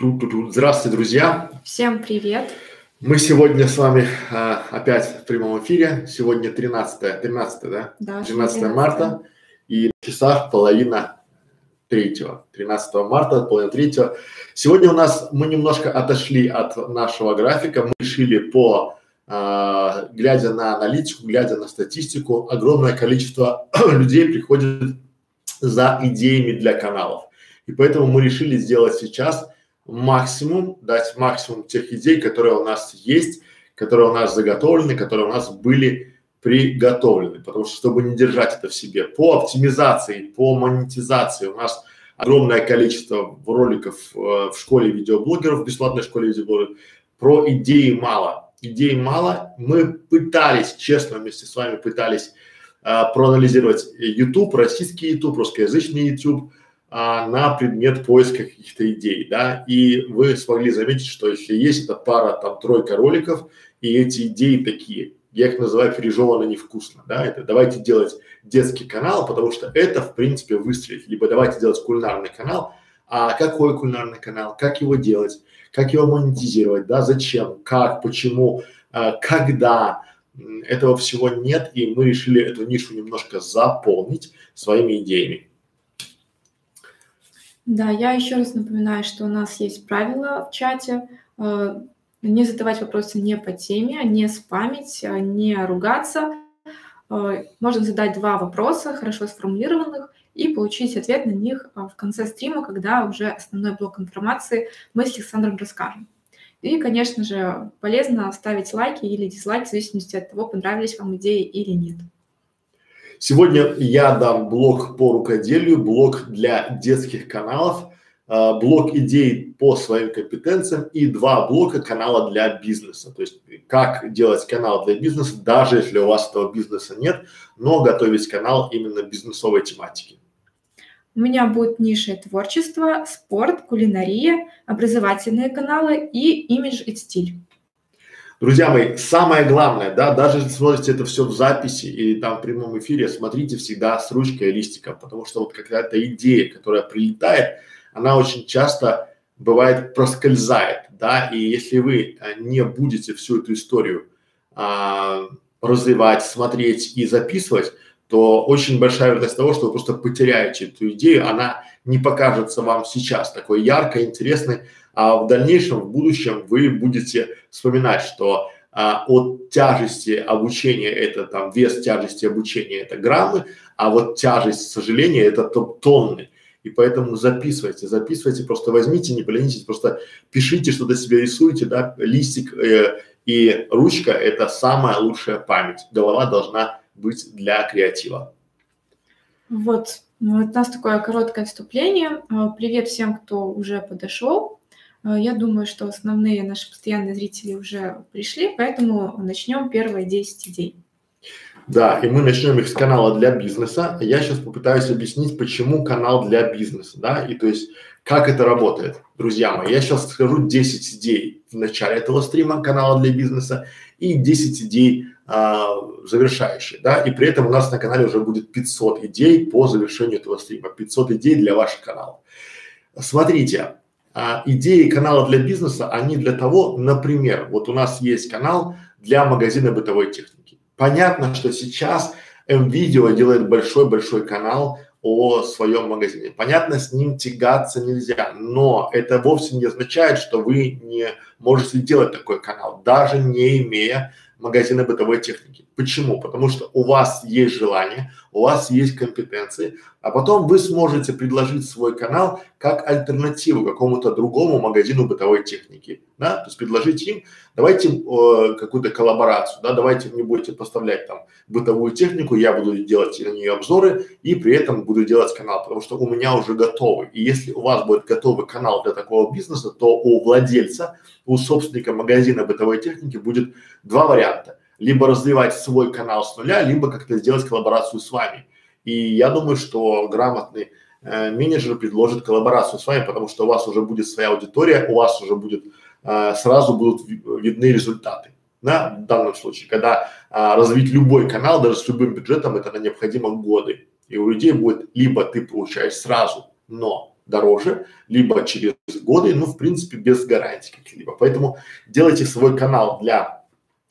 Здравствуйте, друзья! Всем привет! Мы сегодня с вами а, опять в прямом эфире. Сегодня 13, 13, да? Да, 13 марта и на часах половина третьего. 13 марта, половина третьего. Сегодня у нас мы немножко отошли от нашего графика. Мы решили по, а, глядя на аналитику, глядя на статистику, огромное количество людей приходит за идеями для каналов. И поэтому мы решили сделать сейчас максимум, дать максимум тех идей, которые у нас есть, которые у нас заготовлены, которые у нас были приготовлены. Потому что, чтобы не держать это в себе, по оптимизации, по монетизации у нас огромное количество роликов э, в школе видеоблогеров, в бесплатной школе видеоблогеров, про идеи мало. Идей мало. Мы пытались, честно, вместе с вами пытались э, проанализировать YouTube, российский YouTube, русскоязычный YouTube, а, на предмет поиска каких-то идей, да, и вы смогли заметить, что если есть эта пара, там, тройка роликов, и эти идеи такие, я их называю пережевано невкусно, да, это давайте делать детский канал, потому что это, в принципе, выстрелит, либо давайте делать кулинарный канал, а какой кулинарный канал, как его делать, как его монетизировать, да, зачем, как, почему, а, когда, этого всего нет, и мы решили эту нишу немножко заполнить своими идеями. Да, я еще раз напоминаю, что у нас есть правила в чате. Э, не задавать вопросы не по теме, не спамить, э, не ругаться. Э, можно задать два вопроса, хорошо сформулированных, и получить ответ на них в конце стрима, когда уже основной блок информации мы с Александром расскажем. И, конечно же, полезно ставить лайки или дизлайки в зависимости от того, понравились вам идеи или нет. Сегодня я дам блок по рукоделию, блок для детских каналов, э, блок идей по своим компетенциям и два блока канала для бизнеса. То есть как делать канал для бизнеса, даже если у вас этого бизнеса нет, но готовить канал именно бизнесовой тематики. У меня будет ниша творчество, спорт, кулинария, образовательные каналы и имидж и стиль. Друзья мои, самое главное, да, даже если смотрите это все в записи или там в прямом эфире, смотрите всегда с ручкой и листиком, потому что вот какая-то идея, которая прилетает, она очень часто бывает проскользает, да, и если вы а, не будете всю эту историю а, развивать, смотреть и записывать, то очень большая вероятность того, что вы просто потеряете эту идею, она не покажется вам сейчас такой яркой, интересной, а в дальнейшем, в будущем вы будете вспоминать, что а, от тяжести обучения это там вес тяжести обучения это граммы, а вот тяжесть сожаления это тонны. И поэтому записывайте, записывайте, просто возьмите, не поленитесь, просто пишите, что-то себе рисуете, да, листик э, и ручка – это самая лучшая память. Голова должна быть для креатива. Вот, ну, вот у нас такое короткое вступление. А, привет всем, кто уже подошел. Э, я думаю, что основные наши постоянные зрители уже пришли, поэтому начнем первые 10 идей. Да, и мы начнем их с канала для бизнеса. Я сейчас попытаюсь объяснить, почему канал для бизнеса, да, и то есть как это работает. Друзья мои, я сейчас скажу 10 идей в начале этого стрима канала для бизнеса и 10 идей а, завершающие, да, и при этом у нас на канале уже будет 500 идей по завершению этого стрима, 500 идей для ваших каналов. Смотрите, а, идеи канала для бизнеса, они для того, например, вот у нас есть канал для магазина бытовой техники. Понятно, что сейчас МВидео делает большой-большой канал о своем магазине. Понятно, с ним тягаться нельзя, но это вовсе не означает, что вы не можете делать такой канал, даже не имея магазина бытовой техники. Почему? Потому что у вас есть желание, у вас есть компетенции, а потом вы сможете предложить свой канал как альтернативу какому-то другому магазину бытовой техники, да, то есть предложить им, давайте э, какую-то коллаборацию, да, давайте мне будете поставлять там бытовую технику, я буду делать на нее обзоры и при этом буду делать канал, потому что у меня уже готовый. И если у вас будет готовый канал для такого бизнеса, то у владельца, у собственника магазина бытовой техники будет два варианта. Либо развивать свой канал с нуля, либо как-то сделать коллаборацию с вами. И я думаю, что грамотный э, менеджер предложит коллаборацию с вами, потому что у вас уже будет своя аудитория, у вас уже будет э, сразу будут видны результаты. Да, в данном случае, когда а, развить любой канал, даже с любым бюджетом, это необходимо годы. И у людей будет либо ты получаешь сразу, но дороже, либо через годы, ну, в принципе, без гарантий каких-либо. Поэтому делайте свой канал для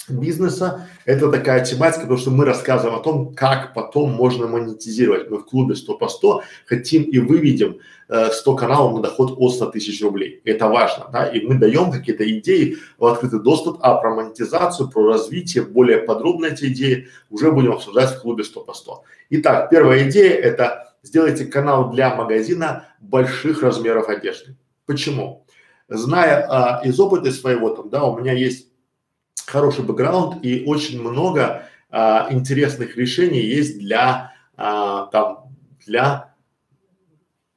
бизнеса. Это такая тематика, потому что мы рассказываем о том, как потом можно монетизировать. Мы в клубе 100 по 100 хотим и выведем э, 100 каналов на доход от 100 тысяч рублей. Это важно, да, и мы даем какие-то идеи в открытый доступ, а про монетизацию, про развитие, более подробно эти идеи уже будем обсуждать в клубе 100 по 100. Итак, первая идея – это сделайте канал для магазина больших размеров одежды. Почему? Зная а, из опыта своего, там, да, у меня есть хороший бэкграунд и очень много а, интересных решений есть для а, там для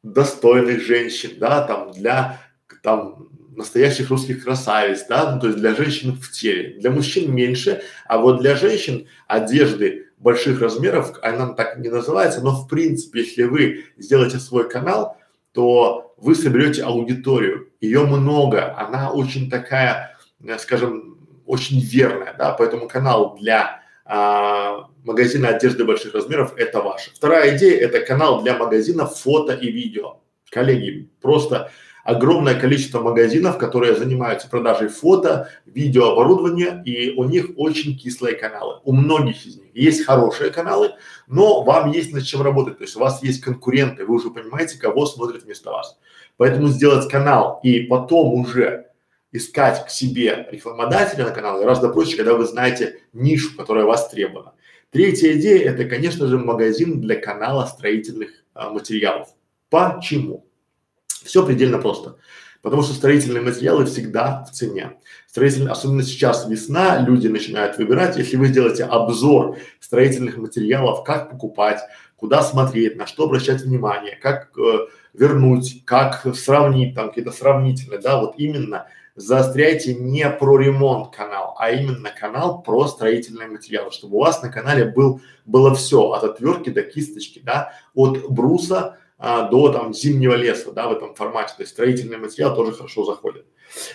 достойных женщин, да, там для там настоящих русских красавиц, да, ну, то есть для женщин в теле, для мужчин меньше, а вот для женщин одежды больших размеров, она так не называется, но в принципе, если вы сделаете свой канал, то вы соберете аудиторию, ее много, она очень такая, скажем, очень верная, да, поэтому канал для а, магазина одежды больших размеров это ваш. Вторая идея это канал для магазина фото и видео. Коллеги, просто огромное количество магазинов, которые занимаются продажей фото, видеооборудования, и у них очень кислые каналы. У многих из них есть хорошие каналы, но вам есть над чем работать. То есть у вас есть конкуренты, вы уже понимаете, кого смотрят вместо вас. Поэтому сделать канал и потом уже искать к себе рекламодателя на канал гораздо проще, когда вы знаете нишу, которая востребована. Третья идея – это, конечно же, магазин для канала строительных а, материалов. Почему? Все предельно просто. Потому что строительные материалы всегда в цене. Строительные, особенно сейчас весна, люди начинают выбирать. Если вы сделаете обзор строительных материалов, как покупать, куда смотреть, на что обращать внимание, как э, вернуть, как сравнить, там какие-то сравнительные, да, вот именно заостряйте не про ремонт канал, а именно канал про строительные материалы, чтобы у вас на канале был, было все, от отвертки до кисточки, да, от бруса а, до там зимнего леса, да, в этом формате. То есть строительный материал тоже хорошо заходит.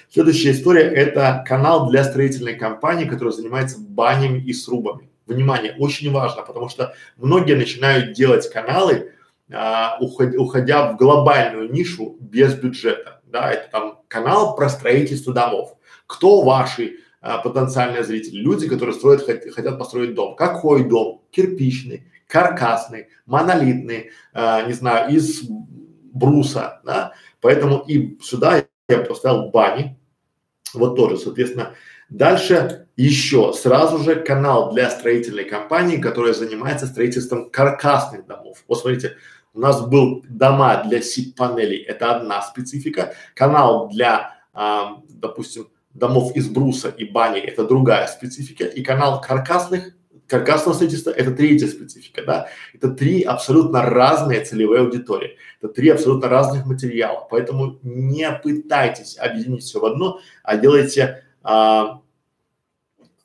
Следующая история – это канал для строительной компании, которая занимается банями и срубами. Внимание, очень важно, потому что многие начинают делать каналы, а, уходя, уходя в глобальную нишу без бюджета. Да, это там канал про строительство домов. Кто ваши а, потенциальные зрители? Люди, которые строят, хотят построить дом. Какой дом? Кирпичный, каркасный, монолитный, э, не знаю, из бруса, да, поэтому и сюда я поставил бани, вот тоже, соответственно, дальше еще сразу же канал для строительной компании, которая занимается строительством каркасных домов. Вот смотрите, у нас был дома для сип-панелей, это одна специфика, канал для, а, допустим, домов из бруса и бани, это другая специфика, и канал каркасных каркасного строительства – это третья специфика, да. Это три абсолютно разные целевые аудитории, это три абсолютно разных материала. Поэтому не пытайтесь объединить все в одно, а делайте а,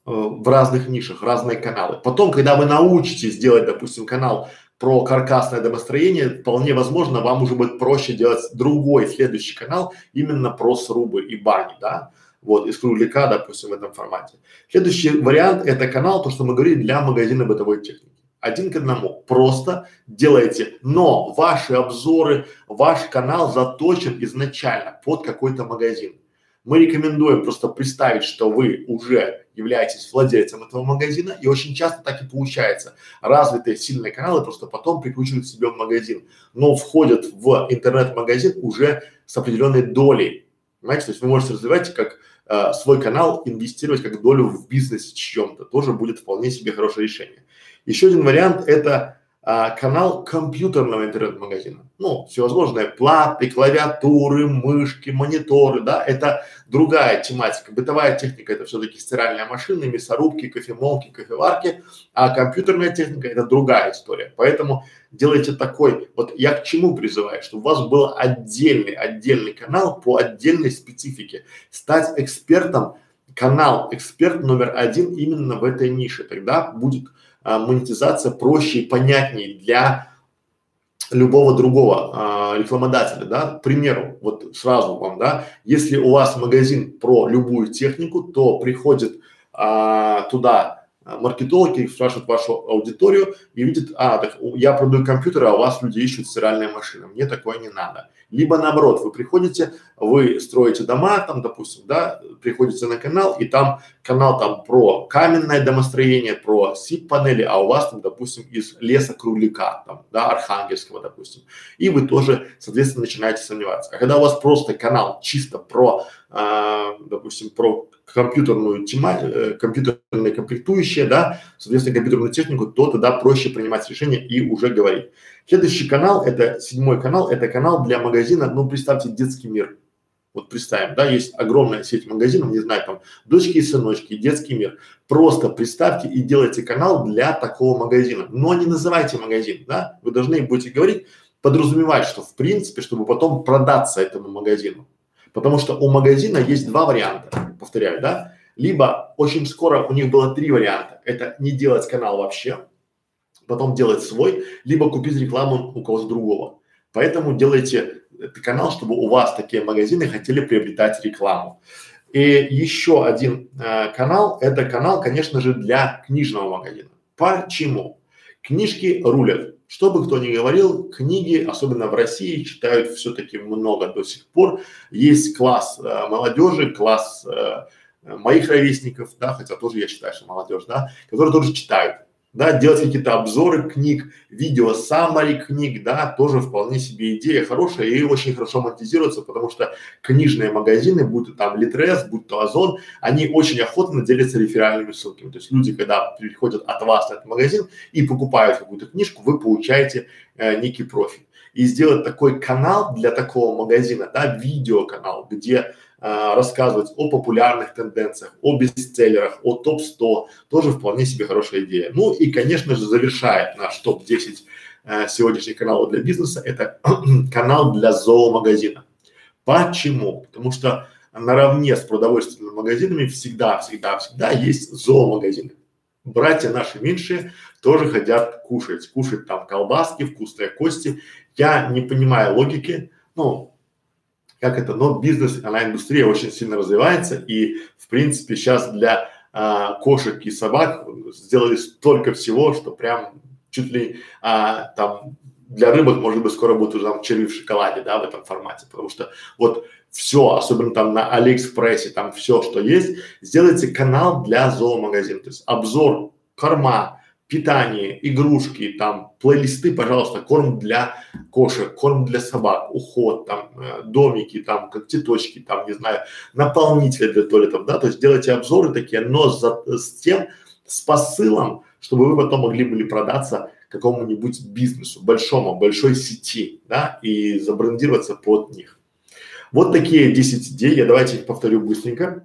э, в разных нишах, разные каналы. Потом, когда вы научитесь делать, допустим, канал про каркасное домостроение, вполне возможно, вам уже будет проще делать другой, следующий канал именно про срубы и бани, да вот, из кругляка, допустим, в этом формате. Следующий вариант – это канал, то, что мы говорили, для магазина бытовой техники. Один к одному. Просто делайте. Но ваши обзоры, ваш канал заточен изначально под какой-то магазин. Мы рекомендуем просто представить, что вы уже являетесь владельцем этого магазина, и очень часто так и получается. Развитые сильные каналы просто потом прикручивают себе в магазин, но входят в интернет-магазин уже с определенной долей. Понимаете, то есть вы можете развивать как э, свой канал инвестировать как долю в бизнесе чьем-то, тоже будет вполне себе хорошее решение. Еще один вариант – это а, канал компьютерного интернет-магазина. Ну, всевозможные платы, клавиатуры, мышки, мониторы, да, это другая тематика. Бытовая техника – это все-таки стиральная машина, мясорубки, кофемолки, кофеварки, а компьютерная техника – это другая история. Поэтому делайте такой, вот я к чему призываю, чтобы у вас был отдельный, отдельный канал по отдельной специфике. Стать экспертом, канал эксперт номер один именно в этой нише, тогда будет а, монетизация проще и понятнее для любого другого а, рекламодателя, да, к примеру, вот сразу вам, да, если у вас магазин про любую технику, то приходит а, туда маркетологи спрашивают вашу аудиторию и видят, а, так я продаю компьютеры, а у вас люди ищут стиральные машины, мне такое не надо. Либо наоборот, вы приходите, вы строите дома, там, допустим, да, приходите на канал, и там канал там про каменное домостроение, про СИП-панели, а у вас там, допустим, из леса кругляка, там, да, архангельского, допустим. И вы тоже, соответственно, начинаете сомневаться. А когда у вас просто канал чисто про, э, допустим, про компьютерную тема, э, компьютерные комплектующие, да, соответственно, компьютерную технику, то тогда проще принимать решения и уже говорить. Следующий канал, это седьмой канал, это канал для магазина, ну, представьте, детский мир. Вот представим, да, есть огромная сеть магазинов, не знаю, там, дочки и сыночки, детский мир. Просто представьте и делайте канал для такого магазина. Но не называйте магазин, да, вы должны будете говорить, подразумевать, что в принципе, чтобы потом продаться этому магазину. Потому что у магазина есть два варианта, повторяю, да, либо очень скоро у них было три варианта. Это не делать канал вообще, потом делать свой, либо купить рекламу у кого-то другого. Поэтому делайте канал, чтобы у вас такие магазины хотели приобретать рекламу. И еще один э, канал, это канал, конечно же, для книжного магазина. Почему? Книжки рулят. Что бы кто ни говорил, книги, особенно в России, читают все-таки много до сих пор. Есть класс э, молодежи, класс э, моих ровесников, да, хотя тоже я считаю, что молодежь, да, которые тоже читают да, делать какие-то обзоры книг, видео саммари книг, да, тоже вполне себе идея хорошая и очень хорошо монетизируется, потому что книжные магазины, будь то там Литрес, будь то Озон, они очень охотно делятся реферальными ссылками. То есть люди, когда приходят от вас на этот магазин и покупают какую-то книжку, вы получаете э, некий профит. И сделать такой канал для такого магазина, да, видеоканал, где а, рассказывать о популярных тенденциях, о бестселлерах, о топ-100, тоже вполне себе хорошая идея. Ну и, конечно же, завершает наш топ-10 э, сегодняшних каналов для бизнеса, это канал для зоомагазина. Почему? Потому что наравне с продовольственными магазинами всегда, всегда, всегда есть зоомагазины. Братья наши меньшие тоже хотят кушать, кушать там колбаски, вкусные кости. Я не понимаю логики, ну, как это, но бизнес, она индустрия очень сильно развивается и в принципе сейчас для а, кошек и собак сделали столько всего, что прям чуть ли а, там для рыбок, может быть, скоро будет уже там черви в шоколаде, да, в этом формате, потому что вот все, особенно там на Алиэкспрессе, там все, что есть, сделайте канал для зоомагазина, то есть обзор корма, питание, игрушки, там, плейлисты, пожалуйста, корм для кошек, корм для собак, уход, там, э, домики, там, как цветочки, там, не знаю, наполнители для туалетов, да, то есть делайте обзоры такие, но за, с тем, с посылом, чтобы вы потом могли были продаться какому-нибудь бизнесу, большому, большой сети, да, и забрендироваться под них. Вот такие 10 идей, я давайте их повторю быстренько.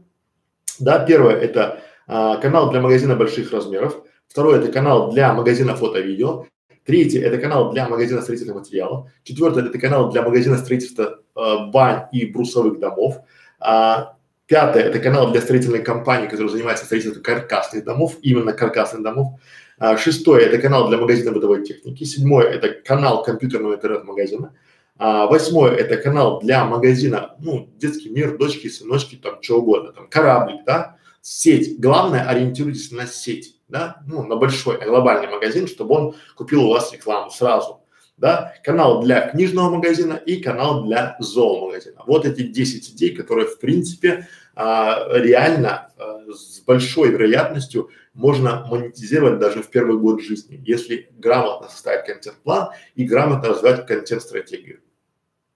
Да, первое это а, канал для магазина больших размеров. Второе – это канал для магазина фото-видео. Третье – это канал для магазина строительных материалов. Четвертое – это канал для магазина строительства э, бань и брусовых домов. А, пятое – это канал для строительной компании, которая занимается строительством каркасных домов, именно каркасных домов. А, шестое – это канал для магазина бытовой техники. Седьмое – это канал компьютерного интернет-магазина. А, восьмое – это канал для магазина, ну, детский мир, дочки, сыночки, там, что угодно, там, кораблик, да, сеть. Главное, ориентируйтесь на сеть да, ну, на большой, глобальный магазин, чтобы он купил у вас рекламу сразу, да, канал для книжного магазина и канал для зоомагазина. Вот эти 10 идей, которые, в принципе, а, реально а, с большой вероятностью можно монетизировать даже в первый год жизни, если грамотно составить контент-план и грамотно развивать контент-стратегию.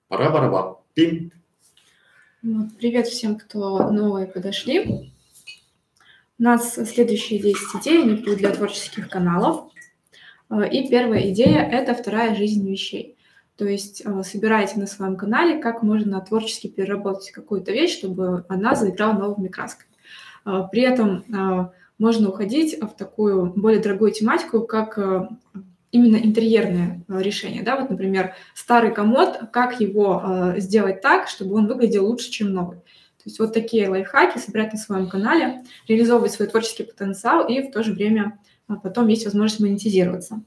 Пора барабан. Пим. Вот, привет всем, кто новые подошли. У нас следующие 10 идей, они будут для творческих каналов. Э, и первая идея – это вторая жизнь вещей. То есть э, собирайте на своем канале, как можно творчески переработать какую-то вещь, чтобы она заиграла новыми красками. Э, при этом можно уходить в такую более дорогую тематику, как именно интерьерное решение. Да? Вот, например, старый комод, как его сделать так, чтобы он выглядел лучше, чем новый. То есть вот такие лайфхаки собирать на своем канале, реализовывать свой творческий потенциал и в то же время а, потом есть возможность монетизироваться.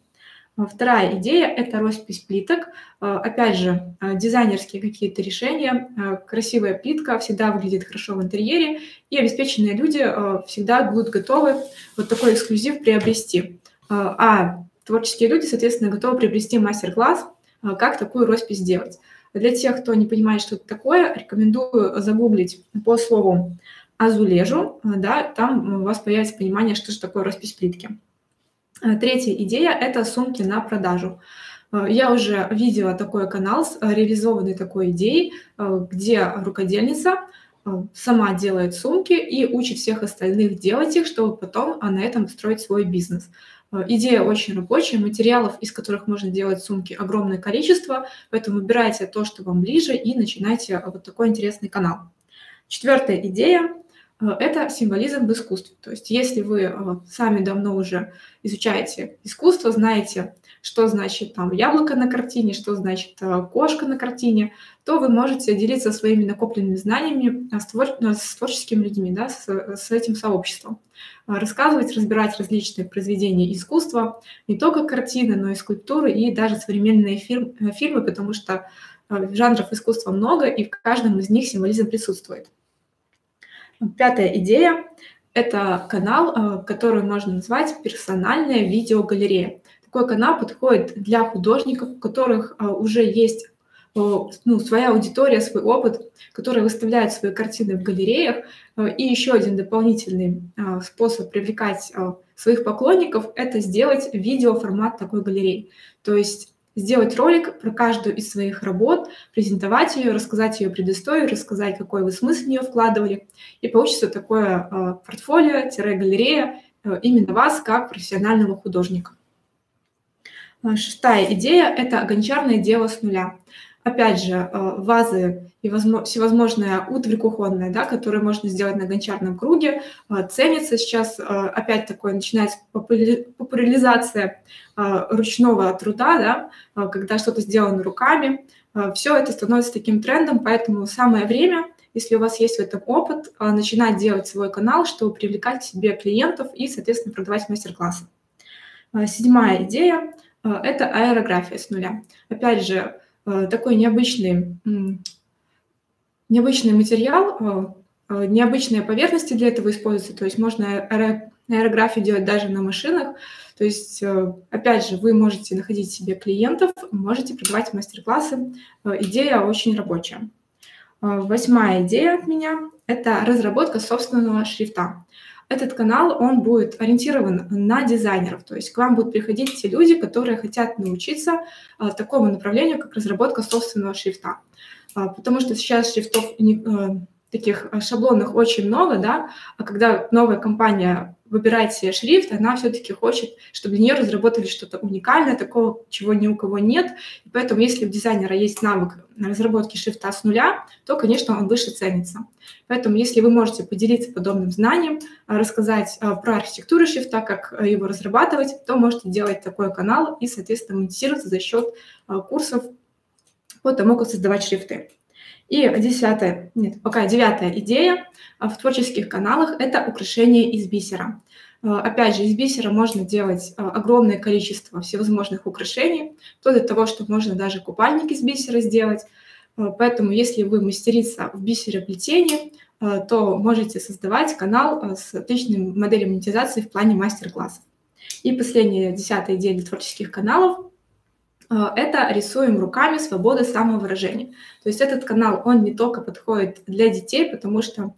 А, вторая идея – это роспись плиток. А, опять же, дизайнерские какие-то решения. Красивая плитка всегда выглядит хорошо в интерьере, и обеспеченные люди всегда будут готовы вот такой эксклюзив приобрести. А творческие люди, соответственно, готовы приобрести мастер-класс, как такую роспись сделать. Для тех, кто не понимает, что это такое, рекомендую загуглить по слову азулежу, да, там у вас появится понимание, что же такое роспись плитки. Э, третья идея – это сумки на продажу. Э, я уже видела такой канал с э, реализованной такой идеей, где рукодельница сама делает сумки и учит всех остальных делать их, чтобы потом на этом строить свой бизнес. Идея очень рабочая, материалов, из которых можно делать сумки, огромное количество, поэтому выбирайте то, что вам ближе, и начинайте вот такой интересный канал. Четвертая идея Э, это символизм в искусстве. То есть если вы э, сами давно уже изучаете искусство, знаете, что значит там яблоко на картине, что значит э, кошка на картине, то вы можете делиться своими накопленными знаниями с, твор... с творческими людьми, да, с, с этим сообществом. Рассказывать, разбирать различные произведения искусства, не только картины, но и скульптуры, и даже современные фильм... фильмы, потому что жанров искусства много, и в каждом из них символизм присутствует. Пятая идея – это канал, э, который можно назвать персональная видеогалерея. Такой канал подходит для художников, у которых э, уже есть э, ну, своя аудитория, свой опыт, которые выставляют свои картины в галереях. И еще один дополнительный способ привлекать своих поклонников – это сделать видеоформат такой галереи. То есть сделать ролик про каждую из своих работ, презентовать ее, рассказать ее предысторию, рассказать, какой вы смысл в нее вкладывали. И получится такое э, портфолио-галерея э, именно вас как профессионального художника. Шестая идея – это гончарное дело с нуля. Опять же, э, вазы и всевозможная утварь кухонная, да, которую можно сделать на гончарном круге, э, ценится сейчас, э, опять такое начинается популяризация ручного труда, да, когда что-то сделано руками. Все это становится таким трендом, поэтому самое время, если у вас есть в этом опыт, начинать делать свой канал, чтобы привлекать к себе клиентов и, соответственно, продавать мастер-классы. Седьмая идея – это аэрография с нуля. Опять же, такой необычный, необычный материал, э, э, необычные поверхности для этого используются, то есть можно аэрографию делать даже на машинах, то есть, опять же, вы можете находить себе клиентов, можете продавать мастер-классы, идея очень рабочая. Восьмая идея от меня – это разработка собственного шрифта этот канал, он будет ориентирован на дизайнеров, то есть к вам будут приходить те люди, которые хотят научиться а, такому направлению, как разработка собственного шрифта. А, потому что сейчас шрифтов а, таких шаблонных очень много, да, а когда новая компания выбирать себе шрифт, она все-таки хочет, чтобы для нее разработали что-то уникальное, такого, чего ни у кого нет. И поэтому, если у дизайнера есть навык разработки шрифта с нуля, то, конечно, он выше ценится. Поэтому, если вы можете поделиться подобным знанием, а, рассказать а, про архитектуру шрифта, как его разрабатывать, то можете делать такой канал и, соответственно, монетизироваться за счет курсов по тому, как создавать шрифты. И десятая, нет, пока девятая идея в творческих каналах – это украшение из бисера. Опять же, из бисера можно делать огромное количество всевозможных украшений, то для того, что можно даже купальник из бисера сделать. Поэтому, если вы мастерица в бисероплетении, то можете создавать канал с отличной моделью монетизации в плане мастер-классов. И последняя, десятая идея для творческих каналов а, это рисуем руками свободы самовыражения. То есть этот канал, он не только подходит для детей, потому что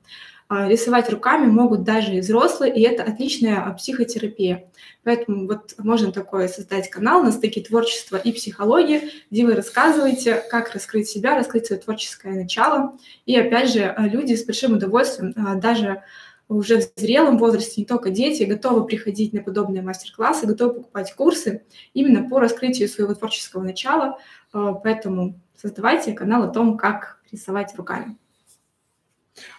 а, рисовать руками могут даже и взрослые, и это отличная а, психотерапия. Поэтому вот можно такое создать канал на стыке творчества и психологии, где вы рассказываете, как раскрыть себя, раскрыть свое творческое начало. И опять же, люди с большим удовольствием даже уже в зрелом возрасте, не только дети, готовы приходить на подобные мастер-классы, готовы покупать курсы именно по раскрытию своего творческого начала. А, поэтому создавайте канал о том, как рисовать руками.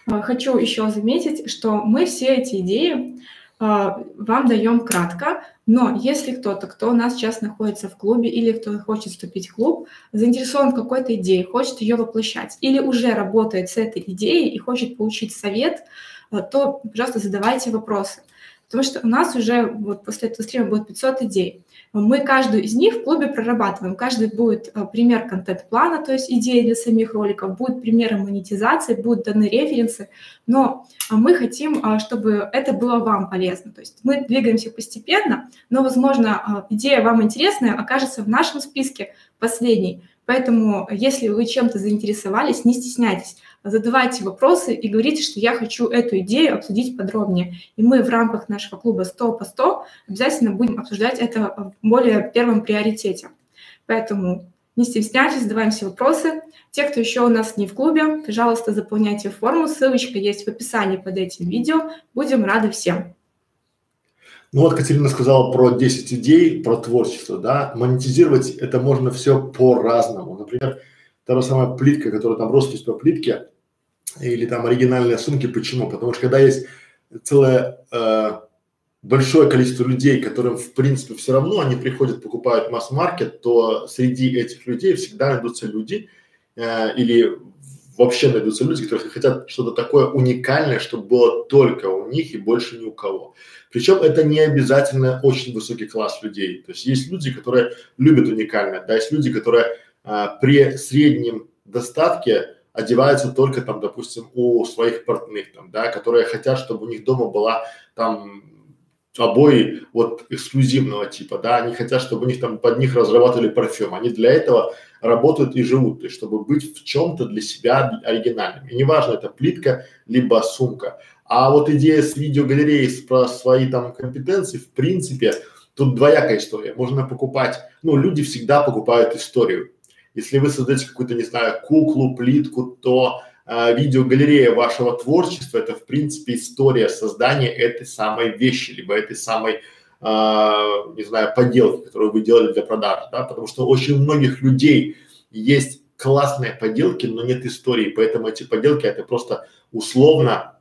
А, хочу еще заметить, что мы все эти идеи а, вам даем кратко, но если кто-то, кто у нас сейчас находится в клубе или кто хочет вступить в клуб, заинтересован в какой-то идее, хочет ее воплощать или уже работает с этой идеей и хочет получить совет – то, пожалуйста, задавайте вопросы. Потому что у нас уже вот после этого стрима будет 500 идей. Мы каждую из них в клубе прорабатываем. Каждый будет э, пример контент-плана, то есть идеи для самих роликов, будут примеры монетизации, будут даны референсы. Но а, мы хотим, а, чтобы это было вам полезно. То есть мы двигаемся постепенно, но, возможно, а, идея вам интересная окажется в нашем списке последней. Поэтому, если вы чем-то заинтересовались, не стесняйтесь, задавайте вопросы и говорите, что я хочу эту идею обсудить подробнее. И мы в рамках нашего клуба 100 по 100 обязательно будем обсуждать это в более первом приоритете. Поэтому не стесняйтесь, задаваем все вопросы. Те, кто еще у нас не в клубе, пожалуйста, заполняйте форму, ссылочка есть в описании под этим видео. Будем рады всем. Ну вот Катерина сказала про 10 идей, про творчество, да, монетизировать это можно все по-разному. Например, та же самая плитка, которая там роспись по плитке, или там оригинальные сумки. Почему? Потому что когда есть целое э, большое количество людей, которым в принципе все равно они приходят, покупают масс-маркет, то среди этих людей всегда найдутся люди э, или вообще найдутся люди, которые хотят что-то такое уникальное, чтобы было только у них и больше ни у кого. Причем это не обязательно очень высокий класс людей. То есть есть люди, которые любят уникальное, да, есть люди, которые а, при среднем достатке одеваются только там, допустим, у своих партнеров, там, да, которые хотят, чтобы у них дома была там обои вот эксклюзивного типа, да, они хотят, чтобы у них там под них разрабатывали парфюм, они для этого работают и живут, то есть чтобы быть в чем-то для себя оригинальным. И неважно, это плитка либо сумка. А вот идея с видеогалереей про свои там компетенции, в принципе, тут двоякая история. Можно покупать, ну, люди всегда покупают историю. Если вы создаете какую-то, не знаю, куклу, плитку, то э, видеогалерея вашего творчества – это, в принципе, история создания этой самой вещи, либо этой самой, э, не знаю, поделки, которую вы делали для продажи, да, потому что очень у многих людей есть классные поделки, но нет истории, поэтому эти поделки – это просто условно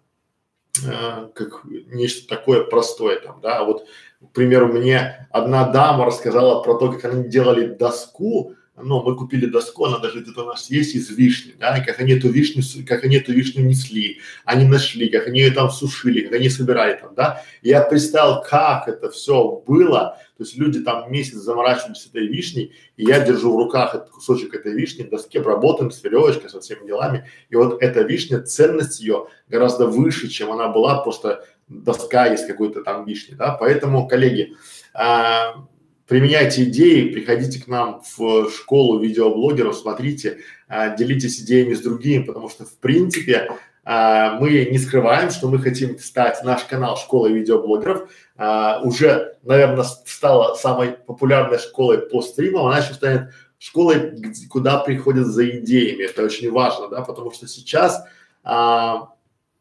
Э, как нечто такое простое там, да, вот, к примеру, мне одна дама рассказала про то, как они делали доску, ну, мы купили доску, она даже где-то у нас есть из вишни, да, как они эту вишню, как они эту вишню несли, они нашли, как они ее там сушили, как они собирали там, да. Я представил, как это все было, то есть люди там месяц заморачивались этой вишней, и я держу в руках этот кусочек этой вишни, доске обработан с веревочкой, со всеми делами, и вот эта вишня, ценность ее гораздо выше, чем она была просто доска из какой-то там вишни, да, поэтому, коллеги, а, применяйте идеи, приходите к нам в школу видеоблогеров, смотрите, а, делитесь идеями с другими, потому что в принципе а, мы не скрываем, что мы хотим стать наш канал школы видеоблогеров а, уже, наверное, стала самой популярной школой по стримам, она еще станет школой, куда приходят за идеями. Это очень важно, да, потому что сейчас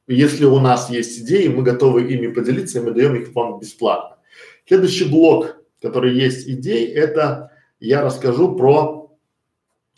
если у нас есть идеи, мы готовы ими поделиться, и мы даем их вам бесплатно. Следующий блок которые есть идей, это я расскажу про,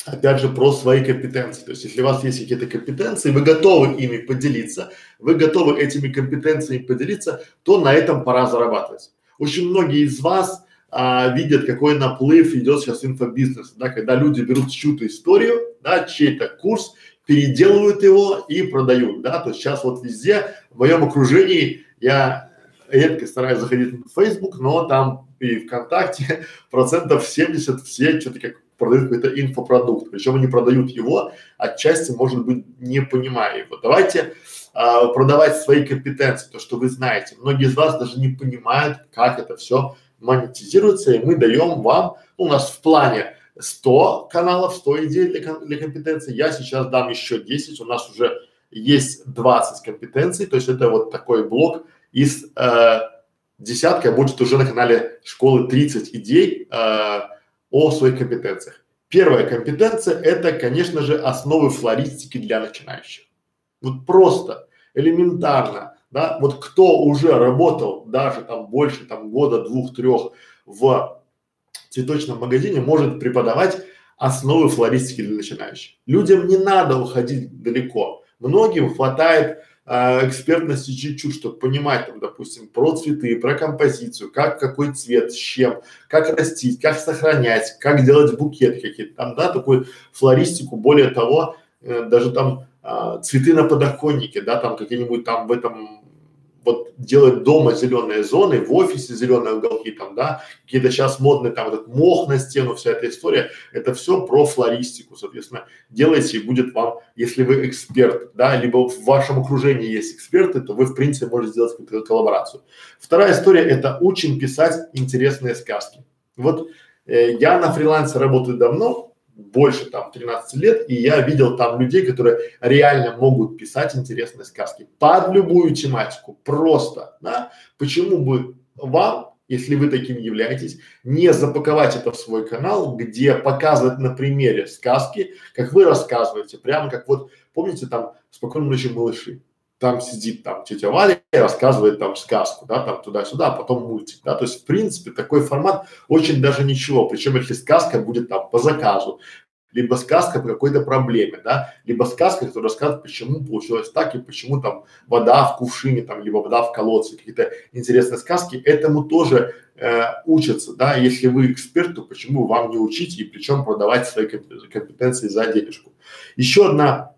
опять же, про свои компетенции. То есть, если у вас есть какие-то компетенции, вы готовы ими поделиться, вы готовы этими компетенциями поделиться, то на этом пора зарабатывать. Очень многие из вас а, видят, какой наплыв идет сейчас инфобизнеса, да, когда люди берут чью-то историю, да, чей-то курс, переделывают его и продают, да, то есть сейчас вот везде в моем окружении я редко стараюсь заходить в Facebook, но там и ВКонтакте процентов 70 все что-то как продают какой-то инфопродукт, причем они продают его отчасти, может быть, не понимая его. Давайте а, продавать свои компетенции, то, что вы знаете. Многие из вас даже не понимают, как это все монетизируется, и мы даем вам, ну, у нас в плане 100 каналов, 100 идей для, для компетенций, я сейчас дам еще 10, у нас уже есть 20 компетенций, то есть это вот такой блок из э, десятка будет уже на канале школы 30 идей э, о своих компетенциях. Первая компетенция – это, конечно же, основы флористики для начинающих. Вот просто, элементарно, да, вот кто уже работал даже там больше там года, двух, трех в цветочном магазине, может преподавать основы флористики для начинающих. Людям не надо уходить далеко. Многим хватает а, экспертности чуть-чуть, чтобы понимать там, допустим, про цветы, про композицию, как, какой цвет, с чем, как растить, как сохранять, как делать букет какие-то там, да, такую флористику, более того, э, даже там э, цветы на подоконнике, да, там какие-нибудь там в этом вот делать дома зеленые зоны, в офисе зеленые уголки там, да, какие-то сейчас модные там этот мох на стену, вся эта история, это все про флористику, соответственно, делайте и будет вам, если вы эксперт, да, либо в вашем окружении есть эксперты, то вы в принципе можете сделать какую-то коллаборацию. Вторая история – это учим писать интересные сказки. Вот э, я на фрилансе работаю давно, больше там 13 лет, и я видел там людей, которые реально могут писать интересные сказки под любую тематику, просто, да. Почему бы вам, если вы таким являетесь, не запаковать это в свой канал, где показывать на примере сказки, как вы рассказываете, прямо как вот, помните там «Спокойной ночи, малыши», там сидит там тетя Валя и рассказывает там сказку, да, там туда-сюда, а потом мультик, да, то есть в принципе такой формат очень даже ничего, причем если сказка будет там по заказу, либо сказка по какой-то проблеме, да, либо сказка, которая рассказывает, почему получилось так и почему там вода в кувшине, там, либо вода в колодце, какие-то интересные сказки, этому тоже э, учатся, да, если вы эксперт, то почему вам не учить и причем продавать свои компетенции за денежку. Еще одна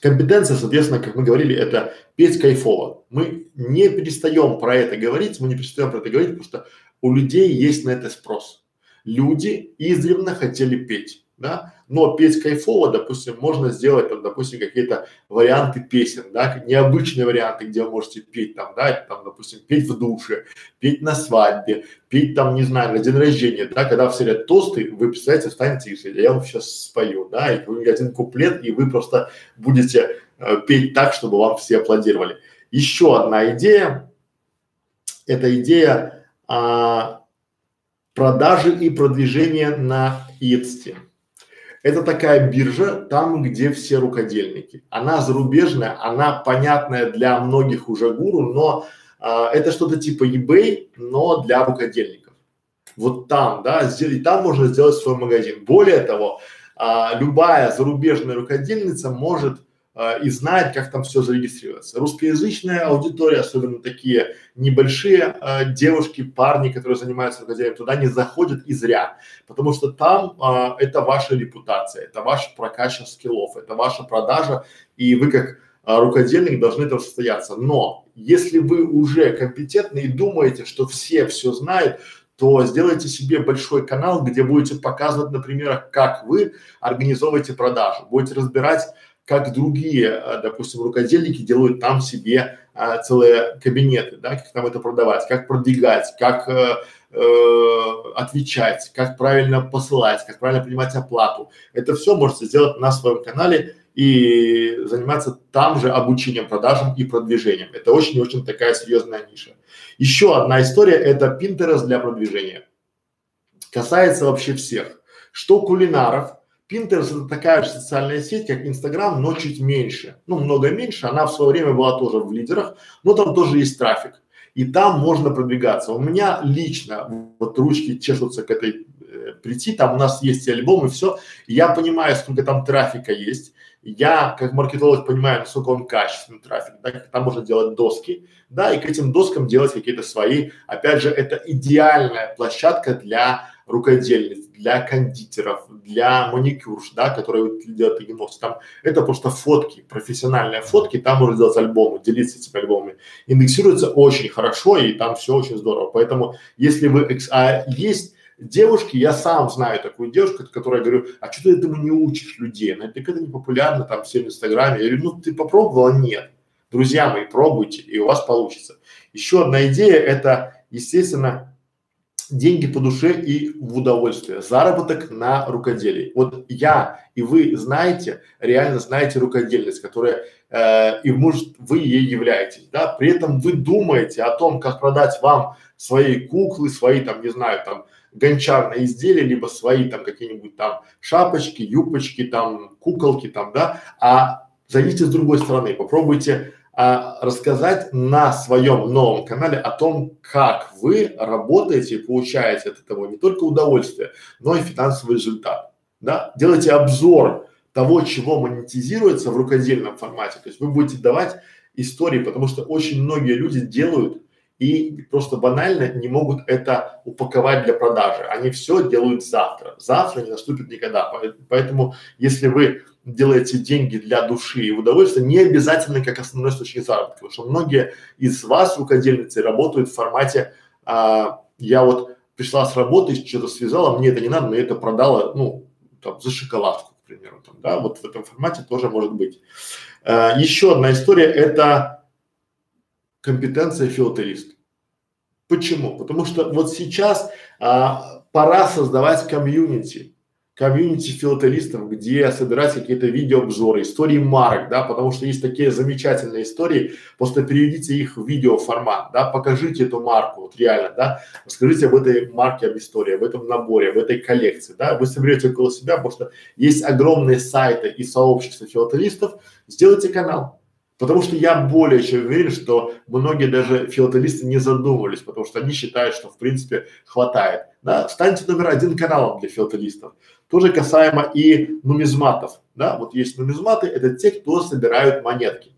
Компетенция, соответственно, как мы говорили, это петь кайфово. Мы не перестаем про это говорить, мы не перестаем про это говорить, потому что у людей есть на это спрос. Люди издревно хотели петь да, но петь кайфово, допустим, можно сделать, там, допустим, какие-то варианты песен, да, необычные варианты, где вы можете петь там, да, там, допустим, петь в душе, петь на свадьбе, петь там, не знаю, на день рождения, да, когда все говорят тосты, вы представляете, встанете и я вам сейчас спою, да, и один куплет, и вы просто будете э, петь так, чтобы вам все аплодировали. Еще одна идея, это идея а, продажи и продвижения на Etsy. Это такая биржа, там, где все рукодельники. Она зарубежная, она понятная для многих уже гуру, но а, это что-то типа eBay, но для рукодельников. Вот там, да, и там можно сделать свой магазин. Более того, а, любая зарубежная рукодельница может а, и знает, как там все зарегистрироваться. Русскоязычная аудитория, особенно такие небольшие а, девушки, парни, которые занимаются рукоделием, туда не заходят и зря, потому что там а, это ваша репутация, это ваша прокачка скиллов, это ваша продажа, и вы как рукодельник должны там состояться. Но если вы уже компетентны и думаете, что все все знают, то сделайте себе большой канал, где будете показывать на примерах, как вы организовываете продажу, будете разбирать как другие, э, допустим, рукодельники делают там себе а, целые кабинеты, да, как там это продавать, как продвигать, как э, э, отвечать, как правильно посылать, как правильно принимать оплату. Это все можете сделать на своем канале и заниматься там же обучением, продажам и продвижением. Это очень-очень такая серьезная ниша. Еще одна история – это Pinterest для продвижения. Касается вообще всех. Что кулинаров, Pinterest это такая же социальная сеть, как Instagram, но чуть меньше. Ну, много меньше. Она в свое время была тоже в лидерах, но там тоже есть трафик. И там можно продвигаться. У меня лично вот ручки чешутся к этой э, прийти, там у нас есть и альбом и все. Я понимаю, сколько там трафика есть. Я как маркетолог понимаю, насколько он качественный трафик, да, там можно делать доски, да, и к этим доскам делать какие-то свои. Опять же, это идеальная площадка для рукодельниц, для кондитеров, для маникюрш, да, которые делают ногти. Там это просто фотки, профессиональные фотки, там можно делать альбомы, делиться этими альбомами. Индексируется очень хорошо и там все очень здорово. Поэтому если вы, а есть девушки, я сам знаю такую девушку, которая говорю, а что ты этому не учишь людей? Она говорит, это не популярно, там все в Инстаграме. Я говорю, ну ты попробовала? Нет. Друзья мои, пробуйте, и у вас получится. Еще одна идея – это, естественно, деньги по душе и в удовольствие, заработок на рукоделии. Вот я и вы знаете, реально знаете рукодельность, которая э, и может вы ей являетесь, да, при этом вы думаете о том, как продать вам свои куклы, свои там, не знаю, там гончарные изделия, либо свои там какие-нибудь там шапочки, юбочки, там куколки там, да, а зайдите с другой стороны, попробуйте а, рассказать на своем новом канале о том, как вы работаете и получаете от этого не только удовольствие, но и финансовый результат. Да? Делайте обзор того, чего монетизируется в рукодельном формате. То есть вы будете давать истории, потому что очень многие люди делают и просто банально не могут это упаковать для продажи. Они все делают завтра. Завтра не наступит никогда. Поэтому, если вы делаете деньги для души и удовольствия, не обязательно как основной источник заработка, потому что многие из вас, рукодельницы, работают в формате а, я вот пришла с работы, что-то связала, мне это не надо, но я это продала, ну, там, за шоколадку, к примеру, там, да, вот в этом формате тоже может быть. А, еще одна история – это компетенция филателист. Почему? Потому что вот сейчас а, пора создавать комьюнити комьюнити филателистов, где собирать какие-то видеообзоры, истории марок, да, потому что есть такие замечательные истории, просто переведите их в видеоформат, да, покажите эту марку, вот реально, да, расскажите об этой марке, об истории, об этом наборе, об этой коллекции, да, вы соберете около себя, потому что есть огромные сайты и сообщества филателистов, сделайте канал, Потому что я более чем уверен, что многие даже филателисты не задумывались, потому что они считают, что в принципе хватает. Да? Станьте номер один каналом для филателистов. Тоже касаемо и нумизматов. Да? Вот есть нумизматы, это те, кто собирают монетки.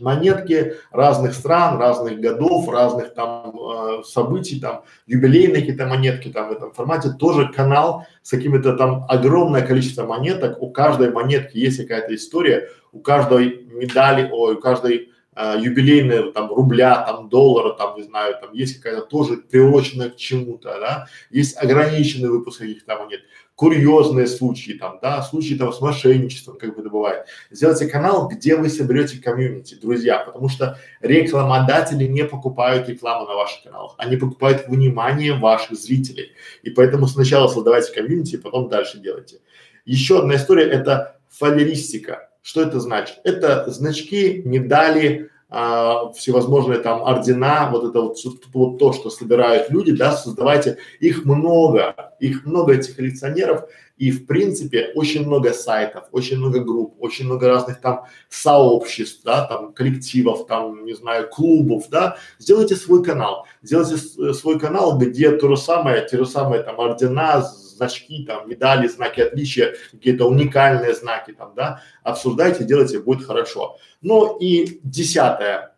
Монетки разных стран, разных годов, разных там э, событий, там юбилейные какие-то монетки там в этом формате. Тоже канал с какими-то там огромное количество монеток. У каждой монетки есть какая-то история, у каждой медали, ой, у каждой э, юбилейной там рубля, там доллара, там не знаю, там есть какая-то тоже приуроченная к чему-то, да, есть ограниченный выпуск каких-то монет курьезные случаи там, да, случаи там с мошенничеством, как бы это бывает. Сделайте канал, где вы соберете комьюнити, друзья, потому что рекламодатели не покупают рекламу на ваших каналах, они покупают внимание ваших зрителей. И поэтому сначала создавайте комьюнити, потом дальше делайте. Еще одна история – это фалеристика. Что это значит? Это значки, медали, а, всевозможные там ордена, вот это вот, вот то, что собирают люди, да, создавайте, их много, их много этих коллекционеров, и в принципе очень много сайтов, очень много групп, очень много разных там сообществ, да, там коллективов, там, не знаю, клубов, да, сделайте свой канал, сделайте свой канал, где то же самое, те же самые там ордена, значки, там, медали, знаки отличия, какие-то уникальные знаки там, да, обсуждайте, делайте, будет хорошо. Ну и десятая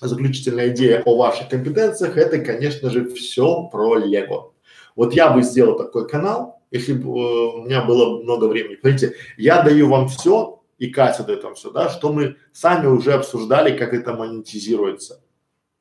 заключительная идея о ваших компетенциях, это, конечно же, все про Лего. Вот я бы сделал такой канал, если бы э, у меня было много времени. Смотрите, я даю вам все, и Катя дает вам все, да, что мы сами уже обсуждали, как это монетизируется,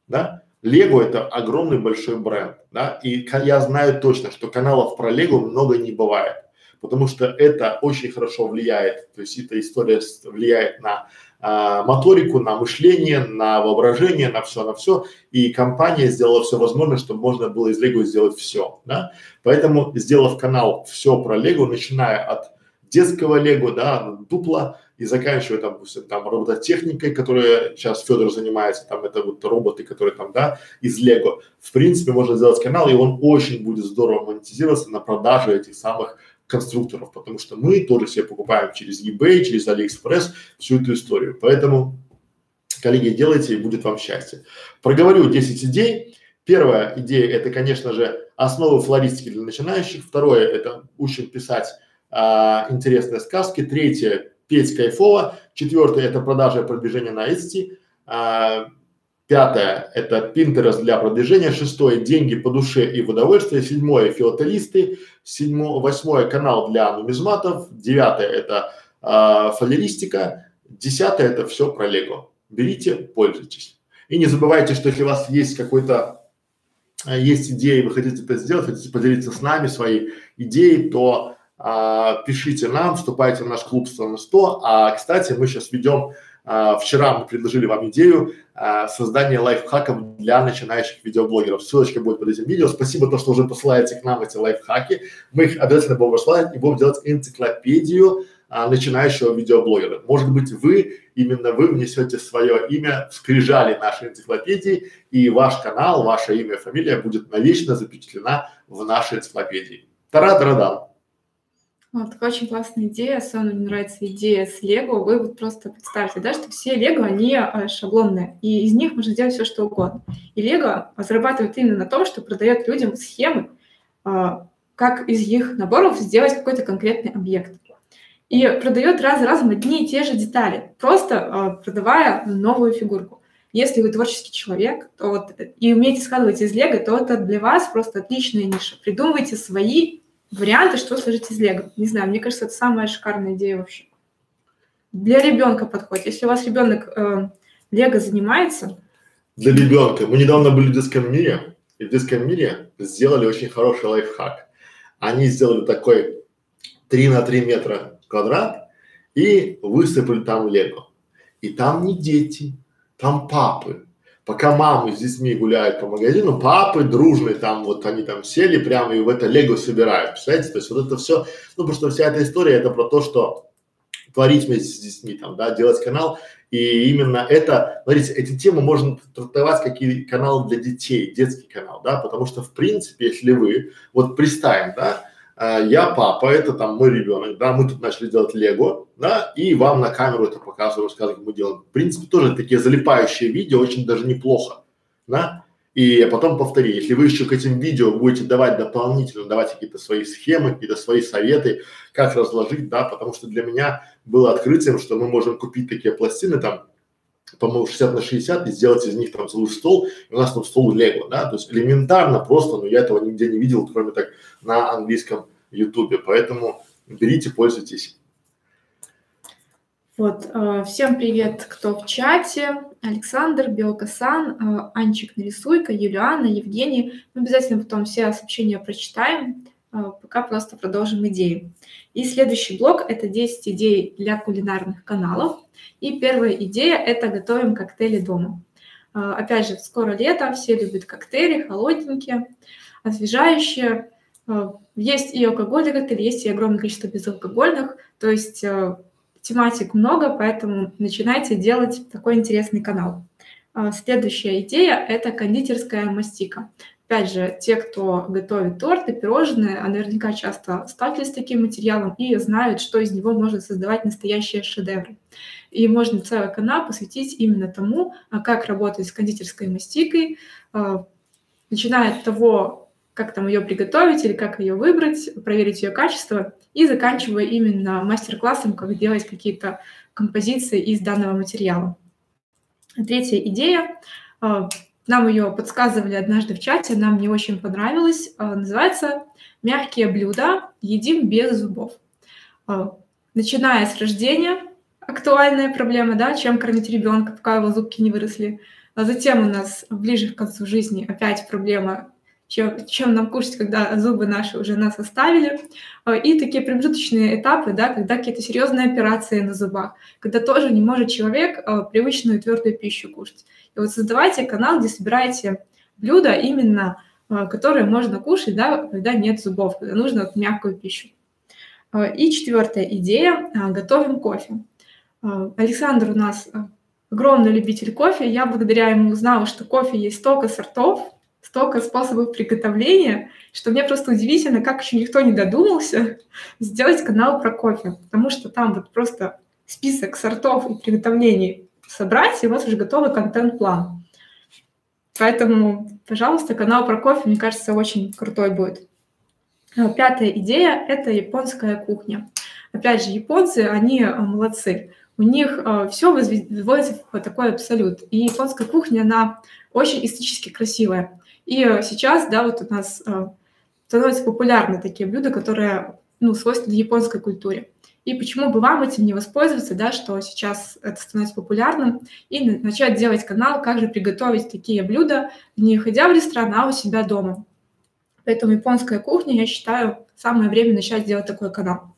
да. Лего это огромный большой бренд, да, и я знаю точно, что каналов про Лего много не бывает, потому что это очень хорошо влияет, то есть эта история влияет на а, моторику, на мышление, на воображение, на все, на все, и компания сделала все возможное, чтобы можно было из Лего сделать все, да, поэтому сделав канал все про Лего, начиная от детского Лего, да, дупла, и заканчивая там, допустим, там робототехникой, которая сейчас Федор занимается, там это вот роботы, которые там, да, из Лего. В принципе, можно сделать канал, и он очень будет здорово монетизироваться на продаже этих самых конструкторов, потому что мы тоже себе покупаем через eBay, через AliExpress всю эту историю. Поэтому, коллеги, делайте, и будет вам счастье. Проговорю 10 идей. Первая идея – это, конечно же, основы флористики для начинающих. Второе – это учим писать а, интересные сказки. Третье петь кайфово. Четвертое – это продажа и продвижение на Etsy. А, пятое – это Pinterest для продвижения. Шестое – деньги по душе и в удовольствие. Седьмое – филателисты. Седьмое, восьмое – канал для нумизматов. Девятое – это а, фалеристика. Десятое – это все про Лего. Берите, пользуйтесь. И не забывайте, что если у вас есть какой-то а, есть идеи, вы хотите это сделать, хотите поделиться с нами своей идеей, то а, пишите нам, вступайте в наш клуб 100 на 100. А, кстати, мы сейчас ведем, а, вчера мы предложили вам идею а, создания лайфхаков для начинающих видеоблогеров. Ссылочка будет под этим видео. Спасибо, то, что уже посылаете к нам эти лайфхаки. Мы их обязательно будем рассылать и будем делать энциклопедию а, начинающего видеоблогера. Может быть, вы, именно вы внесете свое имя в скрижали нашей энциклопедии, и ваш канал, ваше имя, фамилия будет навечно запечатлена в нашей энциклопедии. Тара-дара-дан. Вот, такая очень классная идея, особенно мне нравится идея с Лего. Вы вот просто представьте, да, что все Лего, они э, шаблонные, и из них можно сделать все, что угодно. И Лего зарабатывает именно на том, что продает людям схемы, э, как из их наборов сделать какой-то конкретный объект. И продает раз за разом одни и те же детали, просто э, продавая новую фигурку. Если вы творческий человек, то вот, и умеете складывать из Лего, то это для вас просто отличная ниша. Придумывайте свои варианты, что сложить из Лего. Не знаю, мне кажется, это самая шикарная идея вообще. для ребенка подходит. Если у вас ребенок э, лего занимается. Для ребенка. Мы недавно были в детском мире, и в детском мире сделали очень хороший лайфхак. Они сделали такой 3 на 3 метра квадрат и высыпали там лего. И там не дети, там папы. Пока мамы с детьми гуляют по магазину, папы дружные там, вот они там сели прямо и в это лего собирают. Представляете? То есть вот это все, ну потому что вся эта история это про то, что творить вместе с детьми, там, да, делать канал. И именно это, смотрите, эти темы можно трактовать как и канал для детей, детский канал, да, потому что в принципе, если вы, вот представим, да, я папа, это там мой ребенок, да, мы тут начали делать лего, да, и вам на камеру это показываю, рассказываю, как мы делаем. В принципе, тоже такие залипающие видео очень даже неплохо, да, и потом повтори, если вы еще к этим видео будете давать дополнительно, давать какие-то свои схемы, какие-то свои советы, как разложить, да, потому что для меня было открытием, что мы можем купить такие пластины там, по-моему, 60 на 60 и сделать из них там целый стол, и у нас там стол Лего, да, то есть элементарно просто, но я этого нигде не видел, кроме так на английском ютубе, поэтому берите, пользуйтесь. Вот, э, всем привет, кто в чате. Александр, Белкасан, э, Анчик Нарисуйка, Юлиана, Евгений. Мы обязательно потом все сообщения прочитаем, э, пока просто продолжим идеи. И следующий блок – это 10 идей для кулинарных каналов. И первая идея – это готовим коктейли дома. Опять же, скоро лето, все любят коктейли, холодненькие, освежающие. Есть и алкогольные коктейли, есть и огромное количество безалкогольных. То есть тематик много, поэтому начинайте делать такой интересный канал. А, следующая идея – это кондитерская мастика. Опять же, те, кто готовит торты, пирожные, а наверняка часто сталкивались с таким материалом и знают, что из него можно создавать настоящие шедевры. И можно целый канал посвятить именно тому, а, как работать с кондитерской мастикой, начиная от того, как там ее приготовить или как ее выбрать, проверить ее качество и заканчивая именно мастер-классом, как делать какие-то композиции из данного материала. Третья идея. А, нам ее подсказывали однажды в чате, нам не очень понравилось. А, называется «Мягкие блюда едим без зубов». А, начиная с рождения, актуальная проблема, да, чем кормить ребенка, пока его зубки не выросли. А затем у нас ближе к концу жизни опять проблема чем, чем нам кушать, когда зубы наши уже нас оставили. А, и такие промежуточные этапы, да, когда какие-то серьезные операции на зубах, когда тоже не может человек а, привычную твердую пищу кушать. И вот создавайте канал, где собираете блюда именно, а, которые можно кушать, да, когда нет зубов, когда нужно вот мягкую пищу. И четвертая идея – готовим кофе. Александр у нас огромный любитель кофе. Я благодаря ему узнала, что кофе есть столько сортов, столько способов приготовления, что мне просто удивительно, как еще никто не додумался сделать канал про кофе, потому что там вот просто список сортов и приготовлений собрать, и у вас уже готовый контент-план. Поэтому, пожалуйста, канал про кофе, мне кажется, очень крутой будет. А, пятая идея – это японская кухня. Опять же, японцы, они а, молодцы. У них э, все возводится в такой абсолют. И японская кухня, она очень эстетически красивая. И э, сейчас, да, вот у нас э, становятся популярны такие блюда, которые, ну, свойственны японской культуре. И почему бы вам этим не воспользоваться, да, что сейчас это становится популярным, и начать делать канал, как же приготовить такие блюда, не ходя в ресторан, а у себя дома. Поэтому японская кухня, я считаю, самое время начать делать такой канал.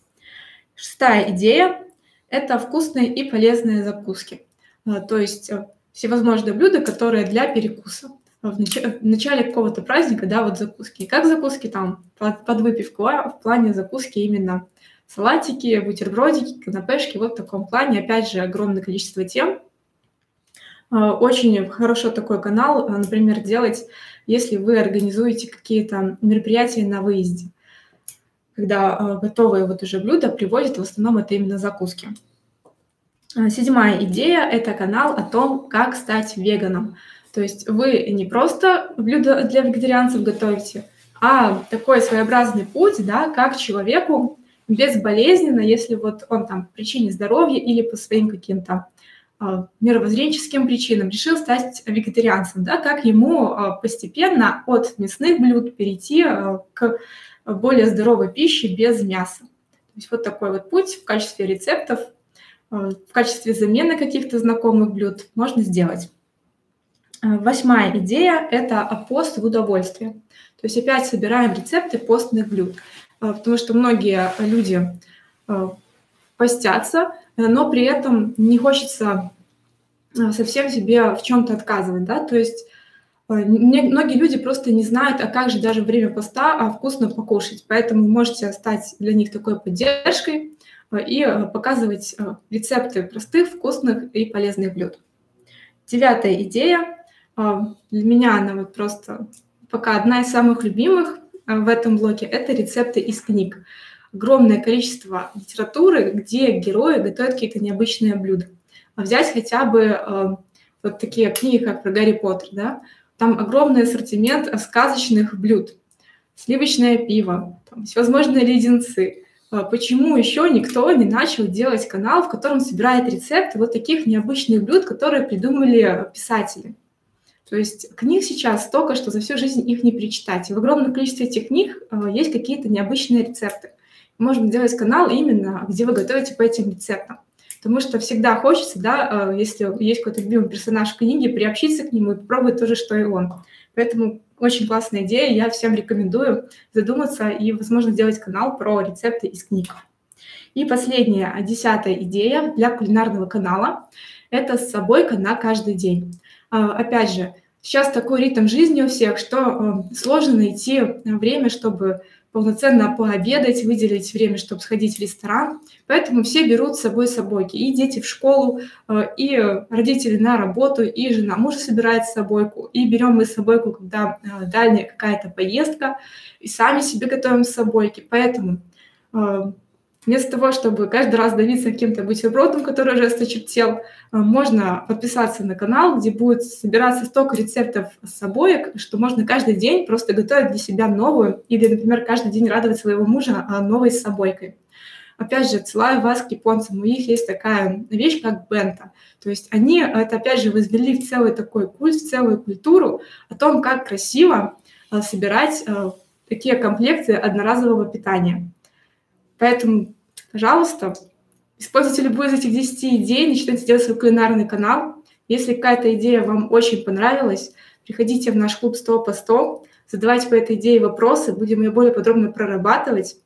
Шестая идея – это вкусные и полезные закуски. Э, то есть всевозможные блюда, которые для перекуса в, нач... в начале какого-то праздника, да, вот закуски. Как закуски там под, под выпивку, а в плане закуски именно салатики, бутербродики, канапешки, вот в таком плане, опять же, огромное количество тем. А, очень хорошо такой канал, а, например, делать, если вы организуете какие-то мероприятия на выезде, когда а, готовые вот уже блюда привозят, в основном это именно закуски. Седьмая идея – это канал о том, как стать веганом. То есть вы не просто блюдо для вегетарианцев готовите, а такой своеобразный путь, да, как человеку безболезненно, если вот он там по причине здоровья или по своим каким-то э, мировоззренческим причинам решил стать вегетарианцем, да, как ему э, постепенно от мясных блюд перейти э, к более здоровой пище без мяса. То есть вот такой вот путь в качестве рецептов в качестве замены каких-то знакомых блюд можно сделать. Восьмая идея – это пост в удовольствие. То есть опять собираем рецепты постных блюд, потому что многие люди постятся, но при этом не хочется совсем себе в чем-то отказывать, да, то есть многие люди просто не знают, а как же даже время поста а вкусно покушать. Поэтому можете стать для них такой поддержкой э, и э, показывать э, рецепты простых, вкусных и полезных блюд. Девятая идея. Для меня она вот просто пока одна из самых любимых в этом блоке – это рецепты из книг. Огромное количество литературы, где герои готовят какие-то необычные блюда. А взять хотя бы вот такие книги, как про Гарри Поттер, да, там огромный ассортимент сказочных блюд. Сливочное пиво, там, всевозможные леденцы. А почему еще никто не начал делать канал, в котором собирает рецепты вот таких необычных блюд, которые придумали писатели? То есть книг сейчас столько, что за всю жизнь их не перечитать. В огромном количестве этих книг э, есть какие-то необычные рецепты. Можно сделать канал именно, где вы готовите по этим рецептам. Потому что всегда хочется, да, э, если есть какой-то любимый персонаж в книге, приобщиться к нему и попробовать то же, что и он. Поэтому очень классная идея, я всем рекомендую задуматься и, возможно, сделать канал про рецепты из книг. И последняя, десятая идея для кулинарного канала – это с собой на каждый день. А, опять же, сейчас такой ритм жизни у всех, что э, сложно найти время, чтобы полноценно пообедать, выделить время, чтобы сходить в ресторан. Поэтому все берут с собой собойки. И дети в школу, э, и родители на работу, и жена муж собирает собойку. И берем мы собойку, когда э, дальняя какая-то поездка, и сами себе готовим собойки. Поэтому э, Вместо того, чтобы каждый раз давиться каким-то бутербродом, который уже осточертел, э, можно подписаться на канал, где будет собираться столько рецептов с собой, что можно каждый день просто готовить для себя новую или, например, каждый день радовать своего мужа а, новой собойкой. Опять же, отсылаю вас к японцам. У них есть такая вещь, как бента. То есть они это, опять же, возвели в целый такой культ, в целую культуру о том, как красиво э, собирать э, такие комплекты одноразового питания. Поэтому, пожалуйста, используйте любую из этих 10 идей, начинайте делать свой кулинарный канал. Если какая-то идея вам очень понравилась, приходите в наш клуб 100 по 100, задавайте по этой идее вопросы, будем ее более подробно прорабатывать.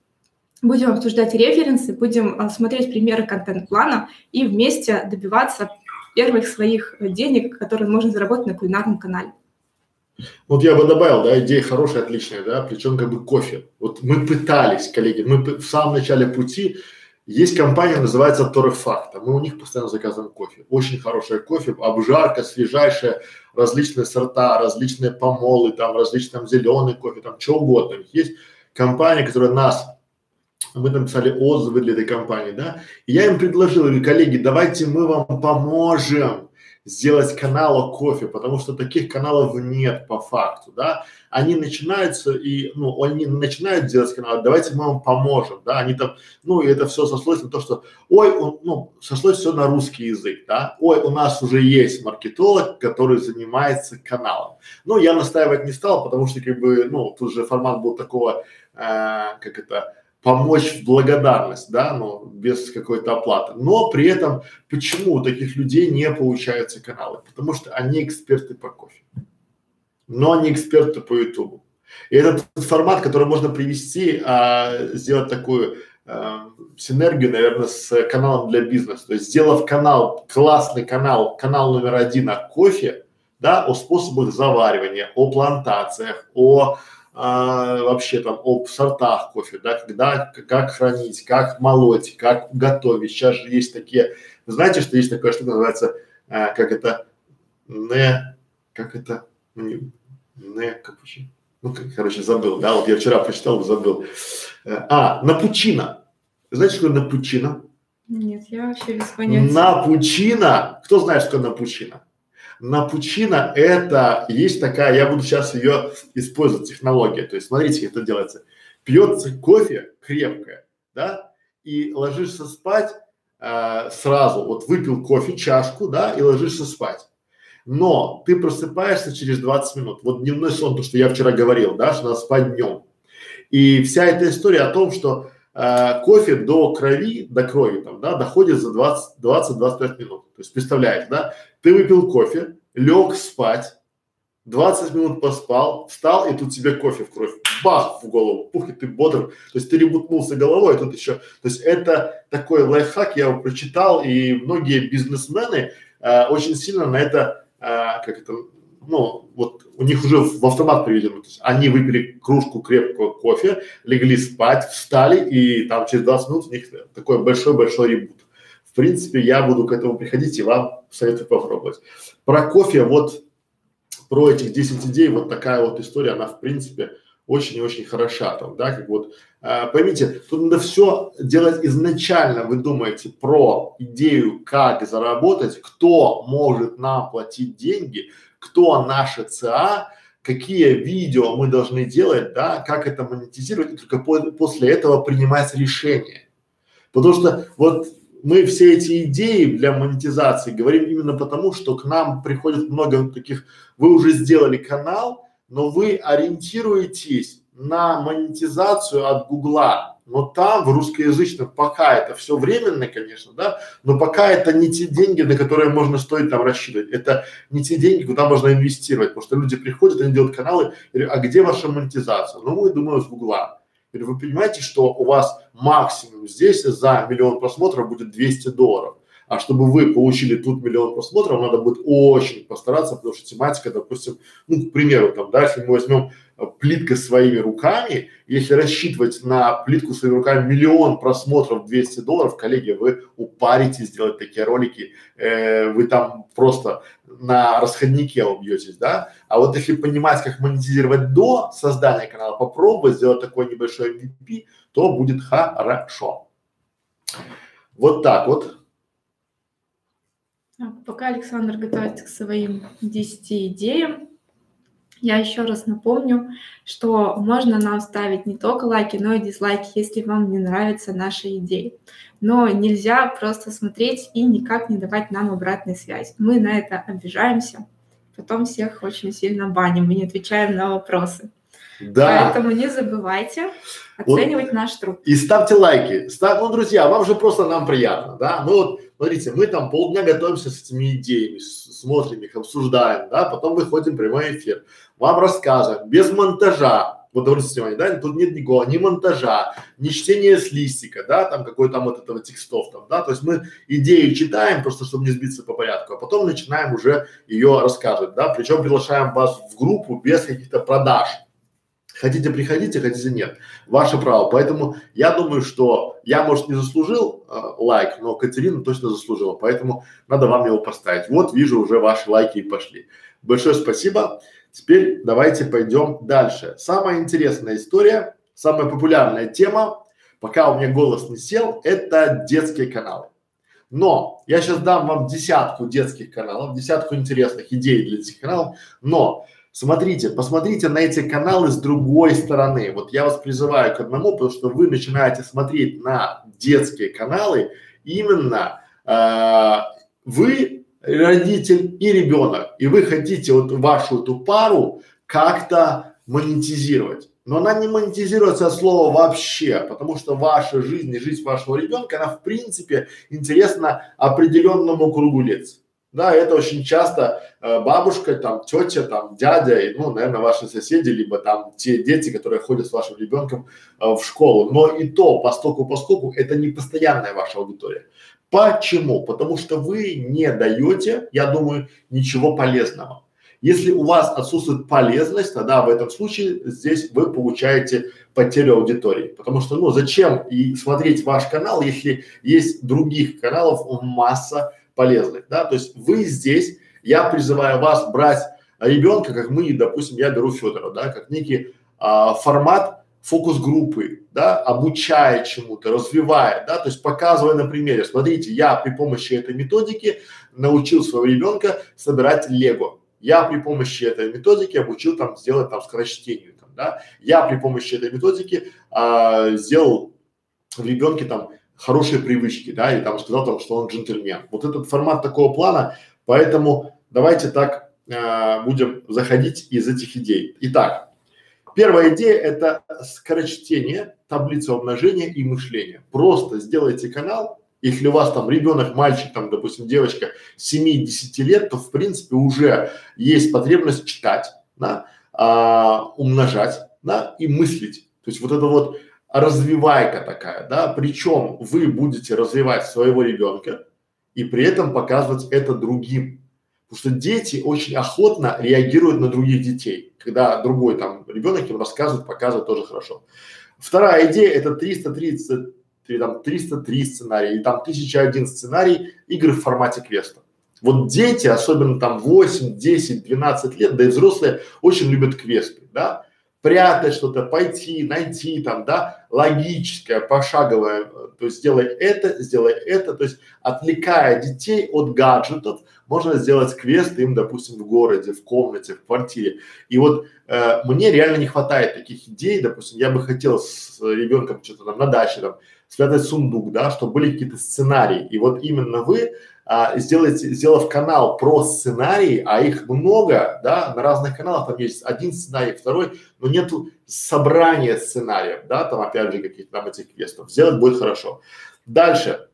Будем обсуждать референсы, будем а, смотреть примеры контент-плана и вместе добиваться первых своих денег, которые можно заработать на кулинарном канале. Вот я бы добавил, да, идея хорошая, отличная, да, причем как бы кофе. Вот мы пытались, коллеги, мы в самом начале пути, есть компания, называется Торрефакта, мы у них постоянно заказываем кофе. Очень хорошее кофе, обжарка, свежайшая, различные сорта, различные помолы, там различные там зеленый кофе, там что угодно. Есть компания, которая нас мы там писали отзывы для этой компании, да, и я им предложил, говорю, коллеги, давайте мы вам поможем, сделать канал о кофе, потому что таких каналов нет по факту, да. Они начинаются и, ну, они начинают делать канал, давайте мы вам поможем, да. Они там, ну, и это все сошлось на то, что, ой, он, ну, сошлось все на русский язык, да. Ой, у нас уже есть маркетолог, который занимается каналом. Ну, я настаивать не стал, потому что, как бы, ну, тут же формат был такого, э, как это, помочь в благодарность, да, но без какой-то оплаты. Но при этом почему у таких людей не получаются каналы? Потому что они эксперты по кофе, но они эксперты по ютубу. И этот формат, который можно привести, а, сделать такую а, синергию, наверное, с каналом для бизнеса. То есть сделав канал, классный канал, канал номер один о кофе, да, о способах заваривания, о плантациях, о а, вообще там об сортах кофе, да, когда, как хранить, как молоть, как готовить. Сейчас же есть такие, знаете, что есть такая штука, называется, а, как это, не, как это, не, не, как вообще, ну, короче, забыл, да, вот я вчера прочитал, забыл. А, напучина. Знаете, что такое напучина? Нет, я вообще без понятия. Напучина. Кто знает, что такое напучина? Напучина это есть такая, я буду сейчас ее использовать технология. То есть смотрите, как это делается. Пьется кофе крепкое, да, и ложишься спать э, сразу. Вот выпил кофе, чашку, да, и ложишься спать. Но ты просыпаешься через 20 минут. Вот дневной сон, то, что я вчера говорил, да, что надо спать днем. И вся эта история о том, что э, кофе до крови, до крови там, да, доходит за 20-25 минут. То есть представляешь, да, ты выпил кофе, лег спать, 20 минут поспал, встал, и тут тебе кофе в кровь, бах, в голову, пух, и ты бодр, то есть ты ребутнулся головой, а тут еще, то есть это такой лайфхак, я его прочитал, и многие бизнесмены э, очень сильно на это, э, как это, ну, вот у них уже в автомат приведено, то есть они выпили кружку крепкого кофе, легли спать, встали, и там через 20 минут у них такой большой-большой ребут. Принципе, я буду к этому приходить и вам советую попробовать. Про кофе вот про этих 10 идей вот такая вот история, она в принципе очень и очень хороша там, да, как вот, э, поймите, тут надо все делать изначально, вы думаете про идею, как заработать, кто может нам платить деньги, кто наши ЦА, какие видео мы должны делать, да, как это монетизировать, и только по, после этого принимать решение. Потому что вот мы все эти идеи для монетизации говорим именно потому, что к нам приходит много таких, вы уже сделали канал, но вы ориентируетесь на монетизацию от Гугла, но там в русскоязычном пока это все временно, конечно, да, но пока это не те деньги, на которые можно стоит там рассчитывать, это не те деньги, куда можно инвестировать, потому что люди приходят, они делают каналы, говорят, а где ваша монетизация? Ну, мы думаем с Гугла. Или вы понимаете, что у вас максимум здесь за миллион просмотров будет 200 долларов. А чтобы вы получили тут миллион просмотров, надо будет очень постараться, потому что тематика, допустим, ну, к примеру, там, да, если мы возьмем э, плитка своими руками, если рассчитывать на плитку своими руками миллион просмотров 200 долларов, коллеги, вы упаритесь сделать такие ролики, э, вы там просто на расходнике убьетесь, да. А вот если понимать, как монетизировать до создания канала, попробовать сделать такой небольшой MVP, то будет хорошо. Вот так вот. А, пока Александр готовится к своим 10 идеям, я еще раз напомню, что можно нам ставить не только лайки, но и дизлайки, если вам не нравятся наши идеи. Но нельзя просто смотреть и никак не давать нам обратной связи. Мы на это обижаемся, потом всех очень сильно баним и не отвечаем на вопросы. Да. Поэтому не забывайте оценивать вот. наш труд. И ставьте лайки. Став... Ну, друзья, вам же просто нам приятно, да? Мы вот Смотрите, мы там полдня готовимся с этими идеями, смотрим их, обсуждаем, да, потом выходим в прямой эфир, вам рассказываем, без монтажа, вот обратите внимание, да, тут нет никакого ни монтажа, ни чтения с листика, да, там какой там вот этого текстов там, да, то есть мы идею читаем просто, чтобы не сбиться по порядку, а потом начинаем уже ее рассказывать, да, причем приглашаем вас в группу без каких-то продаж, Хотите приходите, хотите нет. Ваше право. Поэтому я думаю, что я, может, не заслужил э, лайк, но Катерина точно заслужила. Поэтому надо вам его поставить. Вот вижу уже ваши лайки и пошли. Большое спасибо. Теперь давайте пойдем дальше. Самая интересная история, самая популярная тема, пока у меня голос не сел, это детские каналы. Но я сейчас дам вам десятку детских каналов, десятку интересных идей для детских каналов, но Смотрите, посмотрите на эти каналы с другой стороны. Вот я вас призываю к одному, потому что вы начинаете смотреть на детские каналы именно э, вы родитель и ребенок, и вы хотите вот вашу эту пару как-то монетизировать. Но она не монетизируется от слова вообще, потому что ваша жизнь и жизнь вашего ребенка, она в принципе интересна определенному кругу лиц. Да, это очень часто э, бабушка, там, тетя, там, дядя, и, ну, наверное, ваши соседи, либо там те дети, которые ходят с вашим ребенком э, в школу. Но и то, постоку поскольку, это не постоянная ваша аудитория. Почему? Потому что вы не даете, я думаю, ничего полезного. Если у вас отсутствует полезность, тогда в этом случае здесь вы получаете потерю аудитории. Потому что, ну, зачем и смотреть ваш канал, если есть других каналов масса полезных, да, то есть вы здесь, я призываю вас брать ребенка, как мы, допустим, я беру Федора, да, как некий а, формат фокус-группы, да, обучая чему-то, развивая, да, то есть показывая на примере, смотрите, я при помощи этой методики научил своего ребенка собирать лего, я при помощи этой методики обучил там сделать там скорочтению, там, да, я при помощи этой методики а, сделал в ребенке там хорошие привычки, да, и там сказал там, что он джентльмен. Вот этот формат такого плана, поэтому давайте так э, будем заходить из этих идей. Итак, Первая идея – это скорочтение, таблица умножения и мышления. Просто сделайте канал, если у вас там ребенок, мальчик, там, допустим, девочка 7-10 лет, то в принципе уже есть потребность читать, да, а, умножать, да, и мыслить. То есть вот это вот развивайка такая, да, причем вы будете развивать своего ребенка и при этом показывать это другим. Потому что дети очень охотно реагируют на других детей, когда другой там ребенок им рассказывает, показывает тоже хорошо. Вторая идея это 330 или там 303 сценарий, или там 1001 сценарий игр в формате квеста. Вот дети, особенно там 8, 10, 12 лет, да и взрослые, очень любят квесты, да, прятать что-то, пойти, найти там, да, логическое, пошаговое, то есть сделай это, сделай это, то есть отвлекая детей от гаджетов, можно сделать квест им, допустим, в городе, в комнате, в квартире. И вот э, мне реально не хватает таких идей, допустим, я бы хотел с ребенком что-то там на даче там спрятать сундук, да, чтобы были какие-то сценарии. И вот именно вы а, сделаете, сделав канал про сценарии, а их много, да, на разных каналах, там есть один сценарий, второй, но нету собрания сценариев, да, там опять же каких-то там этих квестов, сделать будет хорошо. Дальше,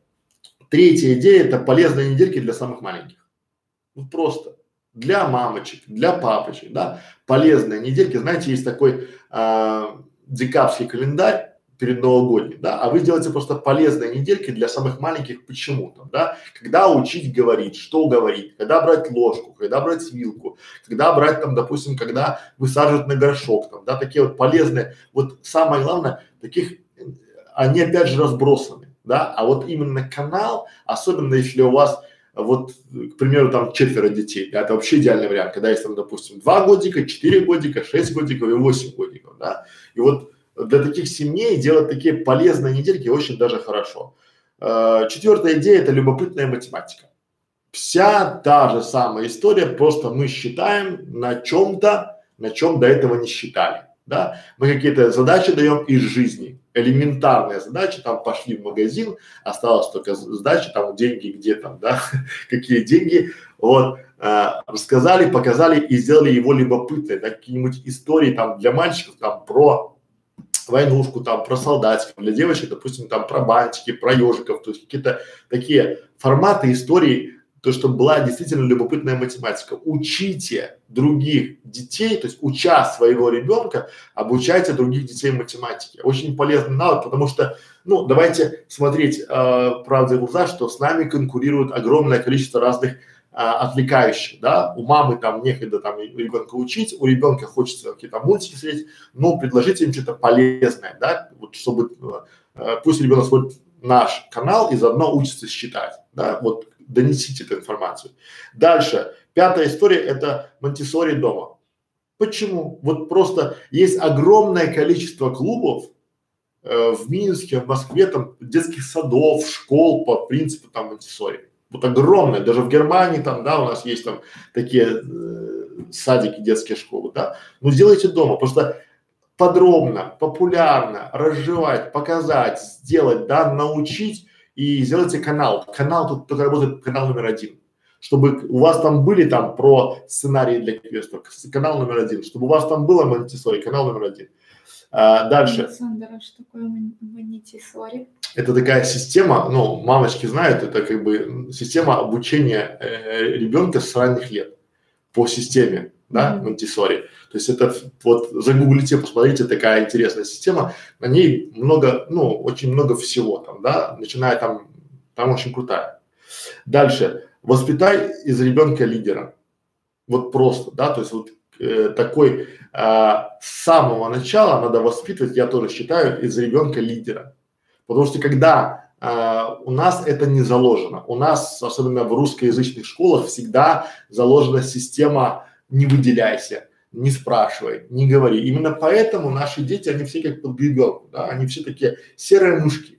третья идея – это полезные недельки для самых маленьких. Ну просто для мамочек, для папочек, да, полезные недельки. Знаете, есть такой э, декабрьский календарь, перед новогодним, да, а вы делаете просто полезные недельки для самых маленьких почему-то, да, когда учить говорить, что говорить, когда брать ложку, когда брать вилку, когда брать там, допустим, когда высаживать на горшок, там, да, такие вот полезные, вот самое главное, таких, они опять же разбросаны, да, а вот именно канал, особенно если у вас вот, к примеру, там четверо детей, да, это вообще идеальный вариант, когда есть там, допустим, два годика, четыре годика, шесть годиков и восемь годиков, да, и вот для таких семей делать такие полезные недельки очень даже хорошо. Э, четвертая идея – это любопытная математика. Вся та же самая история, просто мы считаем на чем-то, на чем до этого не считали. Да? Мы какие-то задачи даем из жизни, элементарные задачи, там пошли в магазин, осталось только сдача, там деньги где там, да, какие деньги, вот, э, рассказали, показали и сделали его любопытной, да, какие-нибудь истории там для мальчиков там про войнушку, там, про солдатиков, для девочек, допустим, там, про бантики, про ежиков, то есть какие-то такие форматы истории, то, чтобы была действительно любопытная математика. Учите других детей, то есть уча своего ребенка, обучайте других детей математике. Очень полезный навык, потому что, ну, давайте смотреть э, правде в глаза, что с нами конкурирует огромное количество разных отвлекающих, да, у мамы там некогда там ребенка учить, у ребенка хочется какие-то мультики смотреть, но предложите им что-то полезное, да, вот чтобы, э, пусть ребенок смотрит наш канал и заодно учится считать, да, вот донесите эту информацию. Дальше, пятая история – это Монтисори дома. Почему? Вот просто есть огромное количество клубов, э, в Минске, в Москве, там детских садов, школ по принципу там Монтисори вот огромное, даже в Германии там, да, у нас есть там такие э, садики, детские школы, да, ну сделайте дома, потому что подробно, популярно разжевать, показать, сделать, да, научить и сделайте канал. Канал тут только работает канал номер один. Чтобы у вас там были там про сценарии для квестов, канал номер один. Чтобы у вас там было Монтисори, канал номер один. А, дальше. Александр, а что такое Монтисори? Это такая система, ну, мамочки знают, это как бы система обучения э, ребенка с ранних лет по системе, да, Монтисори. То есть это вот загуглите, посмотрите, такая интересная система, на ней много, ну, очень много всего там, да, начиная там, там очень крутая. Дальше, воспитай из ребенка лидера. Вот просто, да, то есть вот такой а, с самого начала надо воспитывать, я тоже считаю, из ребенка лидера. Потому что когда а, у нас это не заложено, у нас, особенно в русскоязычных школах, всегда заложена система «не выделяйся», не спрашивай, не говори. Именно поэтому наши дети, они все как под гребенку, да, они все такие серые мушки.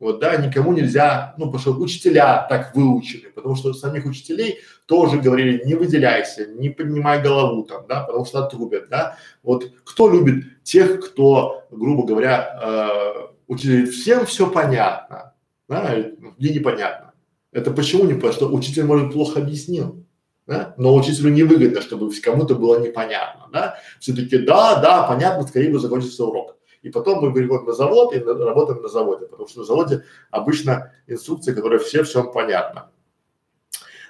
Вот, да, никому нельзя, ну, потому что учителя так выучены, потому что самих учителей тоже говорили, не выделяйся, не поднимай голову там, да, потому что отрубят, да. Вот кто любит тех, кто, грубо говоря, э, учитель, всем все понятно, да, мне непонятно. Это почему не потому, что учитель, может, плохо объяснил, да? но учителю невыгодно, чтобы кому-то было непонятно, да, все-таки да, да, понятно, скорее бы закончится урок. И потом мы переходим на завод и на, работаем на заводе, потому что на заводе обычно инструкции, которые все всем понятно.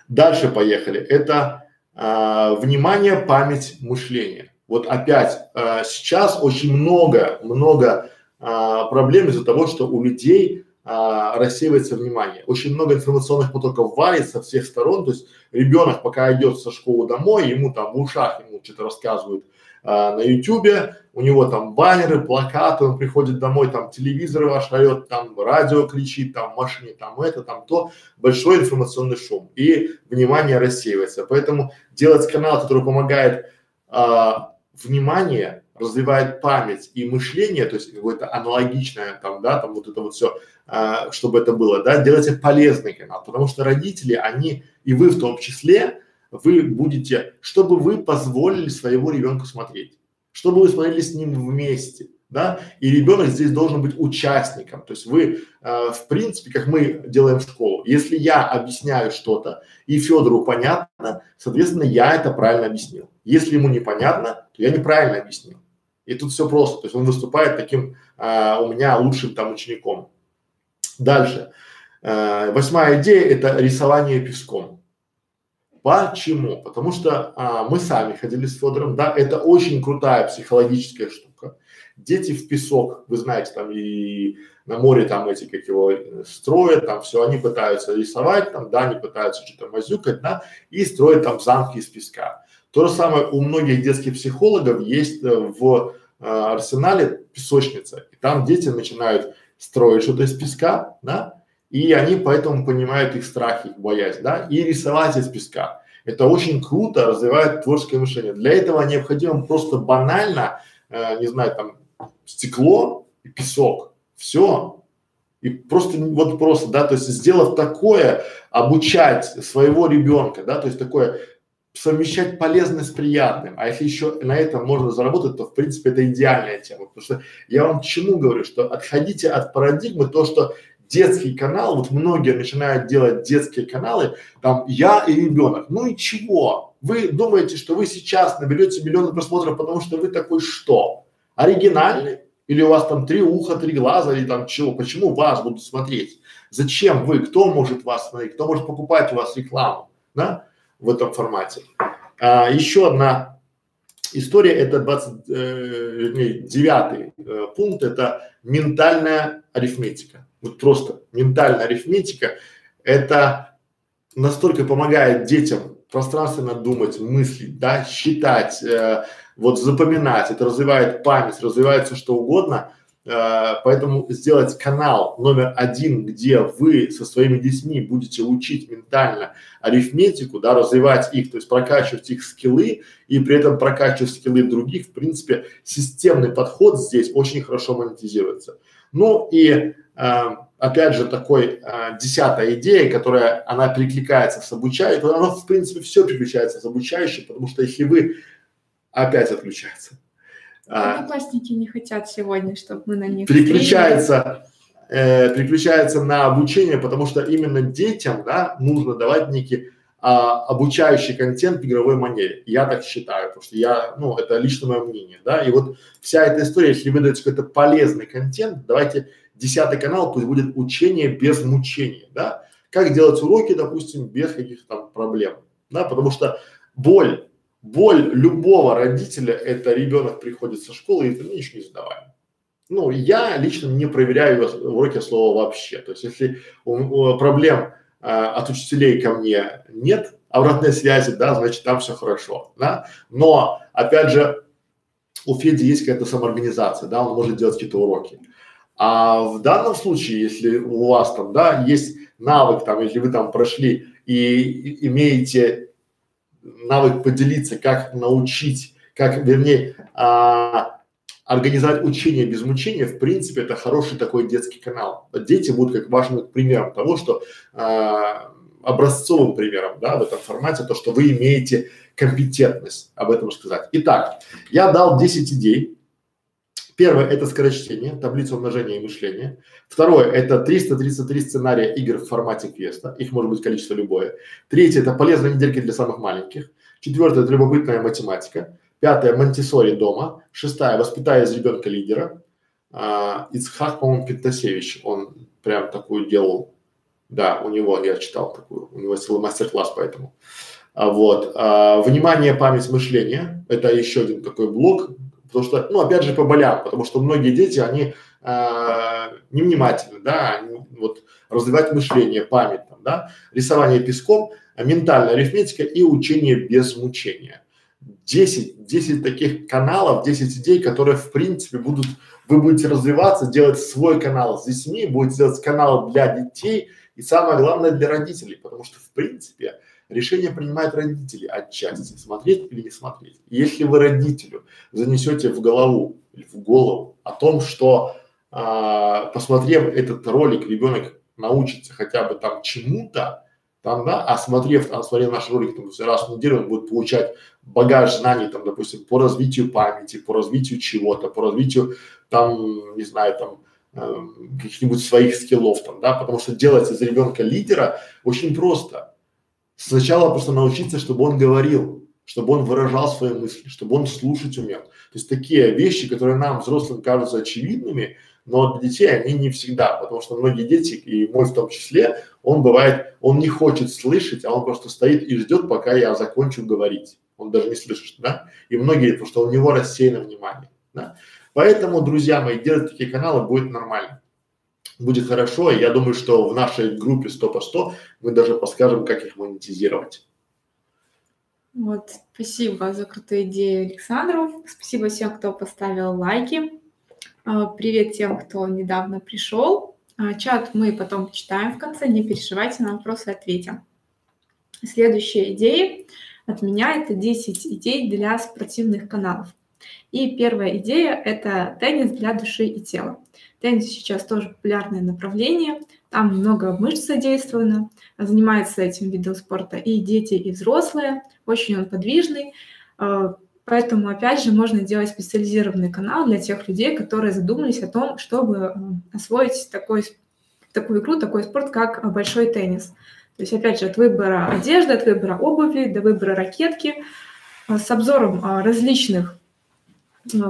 Дальше поехали. Это а, внимание, память, мышление. Вот опять а, сейчас очень много, много а, проблем из-за того, что у людей а, рассеивается внимание. Очень много информационных потоков валит со всех сторон, то есть ребенок, пока идет со школы домой, ему там в ушах ему что-то рассказывают а, на ютюбе, у него там баннеры, плакаты, он приходит домой, там телевизор ваш орет, там радио кричит, там машине, там это, там то, большой информационный шум и внимание рассеивается. Поэтому делать канал, который помогает а, внимание развивает память и мышление, то есть какое-то аналогичное там, да, там вот это вот все, а, чтобы это было, да, делайте полезный канал, потому что родители, они и вы в том числе, вы будете, чтобы вы позволили своего ребенка смотреть, чтобы вы смотрели с ним вместе, да, и ребенок здесь должен быть участником, то есть вы, э, в принципе, как мы делаем школу, если я объясняю что-то и Федору понятно, соответственно, я это правильно объяснил. Если ему непонятно, то я неправильно объяснил. И тут все просто, то есть он выступает таким э, у меня лучшим там учеником. Дальше. Э, восьмая идея – это рисование песком. Почему? Потому что а, мы сами ходили с Федором, да, это очень крутая психологическая штука. Дети в песок, вы знаете, там и на море там эти, как его, э, строят, там все, они пытаются рисовать, там, да, они пытаются что-то мазюкать, да, и строят там замки из песка. То же самое у многих детских психологов есть э, в э, арсенале песочница, и там дети начинают строить что-то из песка, да, и они поэтому понимают их страхи, их боязнь, да, и рисовать из песка. Это очень круто, развивает творческое мышление. Для этого необходимо просто банально, э, не знаю, там, стекло и песок. Все. И просто, вот просто, да, то есть сделав такое, обучать своего ребенка, да, то есть такое совмещать полезное с приятным, а если еще на этом можно заработать, то в принципе это идеальная тема, потому что я вам к чему говорю, что отходите от парадигмы то, что детский канал, вот многие начинают делать детские каналы, там я и ребенок, ну и чего? Вы думаете, что вы сейчас наберете миллионы просмотров, потому что вы такой что? Оригинальный? Или у вас там три уха, три глаза, или там чего? Почему вас будут смотреть? Зачем вы? Кто может вас смотреть? Кто может покупать у вас рекламу? Да? В этом формате. А, еще одна история, это 20, э, девятый э, пункт, это ментальная арифметика вот просто ментальная арифметика, это настолько помогает детям пространственно думать, мыслить, да, считать, э, вот запоминать, это развивает память, развивается что угодно, э, поэтому сделать канал номер один, где вы со своими детьми будете учить ментально арифметику, да, развивать их, то есть прокачивать их скиллы и при этом прокачивать скиллы других, в принципе, системный подход здесь очень хорошо монетизируется. Ну и э, опять же такой э, десятая идея, которая она перекликается с обучающим, она в принципе все переключается с обучающим, потому что если вы опять отключается. А, Одноклассники не хотят сегодня, чтобы мы на них переключается, э, переключается на обучение, потому что именно детям, да, нужно давать некий а, обучающий контент в игровой манере. Я так считаю, потому что я, ну, это лично мое мнение, да, и вот вся эта история, если вы даете какой-то полезный контент, давайте десятый канал, пусть будет учение без мучения, да, как делать уроки, допустим, без каких-то там проблем, да, потому что боль, боль любого родителя, это ребенок приходит со школы и это ничего не задаваем. Ну, я лично не проверяю уроки слова вообще, то есть если у, у, проблем от учителей ко мне нет обратной связи, да, значит там все хорошо, да. Но опять же у Феди есть какая-то самоорганизация, да, он может делать какие-то уроки. А в данном случае, если у вас там, да, есть навык там, если вы там прошли и имеете навык поделиться, как научить, как, вернее, а, организовать учение без мучения, в принципе, это хороший такой детский канал. Дети будут как важным примером того, что э, образцовым примером, да, в этом формате, то, что вы имеете компетентность об этом сказать. Итак, я дал 10 идей Первое – это скорочтение, таблица умножения и мышления. Второе – это 333 сценария игр в формате квеста, их может быть количество любое. Третье – это полезные недельки для самых маленьких. Четвертое – это любопытная математика. Пятое – Монтисори дома. Шестая – воспитая из ребенка лидера. А, Ицхак, по-моему, Пентасевич, он прям такую делал. Да, у него, я читал такую, у него целый мастер-класс по этому. А, вот. А, внимание, память, мышление – это еще один такой блок, потому что, ну, опять же, по болям, потому что многие дети, они а, невнимательны, да, они, вот, развивать мышление, память, там, да, рисование песком, ментальная арифметика и учение без мучения. 10, 10 таких каналов, 10 идей, которые в принципе будут, вы будете развиваться, делать свой канал с детьми, будете делать канал для детей и самое главное для родителей, потому что в принципе решение принимают родители отчасти, смотреть или не смотреть. Если вы родителю занесете в голову или в голову о том, что а, посмотрев этот ролик, ребенок научится хотя бы там чему-то, там, да, а смотрев, а смотрев наш ролик там, раз в неделю, он будет получать багаж знаний, там, допустим, по развитию памяти, по развитию чего-то, по развитию, там, не знаю, там, э, каких-нибудь своих скиллов, там, да, потому что делать из ребенка лидера очень просто. Сначала просто научиться, чтобы он говорил, чтобы он выражал свои мысли, чтобы он слушать умел. То есть такие вещи, которые нам, взрослым, кажутся очевидными, но для детей они не всегда, потому что многие дети, и мой в том числе, он бывает, он не хочет слышать, а он просто стоит и ждет, пока я закончу говорить. Он даже не слышит, да? И многие, потому что у него рассеяно внимание, да? Поэтому, друзья мои, делать такие каналы будет нормально будет хорошо. И я думаю, что в нашей группе 100 по 100 мы даже подскажем, как их монетизировать. Вот, спасибо за крутую идею Александру. Спасибо всем, кто поставил лайки. А, привет тем, кто недавно пришел. А, чат мы потом читаем в конце, не переживайте, на вопросы ответим. Следующая идея от меня – это 10 идей для спортивных каналов. И первая идея – это теннис для души и тела. Теннис сейчас тоже популярное направление, там много мышц задействовано, занимаются этим видом спорта и дети, и взрослые, очень он подвижный, а, поэтому, опять же, можно делать специализированный канал для тех людей, которые задумались о том, чтобы а, освоить такой, такую игру, такой спорт, как большой теннис. То есть, опять же, от выбора одежды, от выбора обуви до выбора ракетки, а, с обзором различных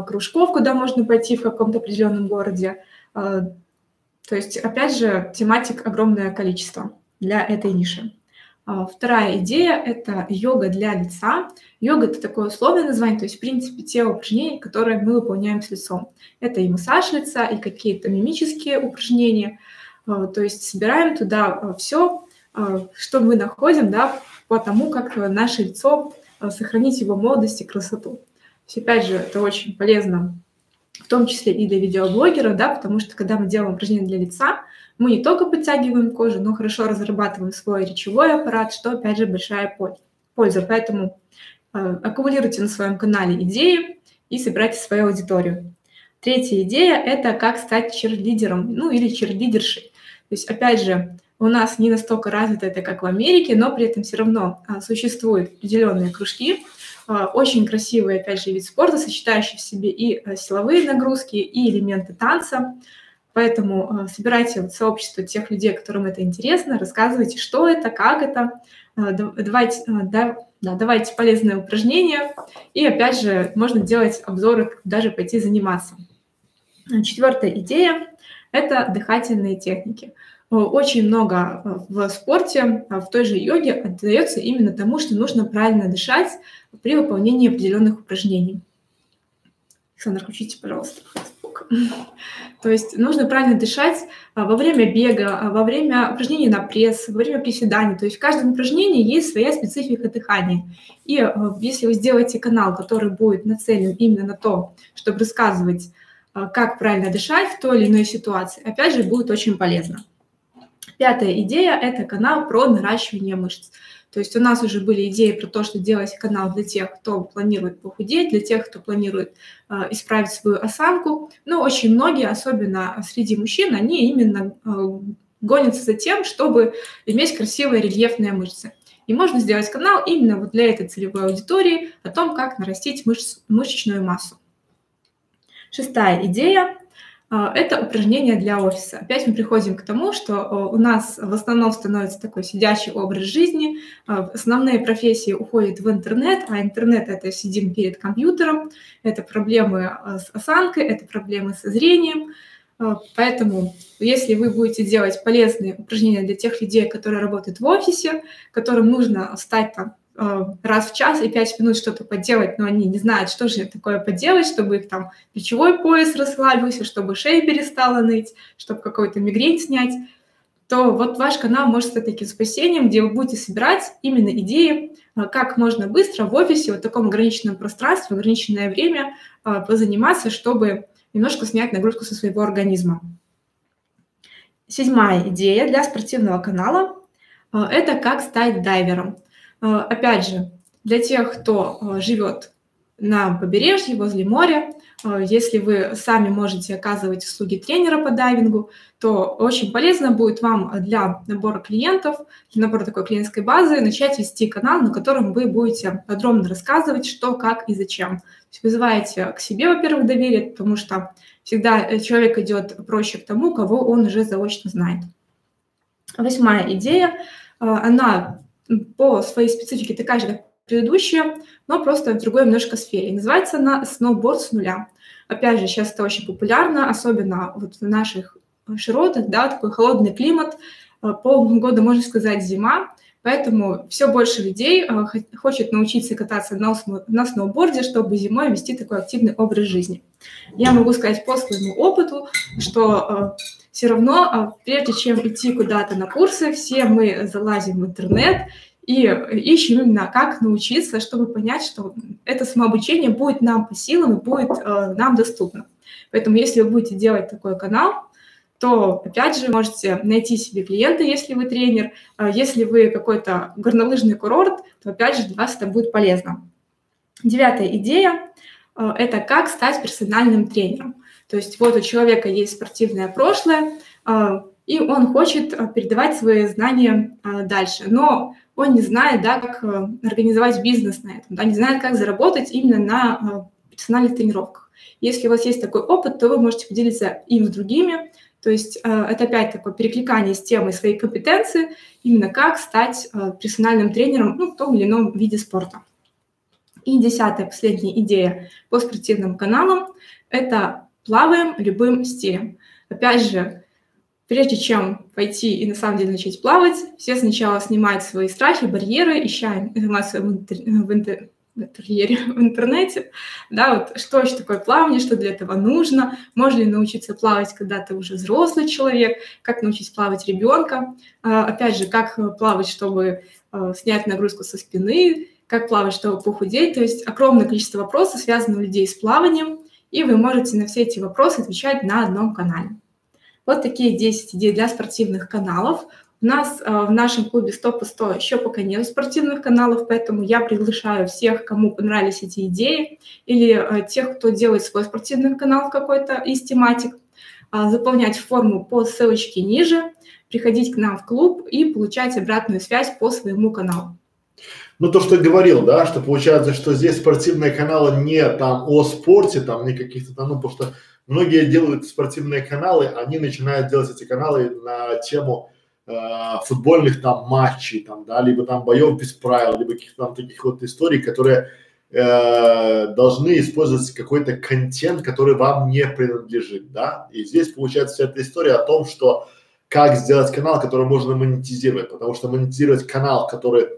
кружков, куда можно пойти в каком-то определенном городе, а, то есть, опять же, тематик огромное количество для этой ниши. А, вторая идея – это йога для лица. Йога – это такое условное название, то есть, в принципе, те упражнения, которые мы выполняем с лицом. Это и массаж лица, и какие-то мимические упражнения. А, то есть, собираем туда все, что мы находим, да, по тому, как наше лицо, сохранить его молодость и красоту. То есть, опять же, это очень полезно в том числе и для видеоблогера, да, потому что когда мы делаем упражнения для лица, мы не только подтягиваем кожу, но хорошо разрабатываем свой речевой аппарат, что, опять же, большая польза. Поэтому э, аккумулируйте на своем канале идеи и собирайте свою аудиторию. Третья идея – это как стать черлидером, ну или черлидершей. То есть, опять же, у нас не настолько развито это, как в Америке, но при этом все равно а, существуют определенные кружки, очень красивый, опять же, вид спорта, сочетающий в себе и э, силовые нагрузки, и элементы танца. Поэтому э, собирайте вот сообщество тех людей, которым это интересно, рассказывайте, что это, как это, э, давайте, да, да, давайте полезные упражнения. И опять же, можно делать обзоры, даже пойти заниматься. Четвертая идея – это дыхательные техники. Очень много в спорте, в той же йоге отдается именно тому, что нужно правильно дышать, при выполнении определенных упражнений. Александр, включите, пожалуйста. То есть нужно правильно дышать а, во время бега, а, во время упражнений на пресс, во время приседаний. То есть в каждом упражнении есть своя специфика дыхания. И а, если вы сделаете канал, который будет нацелен именно на то, чтобы рассказывать, как правильно дышать в той или иной ситуации, опять же, будет очень полезно. Пятая идея – это канал про наращивание мышц. То есть у нас уже были идеи про то, что делать канал для тех, кто планирует похудеть, для тех, кто планирует э, исправить свою осанку. Но очень многие, особенно среди мужчин, они именно э, гонятся за тем, чтобы иметь красивые рельефные мышцы. И можно сделать канал именно вот для этой целевой аудитории о том, как нарастить мышц, мышечную массу. Шестая идея это упражнение для офиса. Опять мы приходим к тому, что у нас в основном становится такой сидящий образ жизни, а, основные профессии уходят в интернет, а интернет – это сидим перед компьютером, это проблемы а, с осанкой, это проблемы со зрением, Поэтому, если вы будете делать полезные упражнения для тех людей, которые работают в офисе, которым нужно встать там Э, раз в час и пять минут что-то поделать, но они не знают, что же такое поделать, чтобы их там плечевой пояс расслабился, чтобы шея перестала ныть, чтобы какой-то мигрень снять, то вот ваш канал может стать таким спасением, где вы будете собирать именно идеи, э, как можно быстро в офисе, в таком ограниченном пространстве, в ограниченное время э, позаниматься, чтобы немножко снять нагрузку со своего организма. Седьмая идея для спортивного канала – это как стать дайвером. Э, опять же, для тех, кто э, живет на побережье, возле моря, э, если вы сами можете оказывать услуги тренера по дайвингу, то очень полезно будет вам для набора клиентов, для набора такой клиентской базы начать вести канал, на котором вы будете подробно рассказывать, что, как и зачем. То есть вызываете к себе, во-первых, доверие, потому что всегда человек идет проще к тому, кого он уже заочно знает. Восьмая идея, она по своей специфике такая же, как предыдущая, но просто в другой немножко сфере. Называется она «Сноуборд с нуля». Опять же, сейчас это очень популярно, особенно вот в наших широтах, да, такой холодный климат, э, полгода, можно сказать, зима, поэтому все больше людей э, хочет научиться кататься на, на сноуборде, чтобы зимой вести такой активный образ жизни. Я могу сказать по своему опыту, что э, все равно, прежде чем идти куда-то на курсы, все мы залазим в интернет и ищем именно, как научиться, чтобы понять, что это самообучение будет нам по силам и будет э, нам доступно. Поэтому если вы будете делать такой канал, то, опять же, можете найти себе клиента, если вы тренер. Э, если вы какой-то горнолыжный курорт, то, опять же, для вас это будет полезно. Девятая идея э, – это как стать персональным тренером. То есть вот у человека есть спортивное прошлое, а, и он хочет а, передавать свои знания а, дальше, но он не знает, да, как организовать бизнес на этом, да, не знает, как заработать именно на персональных тренировках. Если у вас есть такой опыт, то вы можете поделиться им с другими, то есть это опять такое перекликание с темой своей компетенции, именно как стать персональным тренером ну, в том или ином виде спорта. И десятая, последняя идея по спортивным каналам – это плаваем любым стилем. Опять же, прежде чем пойти и на самом деле начать плавать, все сначала снимают свои страхи, барьеры, ища информацию в, интер... в, интер... в, интерьере, в интернете, да, вот что еще такое плавание, что для этого нужно, можно ли научиться плавать, когда ты уже взрослый человек, как научить плавать ребенка, а, опять же, как плавать, чтобы а, снять нагрузку со спины, как плавать, чтобы похудеть, то есть огромное количество вопросов, связанных у людей с плаванием, и вы можете на все эти вопросы отвечать на одном канале. Вот такие 10 идей для спортивных каналов. У нас э, в нашем клубе 100 по 100 еще пока нет спортивных каналов, поэтому я приглашаю всех, кому понравились эти идеи, или э, тех, кто делает свой спортивный канал какой-то из тематик, э, заполнять форму по ссылочке ниже, приходить к нам в клуб и получать обратную связь по своему каналу. Ну, то, что я говорил, да, что получается, что здесь спортивные каналы не там о спорте, там не каких-то там, ну, потому что многие делают спортивные каналы, они начинают делать эти каналы на тему футбольных там матчей, там, да, либо там боев без правил, либо каких-то там таких вот историй, которые э, должны использовать какой-то контент, который вам не принадлежит, да. И здесь получается вся эта история о том, что как сделать канал, который можно монетизировать, потому что монетизировать канал, который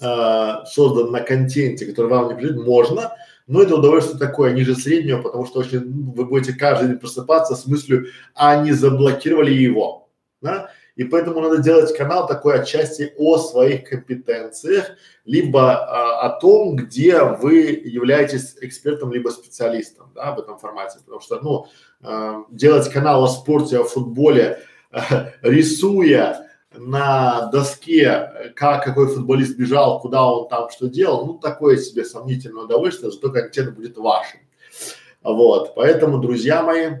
э, создан на контенте, который вам не придет, можно, но это удовольствие такое, ниже среднего, потому что очень, ну, вы будете каждый день просыпаться с мыслью, а не заблокировали его, да? И поэтому надо делать канал такой отчасти о своих компетенциях, либо а, о том, где вы являетесь экспертом, либо специалистом, да, в этом формате. Потому что, ну, э, делать канал о спорте, о футболе, э, рисуя на доске, как какой футболист бежал, куда он там что делал, ну такое себе сомнительное удовольствие, зато контент будет вашим. Вот, поэтому, друзья мои,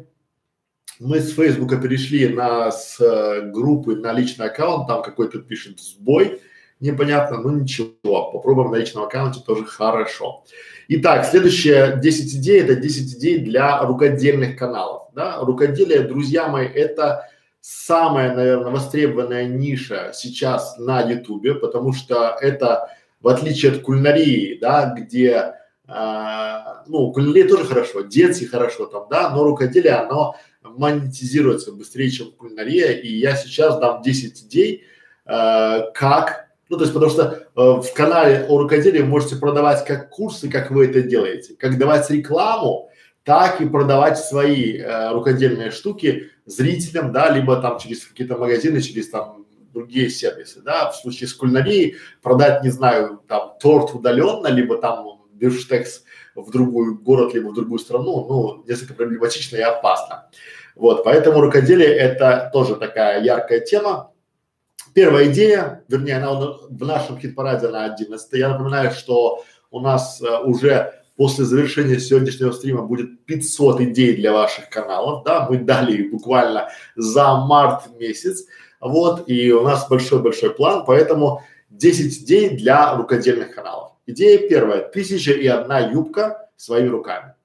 мы с Фейсбука перешли на с э, группы на личный аккаунт, там какой-то пишет сбой, непонятно, ну ничего, попробуем на личном аккаунте тоже хорошо. Итак, следующие 10 идей – это 10 идей для рукодельных каналов. Да? Рукоделие, друзья мои, это самая, наверное, востребованная ниша сейчас на Ютубе, потому что это, в отличие от кулинарии, да, где, а, ну, кулинария тоже хорошо, детский хорошо там, да, но рукоделие, оно монетизируется быстрее, чем кулинария, и я сейчас дам 10 идей, э, как, ну, то есть, потому что э, в канале о рукоделии вы можете продавать как курсы, как вы это делаете, как давать рекламу, так и продавать свои э, рукодельные штуки зрителям, да, либо там через какие-то магазины, через там другие сервисы, да, в случае с кулинарией продать, не знаю, там торт удаленно, либо там бифштекс в другой город, либо в другую страну, ну, несколько проблематично и опасно. Вот, поэтому рукоделие это тоже такая яркая тема. Первая идея, вернее, она в нашем хит-параде на 11. Я напоминаю, что у нас э, уже после завершения сегодняшнего стрима будет 500 идей для ваших каналов, да, мы дали их буквально за март месяц, вот, и у нас большой-большой план, поэтому 10 идей для рукодельных каналов. Идея первая, тысяча и одна юбка своими руками.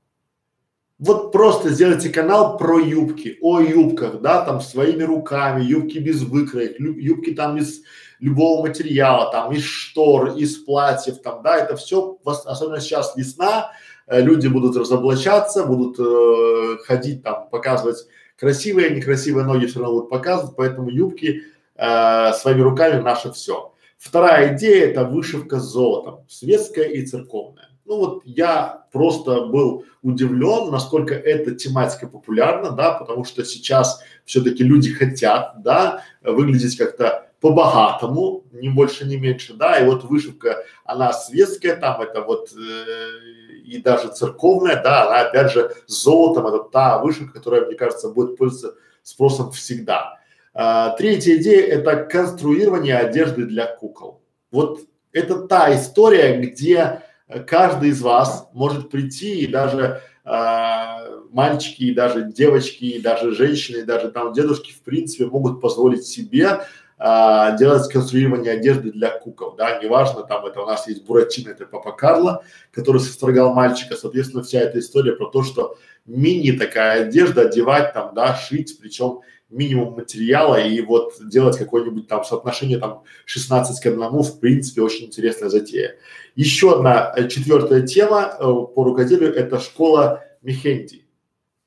Вот просто сделайте канал про юбки, о юбках, да, там своими руками, юбки без выкроек, юбки там из любого материала, там из штор, из платьев, там, да, это все, особенно сейчас весна, э, люди будут разоблачаться, будут э, ходить там, показывать красивые, некрасивые ноги все равно будут показывать, поэтому юбки э, своими руками наше все. Вторая идея это вышивка золотом, светская и церковная. Ну вот я просто был удивлен, насколько эта тематика популярна, да, потому что сейчас все-таки люди хотят, да, выглядеть как-то по-богатому, ни больше, ни меньше, да, и вот вышивка, она светская, там это вот э, и даже церковная, да, она опять же с золотом, это та вышивка, которая, мне кажется, будет пользоваться спросом всегда. А, третья идея – это конструирование одежды для кукол. Вот это та история, где каждый из вас может прийти и даже э, мальчики, и даже девочки, и даже женщины, и даже там дедушки в принципе могут позволить себе э, делать конструирование одежды для кукол, да, неважно, там это у нас есть Буратино, это Папа Карло, который сострогал мальчика, соответственно, вся эта история про то, что мини такая одежда одевать там, да, шить, причем минимум материала и вот делать какое-нибудь там соотношение там 16 к одному, в принципе, очень интересная затея. Еще одна э, четвертая тема э, по рукоделию – это школа Мехенди.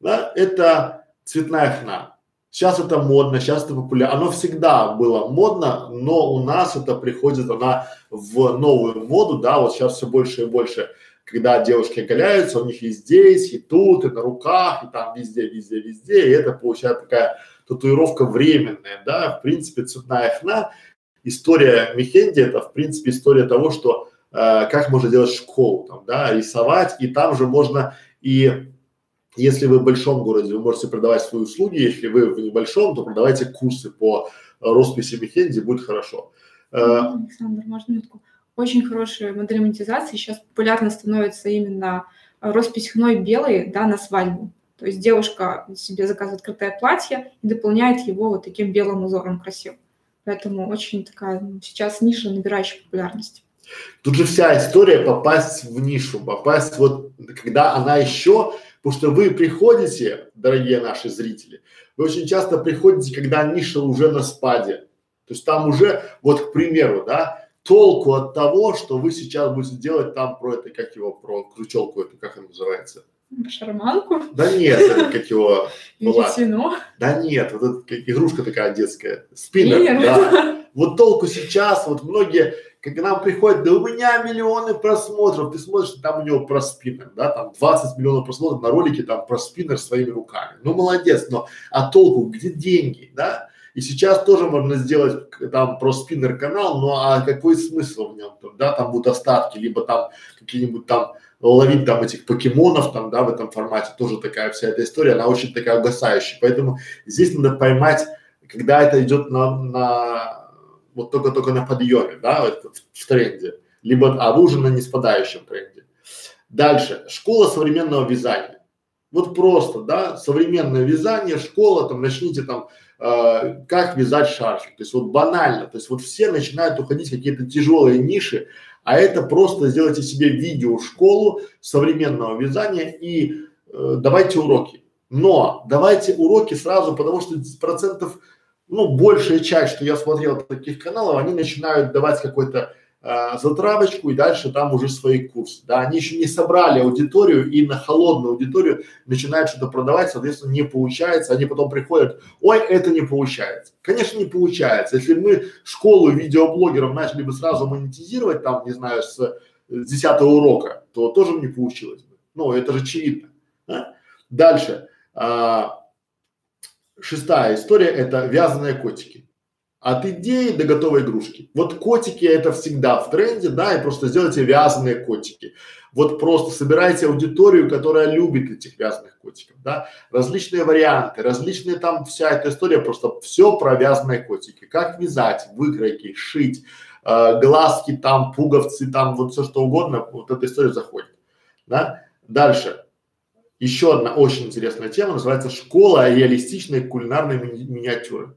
Да, это цветная хна. Сейчас это модно, сейчас это популярно. Оно всегда было модно, но у нас это приходит она в новую моду, да, вот сейчас все больше и больше когда девушки оголяются, у них и здесь, и тут, и на руках, и там везде, везде, везде, и это получается такая татуировка временная, да, в принципе, цветная хна. История Мехенди это, в принципе, история того, что э, как можно делать школу, там, да, рисовать, и там же можно и если вы в большом городе, вы можете продавать свои услуги, если вы в небольшом, то продавайте курсы по росписи Мехенди, будет хорошо. Э, Александр, можно минутку? Очень хорошая модель монетизации. Сейчас популярно становится именно роспись хной белой, да, на свадьбу. То есть девушка себе заказывает крутое платье и дополняет его вот таким белым узором красивым. Поэтому очень такая ну, сейчас ниша, набирающая популярность. Тут же вся история попасть в нишу, попасть вот, когда она еще, потому что вы приходите, дорогие наши зрители, вы очень часто приходите, когда ниша уже на спаде. То есть там уже, вот к примеру, да, толку от того, что вы сейчас будете делать там про это, как его, про крючелку эту, как она называется? Шарманку? Да нет, это как его была. Да нет, вот это как игрушка такая детская. Спиннер, да. Вот толку сейчас, вот многие, когда нам приходят, да у меня миллионы просмотров, ты смотришь, там у него про спиннер, да, там 20 миллионов просмотров на ролике, там про спиннер своими руками. Ну молодец, но а толку, где деньги, да? И сейчас тоже можно сделать там про спиннер канал, но а какой смысл в нем? Да, там будут остатки, либо там какие-нибудь там ловить там этих покемонов там, да, в этом формате, тоже такая вся эта история, она очень такая угасающая. Поэтому здесь надо поймать, когда это идет на, на вот только-только на подъеме, да, в, в тренде, либо, а вы уже на неспадающем тренде. Дальше, школа современного вязания. Вот просто, да, современное вязание, школа, там, начните там, э, как вязать шарфик. То есть вот банально, то есть вот все начинают уходить в какие-то тяжелые ниши, а это просто сделайте себе видеошколу современного вязания и э, давайте уроки. Но давайте уроки сразу, потому что процентов, ну, большая часть, что я смотрел таких каналов, они начинают давать какой-то э, затравочку и дальше там уже свои курсы. Да, они еще не собрали аудиторию и на холодную аудиторию начинают что-то продавать, соответственно, не получается. Они потом приходят, ой, это не получается. Конечно, не получается. Если мы школу видеоблогеров начали бы сразу монетизировать, там, не знаю, с, 10 урока, то тоже не получилось бы. Ну, это же очевидно. Да? Дальше. А, шестая история – это вязаные котики. От идеи до готовой игрушки. Вот котики это всегда в тренде, да, и просто сделайте вязаные котики. Вот просто собирайте аудиторию, которая любит этих вязаных котиков, да. Различные варианты, различные там вся эта история, просто все про вязаные котики. Как вязать, выкройки, шить, э, глазки там, пуговцы там, вот все что угодно, вот эта история заходит, да. Дальше еще одна очень интересная тема называется «Школа реалистичной кулинарной ми- миниатюры».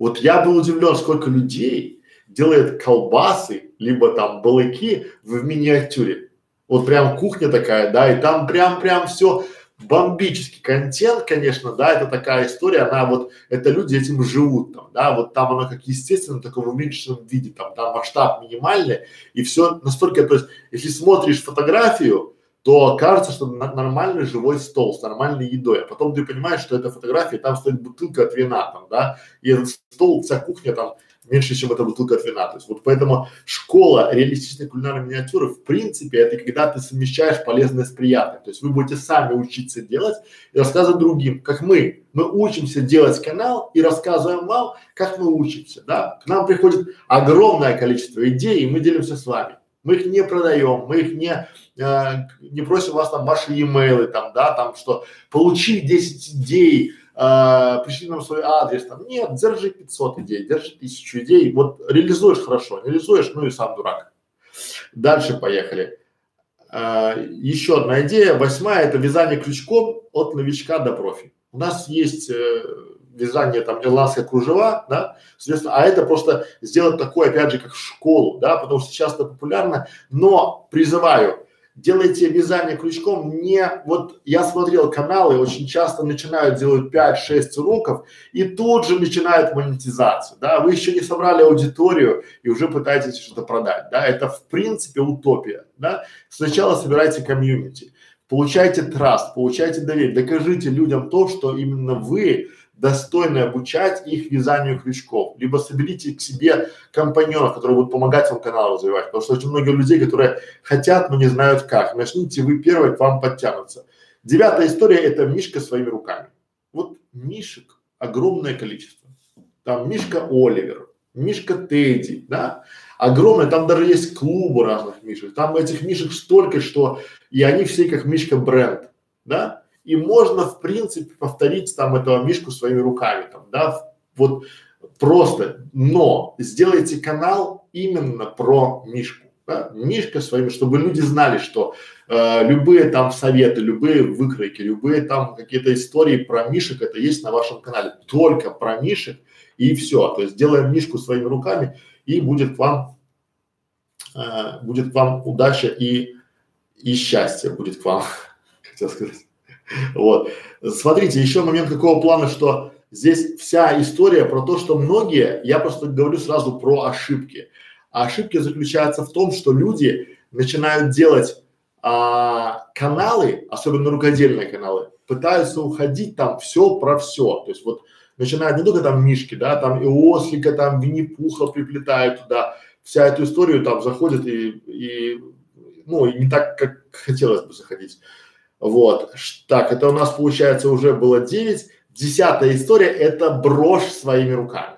Вот я был удивлен, сколько людей делает колбасы, либо там балыки в миниатюре. Вот прям кухня такая, да, и там прям-прям все бомбический контент, конечно, да, это такая история, она вот, это люди этим живут там, да, вот там оно как естественно, в таком уменьшенном виде, там, там масштаб минимальный, и все настолько, то есть, если смотришь фотографию, то кажется, что нормальный живой стол с нормальной едой, а потом ты понимаешь, что это фотография, там стоит бутылка от вина там, да, и этот стол, вся кухня там меньше, чем эта бутылка от вина. То есть вот поэтому школа реалистичной кулинарной миниатюры в принципе это когда ты совмещаешь полезное с приятным. То есть вы будете сами учиться делать и рассказывать другим, как мы. Мы учимся делать канал и рассказываем вам, как мы учимся, да. К нам приходит огромное количество идей, и мы делимся с вами. Мы их не продаем, мы их не, э, не просим вас там ваши e-mail, там, да, там, что получи 10 идей, э, пришли нам свой адрес, там, нет, держи 500 идей, держи 1000 идей, вот реализуешь хорошо, реализуешь, ну и сам дурак. Дальше поехали. Э, еще одна идея, восьмая, это вязание крючком от новичка до профи. У нас есть э, вязание там ирландская кружева, да, соответственно, а это просто сделать такое, опять же, как школу, да, потому что сейчас это популярно, но призываю, делайте вязание крючком не, вот я смотрел каналы, очень часто начинают делать 5-6 уроков и тут же начинают монетизацию, да, вы еще не собрали аудиторию и уже пытаетесь что-то продать, да, это в принципе утопия, да, сначала собирайте комьюнити, получайте траст, получайте доверие, докажите людям то, что именно вы достойны обучать их вязанию крючков, либо соберите к себе компаньонов, которые будут помогать вам канал развивать, потому что очень много людей, которые хотят, но не знают как. Начните вы первые, к вам подтянутся. Девятая история – это Мишка своими руками. Вот Мишек огромное количество. Там Мишка Оливер, Мишка Тедди, да, огромное, там даже есть клубы разных Мишек, там этих Мишек столько, что и они все как Мишка бренд, да, и можно в принципе повторить там этого мишку своими руками, там, да, вот просто, но сделайте канал именно про мишку, да, мишка своими, чтобы люди знали, что э, любые там советы, любые выкройки, любые там какие-то истории про мишек, это есть на вашем канале, только про мишек и все, то есть делаем мишку своими руками и будет вам, э, будет вам удача и, и счастье будет к вам, хотел сказать. Вот. Смотрите, еще момент какого плана, что здесь вся история про то, что многие, я просто говорю сразу про ошибки. Ошибки заключаются в том, что люди начинают делать а, каналы, особенно рукодельные каналы, пытаются уходить там все про все. То есть вот начинают не только там мишки, да, там и ослика, там Винни-Пуха приплетают туда, вся эту историю там заходит и, и ну, и не так, как хотелось бы заходить. Вот. Так, это у нас получается уже было 9. Десятая история – это брошь своими руками.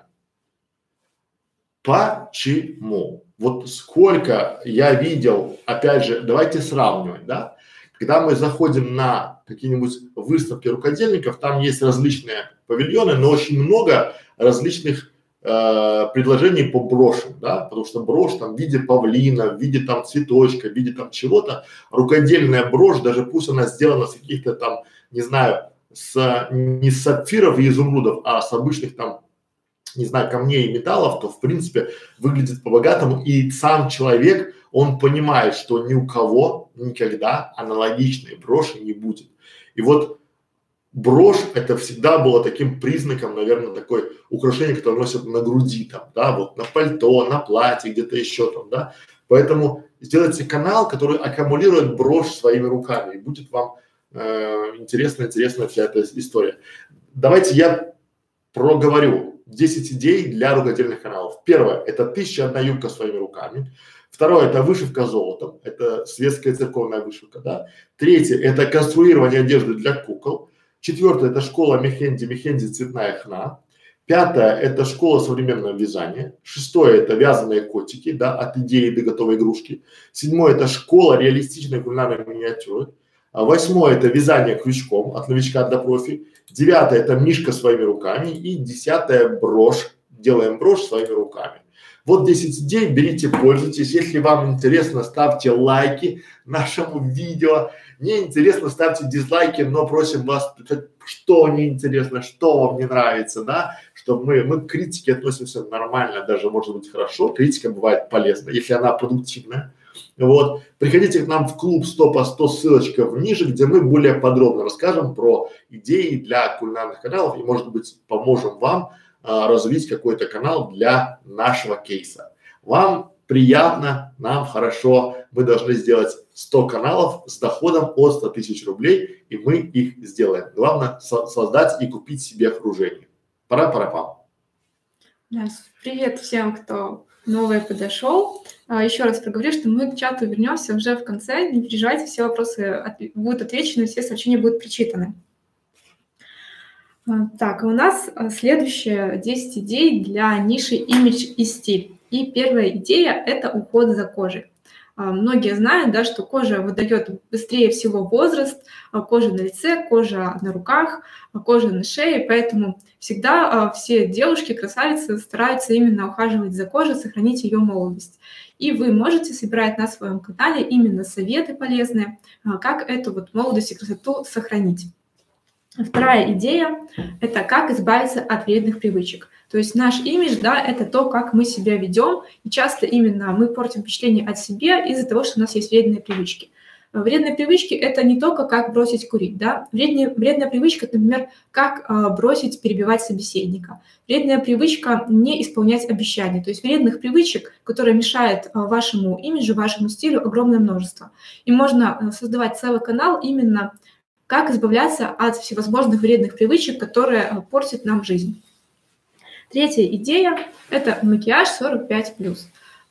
Почему? Вот сколько я видел, опять же, давайте сравнивать, да? Когда мы заходим на какие-нибудь выставки рукодельников, там есть различные павильоны, но очень много различных э, предложений по брошам, да, потому что брошь там в виде павлина, в виде там цветочка, в виде там чего-то, рукодельная брошь, даже пусть она сделана с каких-то там, не знаю, с, не с сапфиров и изумрудов, а с обычных там, не знаю, камней и металлов, то в принципе выглядит по-богатому и сам человек, он понимает, что ни у кого никогда аналогичной броши не будет. И вот брошь это всегда было таким признаком, наверное, такой украшение, которое носят на груди там, да, вот на пальто, на платье, где-то еще там, да. Поэтому сделайте канал, который аккумулирует брошь своими руками, и будет вам э, интересная, интересная вся эта история. Давайте я проговорю 10 идей для рукодельных каналов. Первое – это тысяча одна юбка своими руками. Второе – это вышивка золотом, это светская церковная вышивка, да. Третье – это конструирование одежды для кукол. Четвертое – это школа Мехенди, Мехенди цветная хна. Пятое – это школа современного вязания. Шестое – это вязаные котики, да, от идеи до готовой игрушки. Седьмое – это школа реалистичной кулинарной миниатюры. А восьмое – это вязание крючком от новичка до профи. Девятое – это мишка своими руками. И десятое – брошь. Делаем брошь своими руками. Вот 10 идей, берите, пользуйтесь. Если вам интересно, ставьте лайки нашему видео. Не интересно, ставьте дизлайки, но просим вас, что не интересно, что вам не нравится, да, чтобы мы, мы к критике относимся нормально, даже может быть хорошо. Критика бывает полезна, если она продуктивная. Вот. Приходите к нам в клуб 100 по 100, ссылочка ниже, где мы более подробно расскажем про идеи для кулинарных каналов и, может быть, поможем вам а, развить какой-то канал для нашего кейса. Вам приятно, нам хорошо, мы должны сделать 100 каналов с доходом от 100 тысяч рублей, и мы их сделаем. Главное со создать и купить себе окружение. Пора, пора, пам. Да, привет всем, кто новый подошел. А, еще раз проговорю, что мы к чату вернемся уже в конце. Не переживайте, все вопросы от, будут отвечены, все сообщения будут прочитаны. А, так, у нас а, следующее 10 идей для ниши имидж и стиль. И первая идея – это уход за кожей. А, многие знают, да, что кожа выдает быстрее всего возраст, кожа на лице, кожа на руках, кожа на шее, поэтому всегда все девушки, красавицы стараются именно ухаживать за кожей, сохранить ее молодость. И вы можете собирать на своем канале именно советы полезные, как эту вот молодость и красоту сохранить. Вторая идея – это как избавиться от вредных привычек. То есть наш имидж, да, это то, как мы себя ведем, и часто именно мы портим впечатление от себя из-за того, что у нас есть вредные привычки. Вредные привычки – это не только как бросить курить, да. Вредная, вредная привычка, например, как э, бросить перебивать собеседника. Вредная привычка – не исполнять обещания. То есть вредных привычек, которые мешают э, вашему имиджу, вашему стилю, огромное множество. И можно э, создавать целый канал именно как избавляться от всевозможных вредных привычек, которые э, портят нам жизнь. Третья идея – это макияж 45+.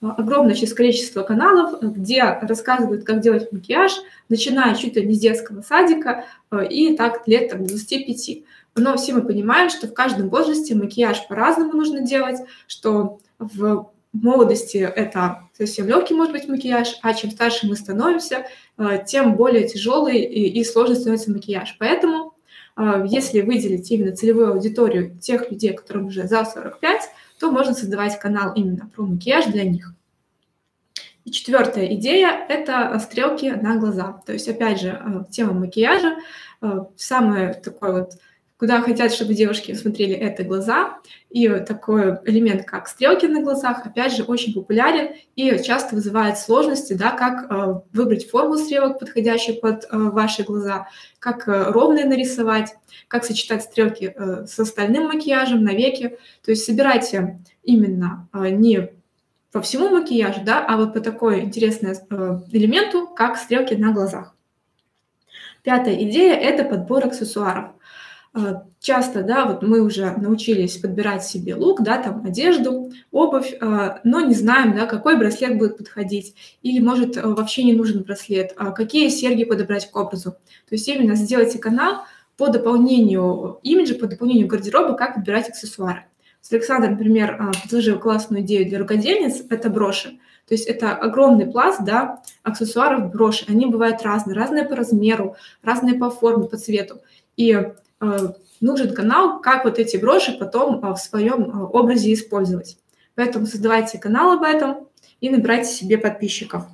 Э, огромное количество каналов, где рассказывают, как делать макияж, начиная чуть ли не с детского садика э, и так лет так, 25. Но все мы понимаем, что в каждом возрасте макияж по-разному нужно делать, что в молодости это совсем легкий может быть макияж, а чем старше мы становимся, э, тем более тяжелый и, и сложный становится макияж. Поэтому, э, если выделить именно целевую аудиторию тех людей, которым уже за 45, то можно создавать канал именно про макияж для них. И четвертая идея – это стрелки на глаза. То есть, опять же, э, тема макияжа, самое такое вот куда хотят, чтобы девушки смотрели это глаза. И такой элемент, как стрелки на глазах, опять же, очень популярен и часто вызывает сложности, да, как э, выбрать форму стрелок, подходящую под э, ваши глаза, как э, ровные нарисовать, как сочетать стрелки э, с остальным макияжем на веки. То есть собирайте именно э, не по всему макияжу, да, а вот по такой интересному э, элементу, как стрелки на глазах. Пятая идея – это подбор аксессуаров. А, часто, да, вот мы уже научились подбирать себе лук, да, там одежду, обувь, а, но не знаем, да, какой браслет будет подходить, или может а, вообще не нужен браслет, какие серьги подобрать к образу. То есть именно сделайте канал по дополнению имиджа, по дополнению гардероба, как подбирать аксессуары. Александр, например, предложил классную идею для рукодельниц – это броши. То есть это огромный пласт, да, аксессуаров броши. Они бывают разные, разные по размеру, разные по форме, по цвету. И Э, нужен канал, как вот эти броши потом э, в своем э, образе использовать. Поэтому создавайте канал об этом и набирайте себе подписчиков.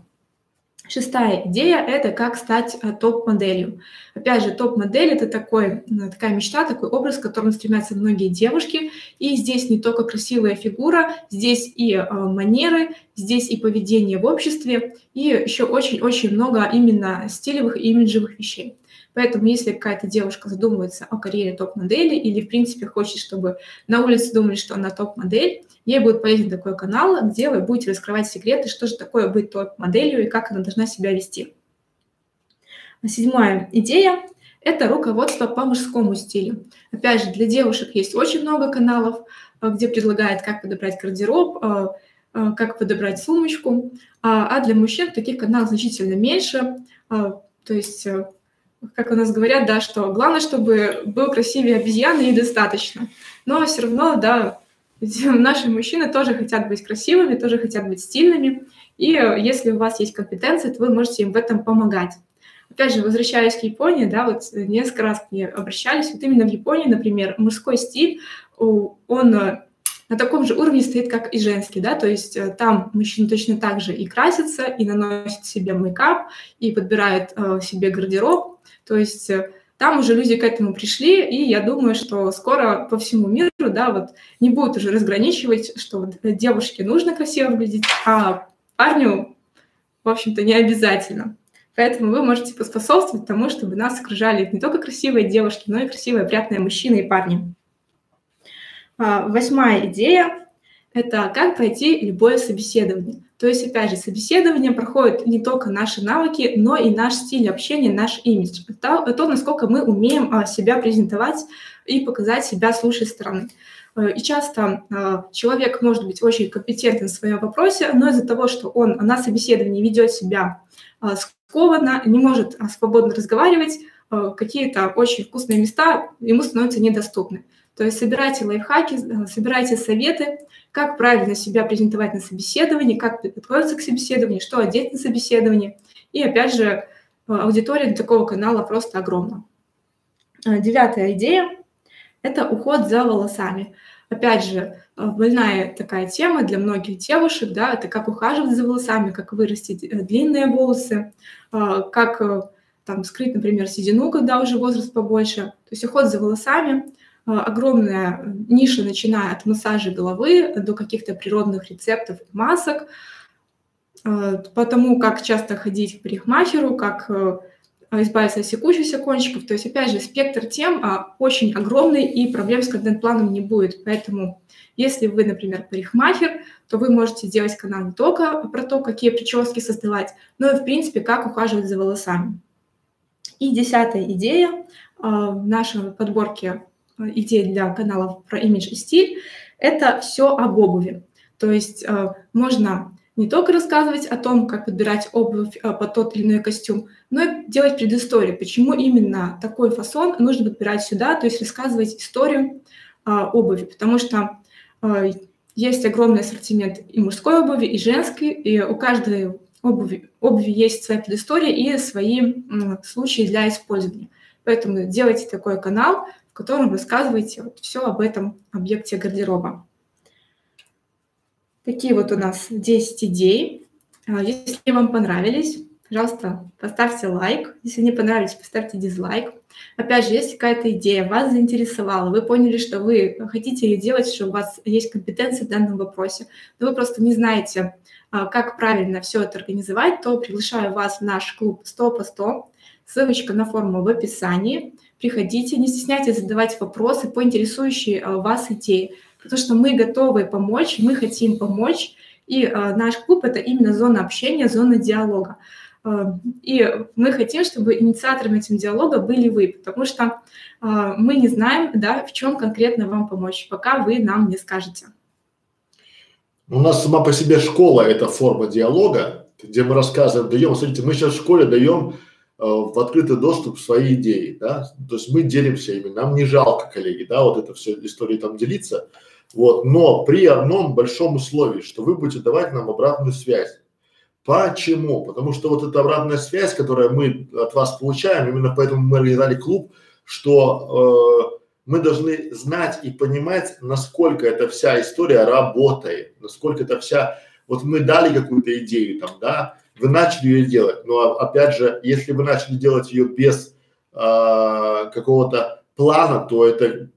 Шестая идея – это как стать топ-моделью. Опять же, топ-модель – это такой, такая мечта, такой образ, к которому стремятся многие девушки. И здесь не только красивая фигура, здесь и манеры, здесь и поведение в обществе, и еще очень-очень много именно стилевых и имиджевых вещей. Поэтому если какая-то девушка задумывается о карьере топ-модели или, в принципе, хочет, чтобы на улице думали, что она топ-модель, ей будет полезен такой канал, где вы будете раскрывать секреты, что же такое быть топ-моделью и как она должна себя вести. Седьмая идея – это руководство по мужскому стилю. Опять же, для девушек есть очень много каналов, э, где предлагают, как подобрать гардероб, э, как подобрать сумочку, а, а для мужчин таких каналов значительно меньше. То есть как у нас говорят, да, что главное, чтобы был красивее обезьяны и достаточно. Но все равно, да, наши мужчины тоже хотят быть красивыми, тоже хотят быть стильными. И если у вас есть компетенции, то вы можете им в этом помогать. Опять же, возвращаясь к Японии, да, вот несколько раз к ней обращались. Вот именно в Японии, например, мужской стиль, он на таком же уровне стоит, как и женский, да, то есть э, там мужчины точно так же и красятся, и наносят себе мейкап, и подбирают э, себе гардероб, то есть э, там уже люди к этому пришли, и я думаю, что скоро по всему миру, да, вот не будут уже разграничивать, что вот девушке нужно красиво выглядеть, а парню, в общем-то, не обязательно. Поэтому вы можете поспособствовать тому, чтобы нас окружали не только красивые девушки, но и красивые, приятные мужчины и парни. А, восьмая идея – это как пройти любое собеседование. То есть, опять же, собеседование проходит не только наши навыки, но и наш стиль общения, наш имидж. Это то, насколько мы умеем а, себя презентовать и показать себя с лучшей стороны. Э, и часто а, человек может быть очень компетентен в своем вопросе, но из-за того, что он на собеседовании ведет себя а, скованно, не может свободно разговаривать, какие-то очень вкусные места ему становятся недоступны. То есть собирайте лайфхаки, э, собирайте советы, как правильно себя презентовать на собеседовании, как подготовиться к собеседованию, что одеть на собеседовании. И опять же, э, аудитория для такого канала просто огромна. Э, девятая идея – это уход за волосами. Опять же, больная такая тема для многих девушек, да, это как ухаживать за волосами, как вырастить длинные волосы, как там скрыть, например, седину, когда уже возраст побольше. То есть уход за волосами – огромная ниша, начиная от массажа головы до каких-то природных рецептов и масок, по тому, как часто ходить к парикмахеру, как э, избавиться от секущихся кончиков. То есть, опять же, спектр тем а, очень огромный, и проблем с контент-планом не будет. Поэтому, если вы, например, парикмахер, то вы можете делать канал не только про то, какие прически создавать, но и, в принципе, как ухаживать за волосами. И десятая идея в нашей подборке идея для каналов про имидж и стиль, это все об обуви. То есть э, можно не только рассказывать о том, как подбирать обувь э, под тот или иной костюм, но и делать предысторию, почему именно такой фасон нужно подбирать сюда, то есть рассказывать историю э, обуви, потому что есть огромный ассортимент и мужской обуви, и женской, и у каждой обуви, обуви есть своя предыстория и свои случаи для использования. Поэтому делайте такой канал, котором рассказываете вот все об этом объекте гардероба. Такие вот у нас 10 идей. А, если вам понравились, пожалуйста, поставьте лайк. Если не понравились, поставьте дизлайк. Опять же, если какая-то идея вас заинтересовала, вы поняли, что вы хотите ее делать, что у вас есть компетенции в данном вопросе, но вы просто не знаете, а, как правильно все это организовать, то приглашаю вас в наш клуб 100 по 100. Ссылочка на форму в описании приходите, не стесняйтесь задавать вопросы по интересующей а, вас идее, потому что мы готовы помочь, мы хотим помочь, и а, наш клуб – это именно зона общения, зона диалога. А, и мы хотим, чтобы инициаторами этим диалога были вы, потому что мы не знаем, да, в чем конкретно вам помочь, пока вы нам не скажете. У нас сама по себе школа – это форма диалога, где мы рассказываем, даем, смотрите, мы сейчас в школе даем Э, в открытый доступ свои идеи, да, то есть мы делимся ими, нам не жалко, коллеги, да, вот это все истории там делиться, вот, но при одном большом условии, что вы будете давать нам обратную связь. Почему? Потому что вот эта обратная связь, которую мы от вас получаем, именно поэтому мы организовали клуб, что э, мы должны знать и понимать, насколько эта вся история работает, насколько это вся, вот мы дали какую-то идею там, да, вы начали ее делать, но опять же, если вы начали делать ее без э, какого-то плана, то это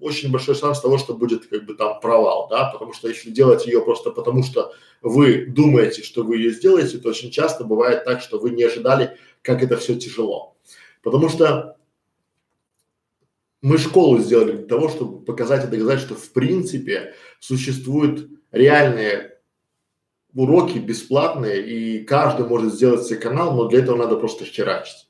очень большой шанс того, что будет как бы там провал, да, потому что если делать ее просто потому, что вы думаете, что вы ее сделаете, то очень часто бывает так, что вы не ожидали, как это все тяжело. Потому что мы школу сделали для того, чтобы показать и доказать, что в принципе существуют реальные уроки бесплатные, и каждый может сделать себе канал, но для этого надо просто херачить.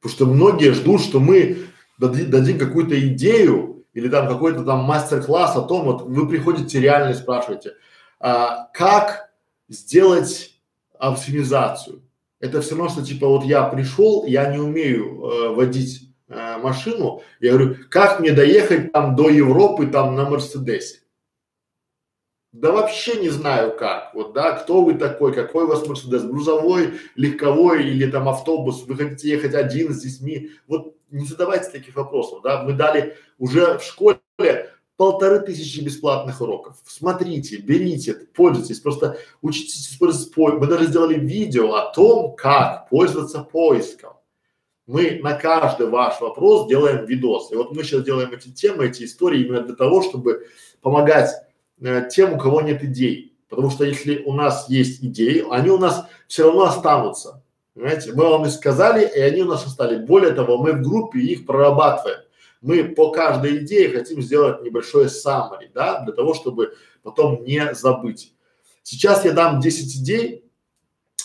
Потому что многие ждут, что мы дадим, дадим какую-то идею или там какой-то там мастер-класс о том, вот вы приходите реально и спрашиваете, а, как сделать оптимизацию. Это все равно, что типа вот я пришел, я не умею э, водить э, машину, я говорю, как мне доехать там до Европы там на Мерседесе? Да вообще не знаю как, вот, да, кто вы такой, какой у вас Мерседес, грузовой, легковой или там автобус, вы хотите ехать один с детьми, вот не задавайте таких вопросов, да, мы дали уже в школе полторы тысячи бесплатных уроков. Смотрите, берите, пользуйтесь, просто учитесь использовать поиск. Мы даже сделали видео о том, как пользоваться поиском мы на каждый ваш вопрос делаем видос. И вот мы сейчас делаем эти темы, эти истории именно для того, чтобы помогать э, тем, у кого нет идей. Потому что если у нас есть идеи, они у нас все равно останутся. Понимаете, мы вам и сказали, и они у нас остались. Более того, мы в группе их прорабатываем. Мы по каждой идее хотим сделать небольшое summary, да, для того, чтобы потом не забыть. Сейчас я дам 10 идей,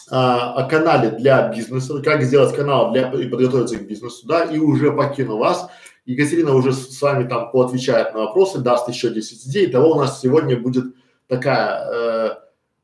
а, о канале для бизнеса, как сделать канал для и подготовиться к бизнесу, да, и уже покину вас. Екатерина уже с, вами там поотвечает на вопросы, даст еще 10 идей. Того у нас сегодня будет такая э,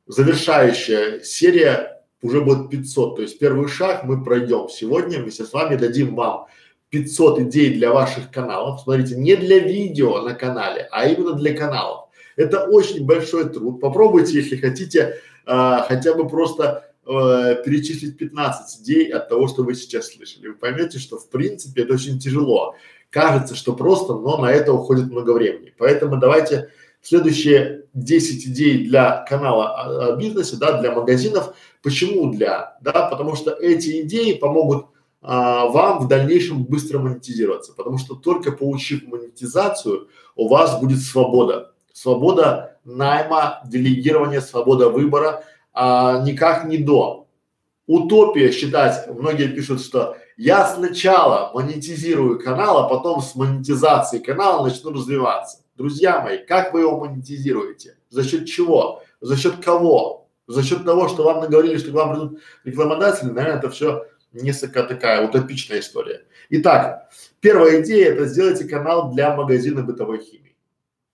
завершающая серия, уже будет 500. То есть первый шаг мы пройдем сегодня вместе с вами, дадим вам 500 идей для ваших каналов. Смотрите, не для видео на канале, а именно для каналов. Это очень большой труд. Попробуйте, если хотите, э, хотя бы просто э, перечислить 15 идей от того, что вы сейчас слышали. Вы поймете, что в принципе это очень тяжело. Кажется, что просто, но на это уходит много времени. Поэтому давайте следующие 10 идей для канала о, о бизнесе, да, для магазинов. Почему для? Да, потому что эти идеи помогут а, вам в дальнейшем быстро монетизироваться, потому что только получив монетизацию, у вас будет свобода. Свобода найма, делегирования, свобода выбора, а, никак не до. Утопия считать, многие пишут, что я сначала монетизирую канал, а потом с монетизацией канала начну развиваться. Друзья мои, как вы его монетизируете? За счет чего? За счет кого? За счет того, что вам наговорили, что к вам придут рекламодатели, наверное, это все несколько такая утопичная история. Итак, первая идея это сделайте канал для магазина бытовой химии.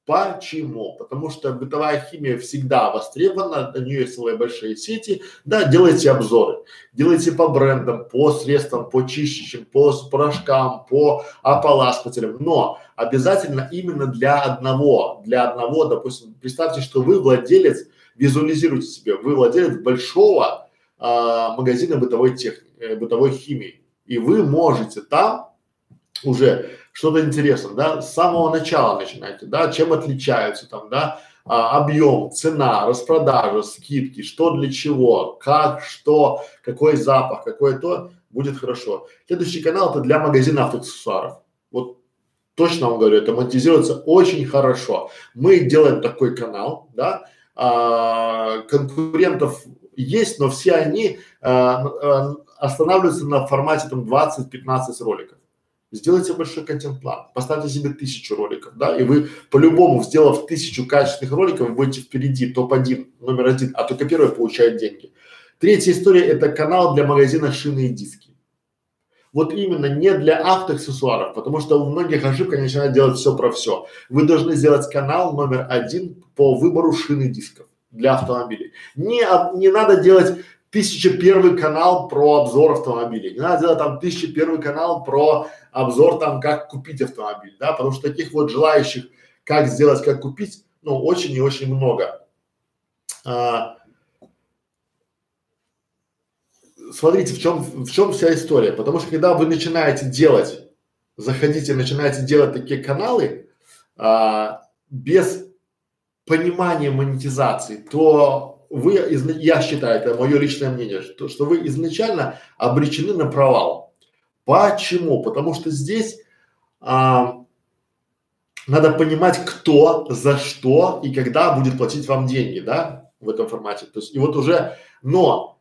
Почему? Потому что бытовая химия всегда востребована, на нее есть целые большие сети. Да, делайте обзоры, делайте по брендам, по средствам, по чистящим, по порошкам, по ополаскивателям, но обязательно именно для одного, для одного, допустим, представьте, что вы владелец, визуализируйте себе, вы владелец большого а, магазина бытовой техники, э, бытовой химии, и вы можете там уже что-то интересное, да, с самого начала начинайте, да, чем отличаются там, да, а, объем, цена, распродажа, скидки, что для чего, как, что, какой запах, какое то, будет хорошо. Следующий канал это для магазина автоаксессуаров. Вот точно вам говорю, это монетизируется очень хорошо. Мы делаем такой канал, да, а, конкурентов есть, но все они а, а, останавливаются на формате там 20-15 роликов. Сделайте большой контент-план, поставьте себе тысячу роликов, да, и вы по-любому, сделав тысячу качественных роликов, будете впереди, топ-1, номер один, а только первый получает деньги. Третья история – это канал для магазина шины и диски. Вот именно не для автоаксессуаров, потому что у многих ошибка они начинают делать все про все. Вы должны сделать канал номер один по выбору шины дисков для автомобилей. Не, не надо делать тысяча первый канал про обзор автомобилей. Не надо делать там тысяча первый канал про обзор там, как купить автомобиль, да, потому что таких вот желающих, как сделать, как купить, ну, очень и очень много. А, смотрите, в чем, в чем вся история, потому что когда вы начинаете делать, заходите, начинаете делать такие каналы, а, без понимания монетизации, то вы, я считаю, это мое личное мнение, что, что вы изначально обречены на провал. Почему? Потому что здесь а, надо понимать, кто, за что и когда будет платить вам деньги, да, в этом формате. То есть, и вот уже, но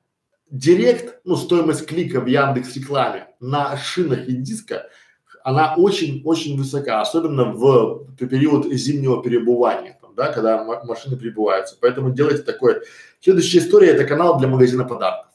директ, ну, стоимость клика в Яндекс рекламе на шинах и дисках, она очень-очень высока, особенно в период зимнего перебывания, там, да, когда машины прибываются. Поэтому делайте такое. Следующая история – это канал для магазина подарков.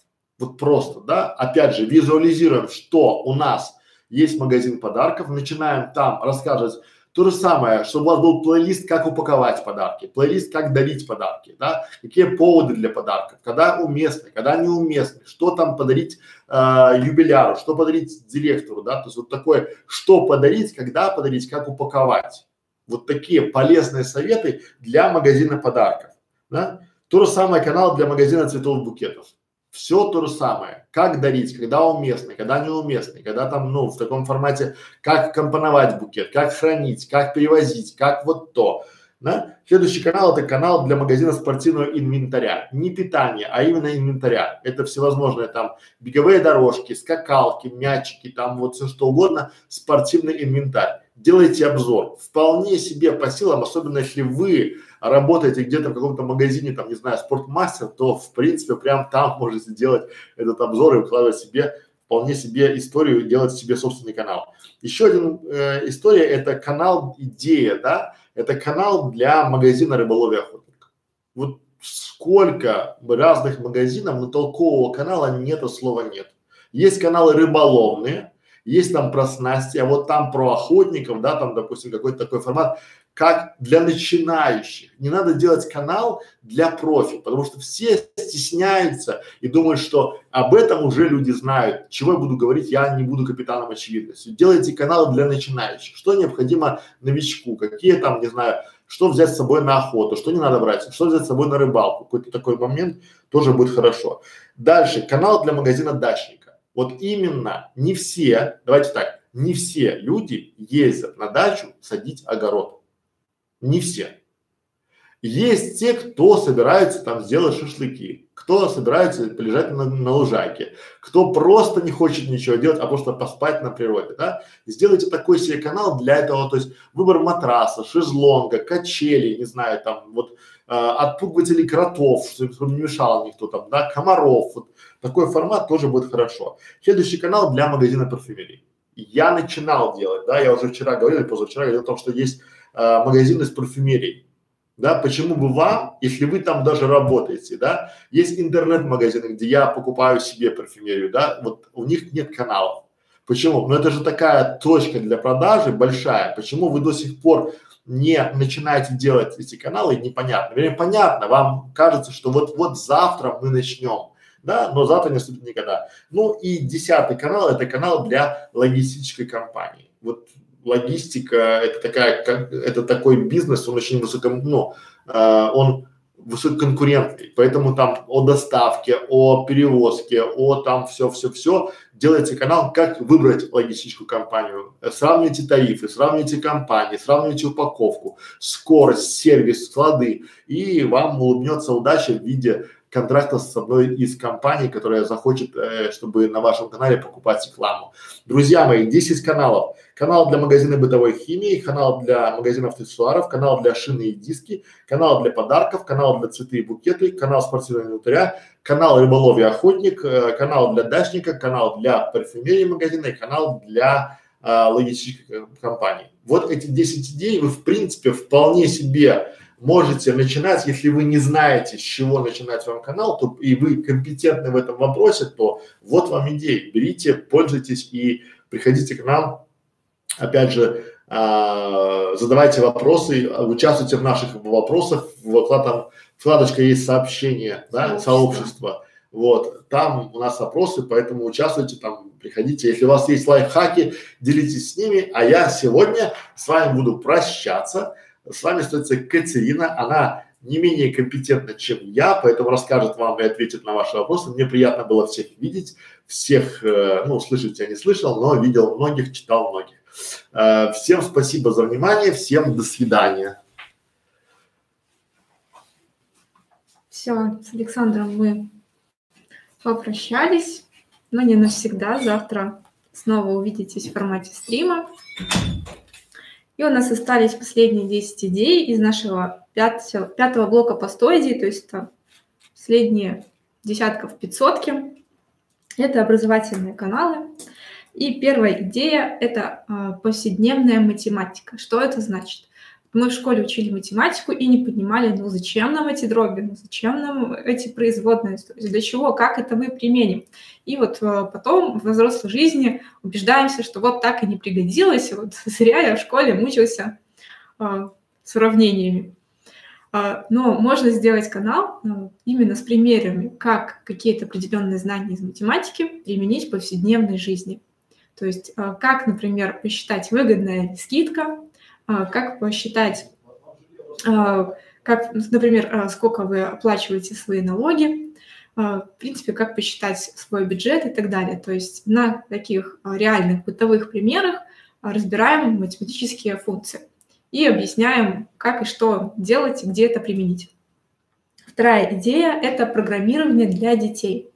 Вот просто, да, опять же, визуализируем, что у нас есть магазин подарков, начинаем там рассказывать то же самое, чтобы у вас был плейлист, как упаковать подарки, плейлист, как дарить подарки, да, какие поводы для подарков, когда уместны, когда неуместны, что там подарить э, юбиляру, что подарить директору, да, то есть вот такое, что подарить, когда подарить, как упаковать. Вот такие полезные советы для магазина подарков, да. То же самое канал для магазина цветов букетов. Все то же самое. Как дарить, когда уместно, когда неуместно, когда там, ну, в таком формате, как компоновать букет, как хранить, как перевозить, как вот то. Да? Следующий канал это канал для магазина спортивного инвентаря. Не питания, а именно инвентаря. Это всевозможные там беговые дорожки, скакалки, мячики, там вот все что угодно, спортивный инвентарь. Делайте обзор. Вполне себе по силам, особенно если вы работаете где-то в каком-то магазине, там, не знаю, спортмастер, то в принципе прям там можете сделать этот обзор и укладывать себе вполне себе историю, делать себе собственный канал. Еще один э, история это канал идея, да, это канал для магазина рыболовия охотник. Вот сколько разных магазинов, но толкового канала нет, слова нет. Есть каналы рыболовные, есть там про снасти, а вот там про охотников, да, там, допустим, какой-то такой формат как для начинающих. Не надо делать канал для профи, потому что все стесняются и думают, что об этом уже люди знают. Чего я буду говорить, я не буду капитаном очевидности. Делайте канал для начинающих. Что необходимо новичку, какие там, не знаю, что взять с собой на охоту, что не надо брать, что взять с собой на рыбалку. Какой-то такой момент тоже будет хорошо. Дальше, канал для магазина дачника. Вот именно не все, давайте так, не все люди ездят на дачу садить огород. Не все. Есть те, кто собирается там сделать шашлыки, кто собирается полежать на, на лужайке, кто просто не хочет ничего делать, а просто поспать на природе, да. Сделайте такой себе канал для этого, то есть выбор матраса, шезлонга, качели, не знаю, там вот э, отпугивателей кротов, чтобы не мешал никто там, да, комаров, вот такой формат тоже будет хорошо. Следующий канал для магазина парфюмерии. Я начинал делать, да, я уже вчера говорил, позавчера говорил о том, что есть э, магазины с парфюмерией. Да, почему бы вам, если вы там даже работаете, да, есть интернет-магазины, где я покупаю себе парфюмерию, да, вот у них нет каналов. Почему? Ну это же такая точка для продажи большая. Почему вы до сих пор не начинаете делать эти каналы, непонятно. Вернее, понятно, вам кажется, что вот-вот завтра мы начнем, да, но завтра не наступит никогда. Ну и десятый канал – это канал для логистической компании. Вот логистика это такая, как, это такой бизнес, он очень высоко, ну, э, он высококонкурентный, поэтому там о доставке, о перевозке, о там все, все, все делается канал, как выбрать логистическую компанию, сравните тарифы, сравните компании, сравните упаковку, скорость, сервис, склады, и вам улыбнется удача в виде контракта с одной из компаний, которая захочет, э, чтобы на вашем канале покупать рекламу. Друзья мои, 10 каналов. Канал для магазина бытовой химии, канал для магазинов аксессуаров, канал для шины и диски, канал для подарков, канал для цветы и букеты, канал спортивного инвентаря, канал рыболовья охотник, э, канал для дачника, канал для парфюмерии магазина и канал для э, логистических компаний. Вот эти 10 идей вы в принципе вполне себе можете начинать, если вы не знаете, с чего начинать вам канал, то и вы компетентны в этом вопросе, то вот вам идеи, берите, пользуйтесь и приходите к нам. Опять же, а, задавайте вопросы, участвуйте в наших вопросах, вот там вкладочка есть сообщение, да, сообщество. Вот, там у нас опросы, поэтому участвуйте там, приходите. Если у вас есть лайфхаки, делитесь с ними. А я сегодня с вами буду прощаться. С вами остается Катерина, она не менее компетентна, чем я, поэтому расскажет вам и ответит на ваши вопросы. Мне приятно было всех видеть, всех, э, ну, слышать я не слышал, но видел многих, читал многих. Э, всем спасибо за внимание, всем до свидания. Все, с Александром мы попрощались, но не навсегда. Завтра снова увидитесь в формате стрима. И у нас остались последние 10 идей из нашего пятого, пятого блока по 100 идей, то есть это последние десятков пятьсотки. Это образовательные каналы. И первая идея – это а, повседневная математика. Что это значит? Мы в школе учили математику и не понимали, ну зачем нам эти дроби, ну зачем нам эти производные, для чего, как это мы применим. И вот а, потом в взрослой жизни убеждаемся, что вот так и не пригодилось, вот зря я в школе мучился а, с уравнениями. Но можно сделать канал именно с примерами, как какие-то определенные знания из математики применить в повседневной жизни. То есть а, как, например, посчитать выгодная скидка, а, как посчитать, а, как, например, сколько вы оплачиваете свои налоги, в принципе, как посчитать свой бюджет и так далее. То есть на таких реальных бытовых примерах разбираем математические функции и объясняем, как и что делать, где это применить. Вторая идея – это программирование для детей.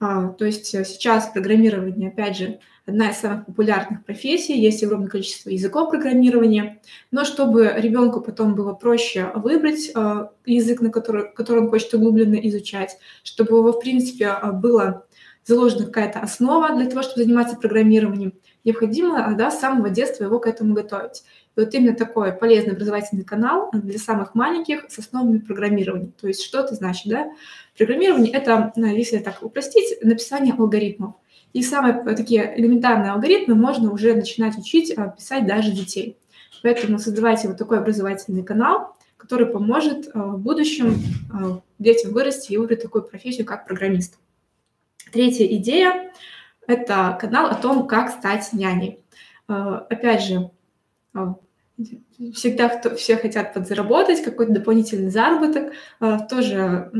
То есть сейчас программирование, опять же, одна из самых популярных профессий, есть огромное количество языков программирования, но чтобы ребенку потом было проще выбрать э, язык, на который, который он хочет углубленно изучать, чтобы у него, в принципе, э, была заложена какая-то основа для того, чтобы заниматься программированием, необходимо да, с самого детства его к этому готовить. И вот именно такой полезный образовательный канал для самых маленьких с основами программирования. То есть что это значит? Да? Программирование – это, если так упростить, написание алгоритмов. И самые такие элементарные алгоритмы можно уже начинать учить а, писать даже детей. Поэтому создавайте вот такой образовательный канал, который поможет а, в будущем а, детям вырасти и выбрать такую профессию, как программист. Третья идея – это канал о том, как стать няней. Опять же, всегда кто, все хотят подзаработать, какой-то дополнительный заработок, тоже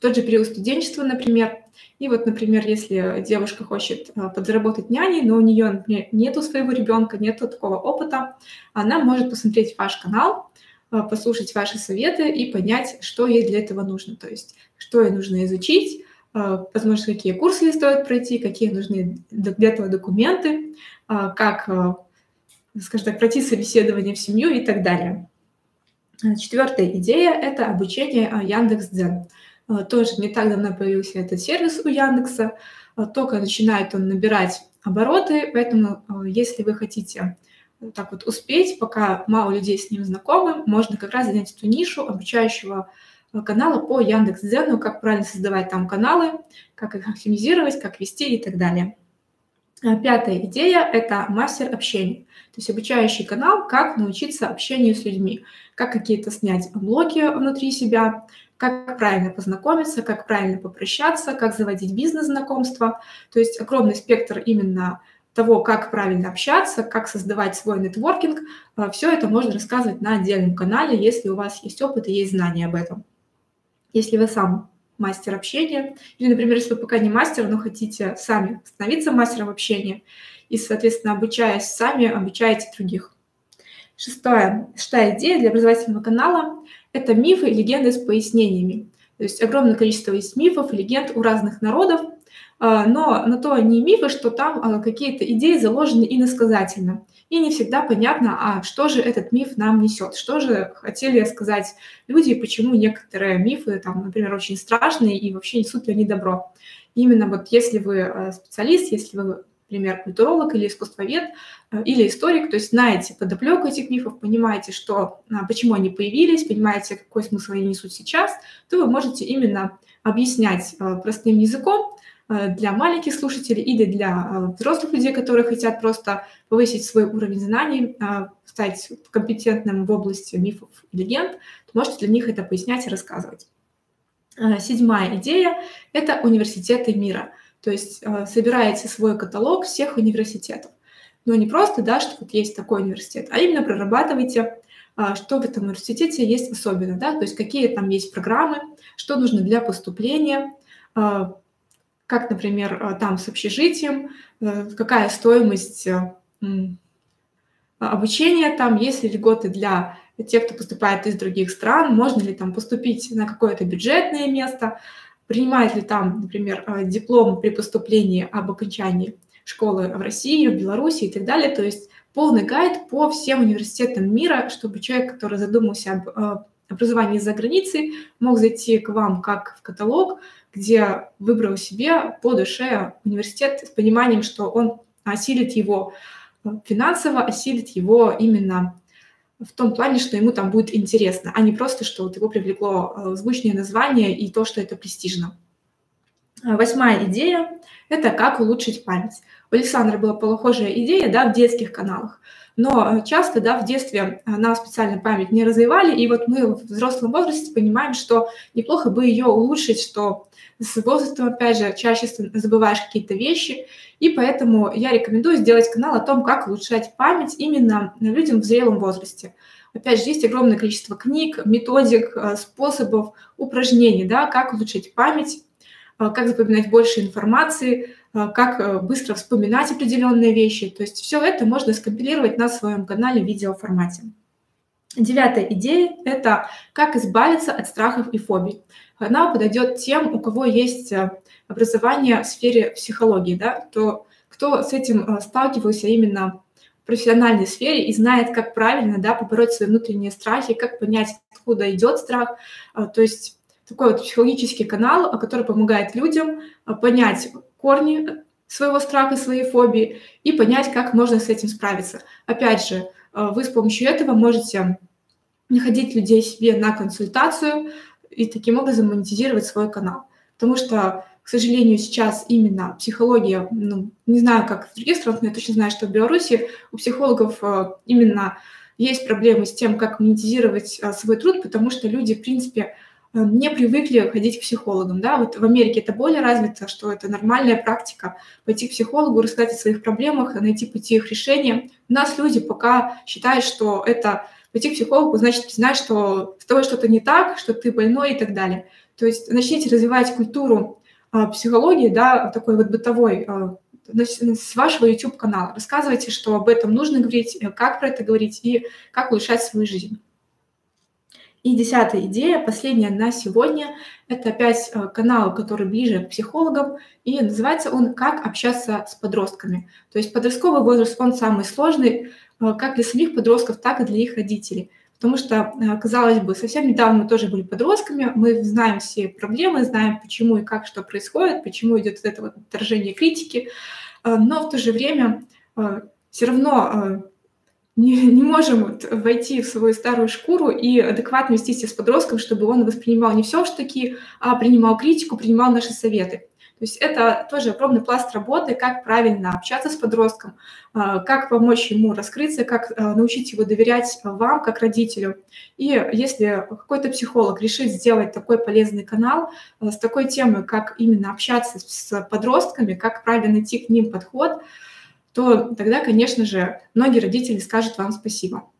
тот же период студенчества, например. И вот, например, если девушка хочет а, подзаработать няней, но у нее, например, нету своего ребенка, нету такого опыта, она может посмотреть ваш канал, а, послушать ваши советы и понять, что ей для этого нужно. То есть, что ей нужно изучить, а, возможно, какие курсы ей стоит пройти, какие нужны для этого документы, как, скажем так, пройти собеседование в семью и так далее. Четвертая идея – это обучение Яндекс.Дзен. А, тоже не так давно появился этот сервис у Яндекса, а, только начинает он набирать обороты, поэтому а, если вы хотите так вот успеть, пока мало людей с ним знакомы, можно как раз занять эту нишу обучающего канала по Яндекс.Дзену, как правильно создавать там каналы, как их оптимизировать, как вести и так далее. Пятая идея – это мастер общения, то есть обучающий канал, как научиться общению с людьми, как какие-то снять блоки внутри себя, как правильно познакомиться, как правильно попрощаться, как заводить бизнес-знакомства. То есть огромный спектр именно того, как правильно общаться, как создавать свой нетворкинг. А, Все это можно рассказывать на отдельном канале, если у вас есть опыт и есть знания об этом. Если вы сам мастер общения, или, например, если вы пока не мастер, но хотите сами становиться мастером общения, и, соответственно, обучаясь сами, обучаете других. Шестое, шестая идея для образовательного канала это мифы и легенды с пояснениями. То есть огромное количество есть мифов легенд у разных народов, а, но на то не мифы, что там а, какие-то идеи заложены иносказательно. И не всегда понятно, а что же этот миф нам несет, что же хотели сказать люди, почему некоторые мифы, там, например, очень страшные и вообще несут ли они добро. Именно вот если вы а, специалист, если вы например, культуролог или искусствовед, э, или историк, то есть знаете подоплеку этих мифов, понимаете, что, а, почему они появились, понимаете, какой смысл они несут сейчас, то вы можете именно объяснять э, простым языком э, для маленьких слушателей или для взрослых людей, которые хотят просто повысить свой уровень знаний, стать компетентным в области мифов и легенд, то можете для них это пояснять и рассказывать. Седьмая идея – это университеты мира – то есть э, собираете свой каталог всех университетов. Но не просто, да, что вот есть такой университет, а именно прорабатывайте, а, что в этом университете есть особенно, да, то есть какие там есть программы, что нужно для поступления, а, как, например, а, там с общежитием, э, какая стоимость обучения там, есть ли льготы для тех, кто поступает из других стран, можно ли там поступить на какое-то бюджетное место, принимает ли там, например, э, диплом при поступлении об окончании школы в России, в Беларуси и так далее. То есть полный гайд по всем университетам мира, чтобы человек, который задумался об э, образовании за границей, мог зайти к вам как в каталог, где выбрал себе по душе университет с пониманием, что он осилит его э, финансово, осилит его именно в том плане, что ему там будет интересно, а не просто, что вот его привлекло э, звучное название и то, что это престижно. Восьмая идея – это как улучшить память. У Александра была похожая идея да, в детских каналах. Но э, часто да, в детстве нам специально память не развивали, и вот мы в взрослом возрасте понимаем, что неплохо бы ее улучшить, что с возрастом, опять же, чаще забываешь какие-то вещи, и поэтому я рекомендую сделать канал о том, как улучшать память именно людям в зрелом возрасте. Опять же, есть огромное количество книг, методик, э, способов, упражнений, да, как улучшить память, э, как запоминать больше информации, э, как быстро вспоминать определенные вещи. То есть все это можно скомпилировать на своем канале в видеоформате. Девятая идея – это как избавиться от страхов и фобий. Она подойдет тем, у кого есть образование в сфере психологии, да, то кто с этим сталкивался именно в профессиональной сфере и знает, как правильно да, побороть свои внутренние страхи, как понять, откуда идет страх. То есть такой вот психологический канал, который помогает людям понять корни своего страха, своей фобии и понять, как можно с этим справиться. Опять же, вы с помощью этого можете находить людей себе на консультацию и таким образом монетизировать свой канал. Потому что, к сожалению, сейчас именно психология, ну, не знаю, как в других странах, но я точно знаю, что в Беларуси у психологов э, именно есть проблемы с тем, как монетизировать э, свой труд, потому что люди, в принципе, э, не привыкли ходить к психологам. Да? Вот в Америке это более развито, что это нормальная практика пойти к психологу, рассказать о своих проблемах, найти пути их решения. У нас люди пока считают, что это пойти к психологу, значит признать, что с тобой что-то не так, что ты больной и так далее. То есть начните развивать культуру а, психологии, да, такой вот бытовой, а, с вашего YouTube-канала. Рассказывайте, что об этом нужно говорить, э, как про это говорить и как улучшать свою жизнь. И десятая идея, последняя на сегодня, это опять э, канал, который ближе к психологам, и называется он «Как общаться с подростками». То есть подростковый возраст, он самый сложный, как для самих подростков, так и для их родителей. Потому что, э, казалось бы, совсем недавно мы тоже были подростками, мы знаем все проблемы, знаем, почему и как что происходит, почему идет это вот отторжение критики, но в то же время все равно не, не можем вот войти в свою старую шкуру и адекватно вести себя с подростком, чтобы он воспринимал не все в штыки, а принимал критику, принимал наши советы. То есть это тоже огромный пласт работы, как правильно общаться с подростком, а, как помочь ему раскрыться, как а, научить его доверять вам, как родителю. И если какой-то психолог решит сделать такой полезный канал а, с такой темой, как именно общаться с подростками, как правильно найти к ним подход – то тогда, конечно же, многие родители скажут вам спасибо.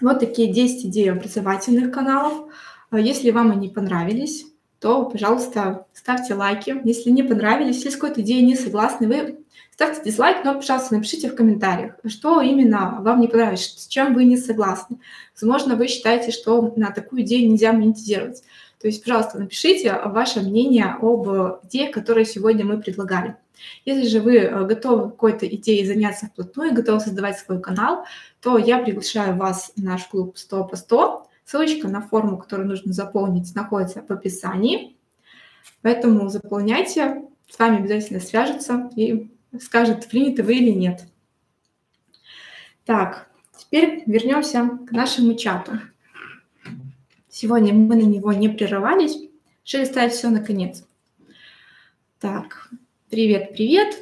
Вот такие 10 идей образовательных каналов. А если вам они понравились, то, пожалуйста, ставьте лайки. Если не понравились, если с какой-то идеей не согласны, вы ставьте дизлайк, но, пожалуйста, напишите в комментариях, что именно вам не понравилось, с чем вы не согласны. Возможно, вы считаете, что на такую идею нельзя монетизировать. То есть, пожалуйста, напишите ваше мнение об идеях, которые сегодня мы предлагали. Если же вы э, готовы какой-то идеей заняться вплотную, готовы создавать свой канал, то я приглашаю вас в наш клуб 100 по 100. Ссылочка на форму, которую нужно заполнить, находится в описании. Поэтому заполняйте, с вами обязательно свяжутся и скажут, приняты вы или нет. Так, теперь вернемся к нашему чату. Сегодня мы на него не прерывались, решили ставить все наконец. Так, Привет, привет.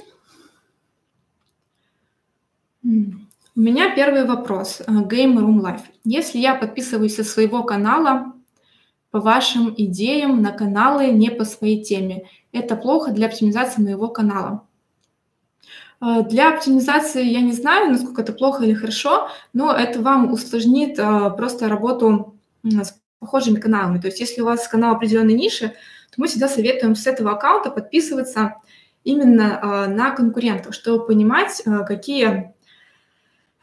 У меня первый вопрос. Э, Game Room Life. Если я подписываюсь со своего канала по вашим идеям на каналы не по своей теме, это плохо для оптимизации моего канала? Э, для оптимизации я не знаю, насколько это плохо или хорошо, но это вам усложнит э, просто работу с похожими каналами. То есть если у вас канал определенной ниши, то мы всегда советуем с этого аккаунта подписываться именно на конкурентов, чтобы понимать, какие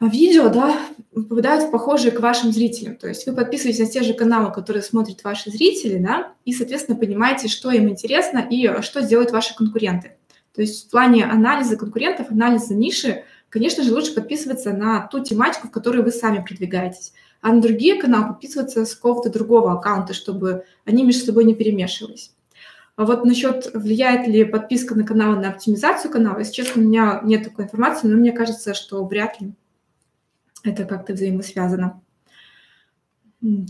видео да, попадают в похожие к вашим зрителям. То есть вы подписываетесь на те же каналы, которые смотрят ваши зрители, да, и, соответственно, понимаете, что им интересно и что делают ваши конкуренты. То есть в плане анализа конкурентов, анализа ниши, конечно же, лучше подписываться на ту тематику, в которой вы сами продвигаетесь. А на другие каналы подписываться с какого-то другого аккаунта, чтобы они между собой не перемешивались. А вот насчет, влияет ли подписка на канал на оптимизацию канала, если честно, у меня нет такой информации, но мне кажется, что вряд ли это как-то взаимосвязано.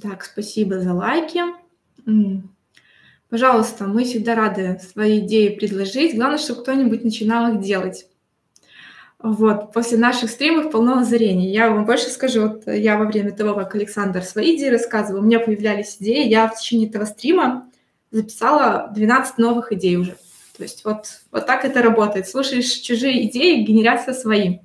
Так, спасибо за лайки. Пожалуйста, мы всегда рады свои идеи предложить. Главное, чтобы кто-нибудь начинал их делать. Вот, после наших стримов полно озарений. Я вам больше скажу, вот я во время того, как Александр свои идеи рассказывал, у меня появлялись идеи, я в течение этого стрима записала 12 новых идей уже. То есть вот, вот так это работает. Слушаешь чужие идеи, генерация свои.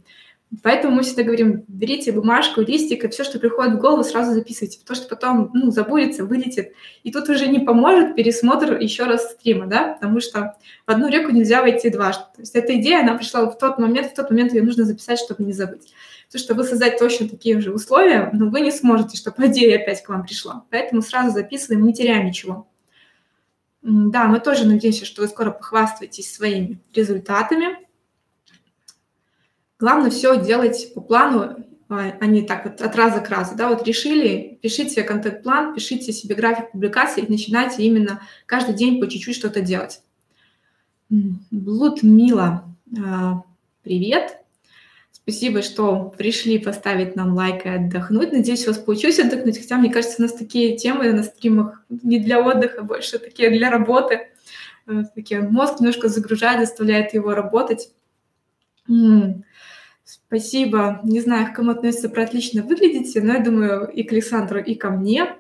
Поэтому мы всегда говорим, берите бумажку, листик, и все, что приходит в голову, сразу записывайте, потому что потом, ну, забудется, вылетит. И тут уже не поможет пересмотр еще раз стрима, да, потому что в одну реку нельзя войти дважды. То есть эта идея, она пришла в тот момент, в тот момент ее нужно записать, чтобы не забыть. Потому что вы создать точно такие же условия, но вы не сможете, чтобы идея опять к вам пришла. Поэтому сразу записываем, не теряем ничего. Да, мы тоже надеемся, что вы скоро похвастаетесь своими результатами. Главное все делать по плану, а, а не так вот от раза к разу. Да, вот решили, пишите контент-план, пишите себе график публикации и начинайте именно каждый день по чуть-чуть что-то делать. Блуд Мила, а, привет. Спасибо, что пришли поставить нам лайк и отдохнуть. Надеюсь, у вас получилось отдохнуть. Хотя, мне кажется, у нас такие темы на стримах не для отдыха, больше такие для работы. Э, такие мозг немножко загружает, заставляет его работать. Спасибо. Не знаю, к кому относится про отлично выглядите, но я думаю и к Александру, и ко мне.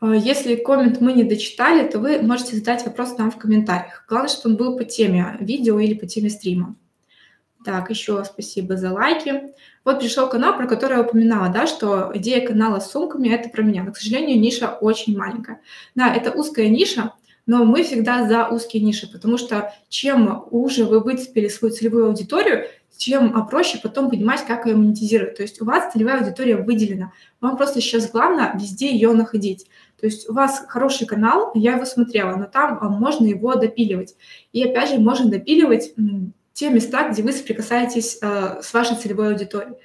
А, если коммент мы не дочитали, то вы можете задать вопрос нам в комментариях. Главное, чтобы он был по теме видео или по теме стрима. Так, еще спасибо за лайки. Вот пришел канал, про который я упоминала, да, что идея канала с сумками – это про меня. Но, к сожалению, ниша очень маленькая. Да, это узкая ниша, но мы всегда за узкие ниши, потому что чем уже вы выцепили свою целевую аудиторию, чем а, проще потом понимать, как ее монетизировать. То есть у вас целевая аудитория выделена. Вам просто сейчас главное везде ее находить. То есть у вас хороший канал, я его смотрела, но там а, можно его допиливать. И опять же, можно допиливать те места, где вы соприкасаетесь а, с вашей целевой аудиторией.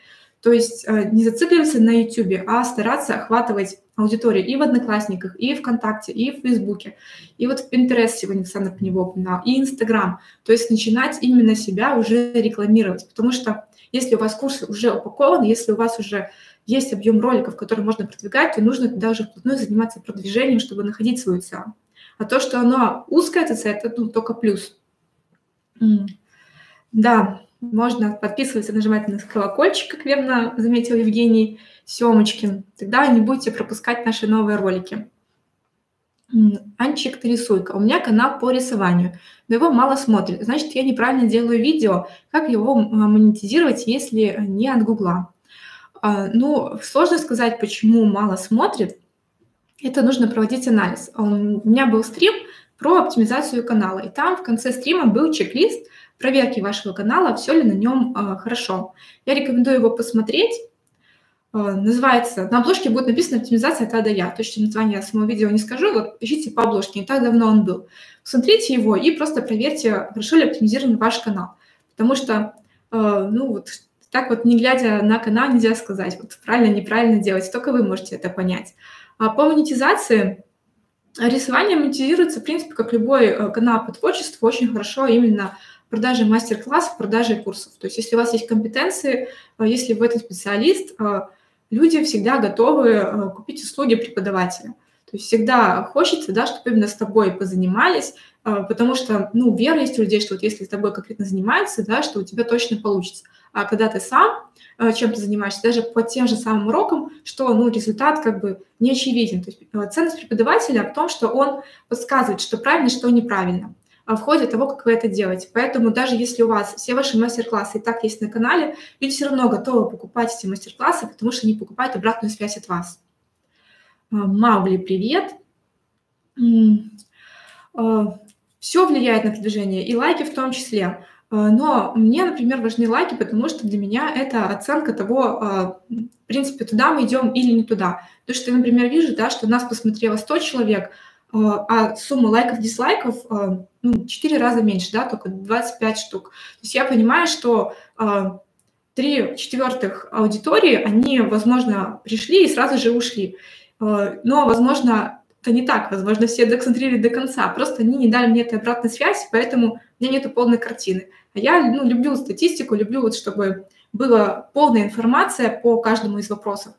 То есть не зацикливаться на YouTube, а стараться охватывать аудиторию и в Одноклассниках, и ВКонтакте, и в Фейсбуке, и вот в Pinterest сегодня Александр по него упоминал, и Инстаграм. То есть начинать именно себя уже рекламировать, потому что если у вас курс уже упакован, если у вас уже есть объем роликов, которые можно продвигать, то нужно туда уже вплотную заниматься продвижением, чтобы находить свою цель. А то, что оно узкое, это, это ну, только плюс. Да, можно подписываться, нажимать на колокольчик, как верно заметил Евгений Семочкин. Тогда не будете пропускать наши новые ролики. Анчик Трясуйка. У меня канал по рисованию, но его мало смотрят. Значит, я неправильно делаю видео. Как его монетизировать, если не от Гугла? А, ну, сложно сказать, почему мало смотрит. Это нужно проводить анализ. У меня был стрим про оптимизацию канала, и там в конце стрима был чек-лист проверки вашего канала, все ли на нем э, хорошо. Я рекомендую его посмотреть. Э, называется, на обложке будет написано «Оптимизация от А до Я». Точно название самого видео не скажу, вот ищите по обложке, не так давно он был. Посмотрите его и просто проверьте, хорошо ли оптимизирован ваш канал. Потому что, э, ну вот, так вот, не глядя на канал, нельзя сказать, вот правильно, неправильно делать, только вы можете это понять. А по монетизации рисование монетизируется, в принципе, как любой канал по творчеству, очень хорошо именно продажи мастер-классов, продажи курсов. То есть если у вас есть компетенции, э, если вы этот специалист, э, люди всегда готовы купить услуги преподавателя. То есть всегда хочется, да, чтобы именно с тобой позанимались, потому что, ну, вера есть у людей, что вот если с тобой конкретно занимаются, да, что у тебя точно получится. А когда ты сам э, чем-то занимаешься, даже по тем же самым урокам, что ну, результат как бы не очевиден. То есть э, ценность преподавателя в том, что он подсказывает, что правильно, что неправильно в ходе того, как вы это делаете. Поэтому даже если у вас все ваши мастер-классы и так есть на канале, люди все равно готовы покупать эти мастер-классы, потому что они покупают обратную связь от вас. А, Маугли, привет. Все влияет на продвижение, и лайки в том числе. А, но мне, например, важны лайки, потому что для меня это оценка того, а, в принципе, туда мы идем или не туда. То, что я, например, вижу, да, что нас посмотрело 100 человек, а сумма лайков, дизлайков ну, 4 раза меньше, да, только 25 штук. То есть я понимаю, что три четвертых аудитории, они, возможно, пришли и сразу же ушли. Но, возможно, это не так. Возможно, все доконцентрировали до конца. Просто они не дали мне этой обратной связи, поэтому у меня нет полной картины. А я ну, люблю статистику, люблю, вот, чтобы была полная информация по каждому из вопросов.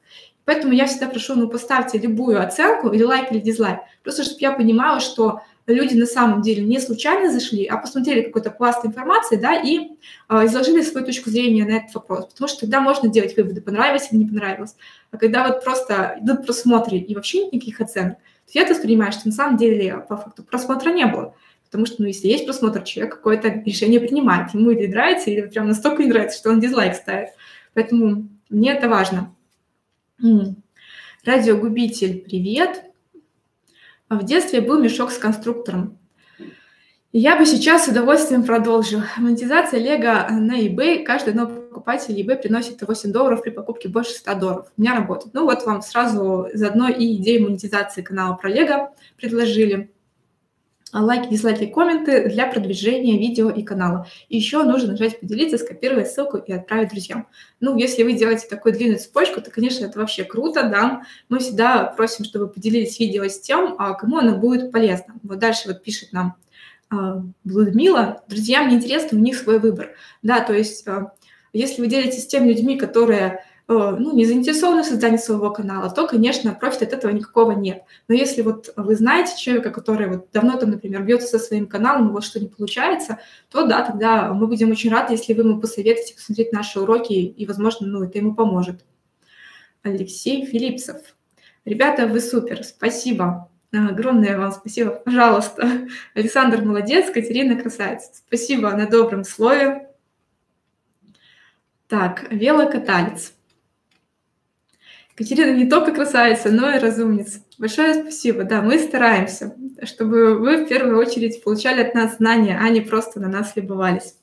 Поэтому я всегда прошу, ну, поставьте любую оценку, или лайк, или дизлайк, просто чтобы я понимала, что люди на самом деле не случайно зашли, а посмотрели какой-то пласт информации, да, и э, изложили свою точку зрения на этот вопрос. Потому что тогда можно делать выводы, понравилось или не понравилось. А когда вот просто идут просмотры и вообще никаких оценок, то я это воспринимаю, что на самом деле по факту просмотра не было. Потому что, ну, если есть просмотр, человек какое-то решение принимает. Ему или нравится, или прям настолько не нравится, что он дизлайк ставит. Поэтому мне это важно. Радиогубитель, привет. В детстве был мешок с конструктором. Я бы сейчас с удовольствием продолжил. Монетизация Лего на eBay. Каждый новый покупатель eBay приносит 8 долларов при покупке больше 100 долларов. У меня работает. Ну вот вам сразу заодно и идею монетизации канала про Лего предложили лайки, дизлайки, комменты для продвижения видео и канала. Еще нужно нажать «Поделиться», скопировать ссылку и отправить друзьям. Ну, если вы делаете такую длинную цепочку, то, конечно, это вообще круто, да. Мы всегда просим, чтобы поделились видео с тем, а кому оно будет полезно. Вот дальше вот пишет нам а, Людмила, друзьям не интересно, у них свой выбор. Да, то есть а, если вы делитесь с теми людьми, которые ну, не заинтересованы в создании своего канала, то, конечно, профита от этого никакого нет. Но если вот вы знаете человека, который вот давно там, например, бьется со своим каналом, у вас что не получается, то да, тогда мы будем очень рады, если вы ему посоветуете посмотреть наши уроки, и, возможно, ну, это ему поможет. Алексей Филипсов. Ребята, вы супер, спасибо. Огромное вам спасибо, пожалуйста. Александр молодец, Катерина красавица. Спасибо на добром слове. Так, велокаталец. Катерина не только красавица, но и разумница. Большое спасибо. Да, мы стараемся, чтобы вы в первую очередь получали от нас знания, а не просто на нас любовались.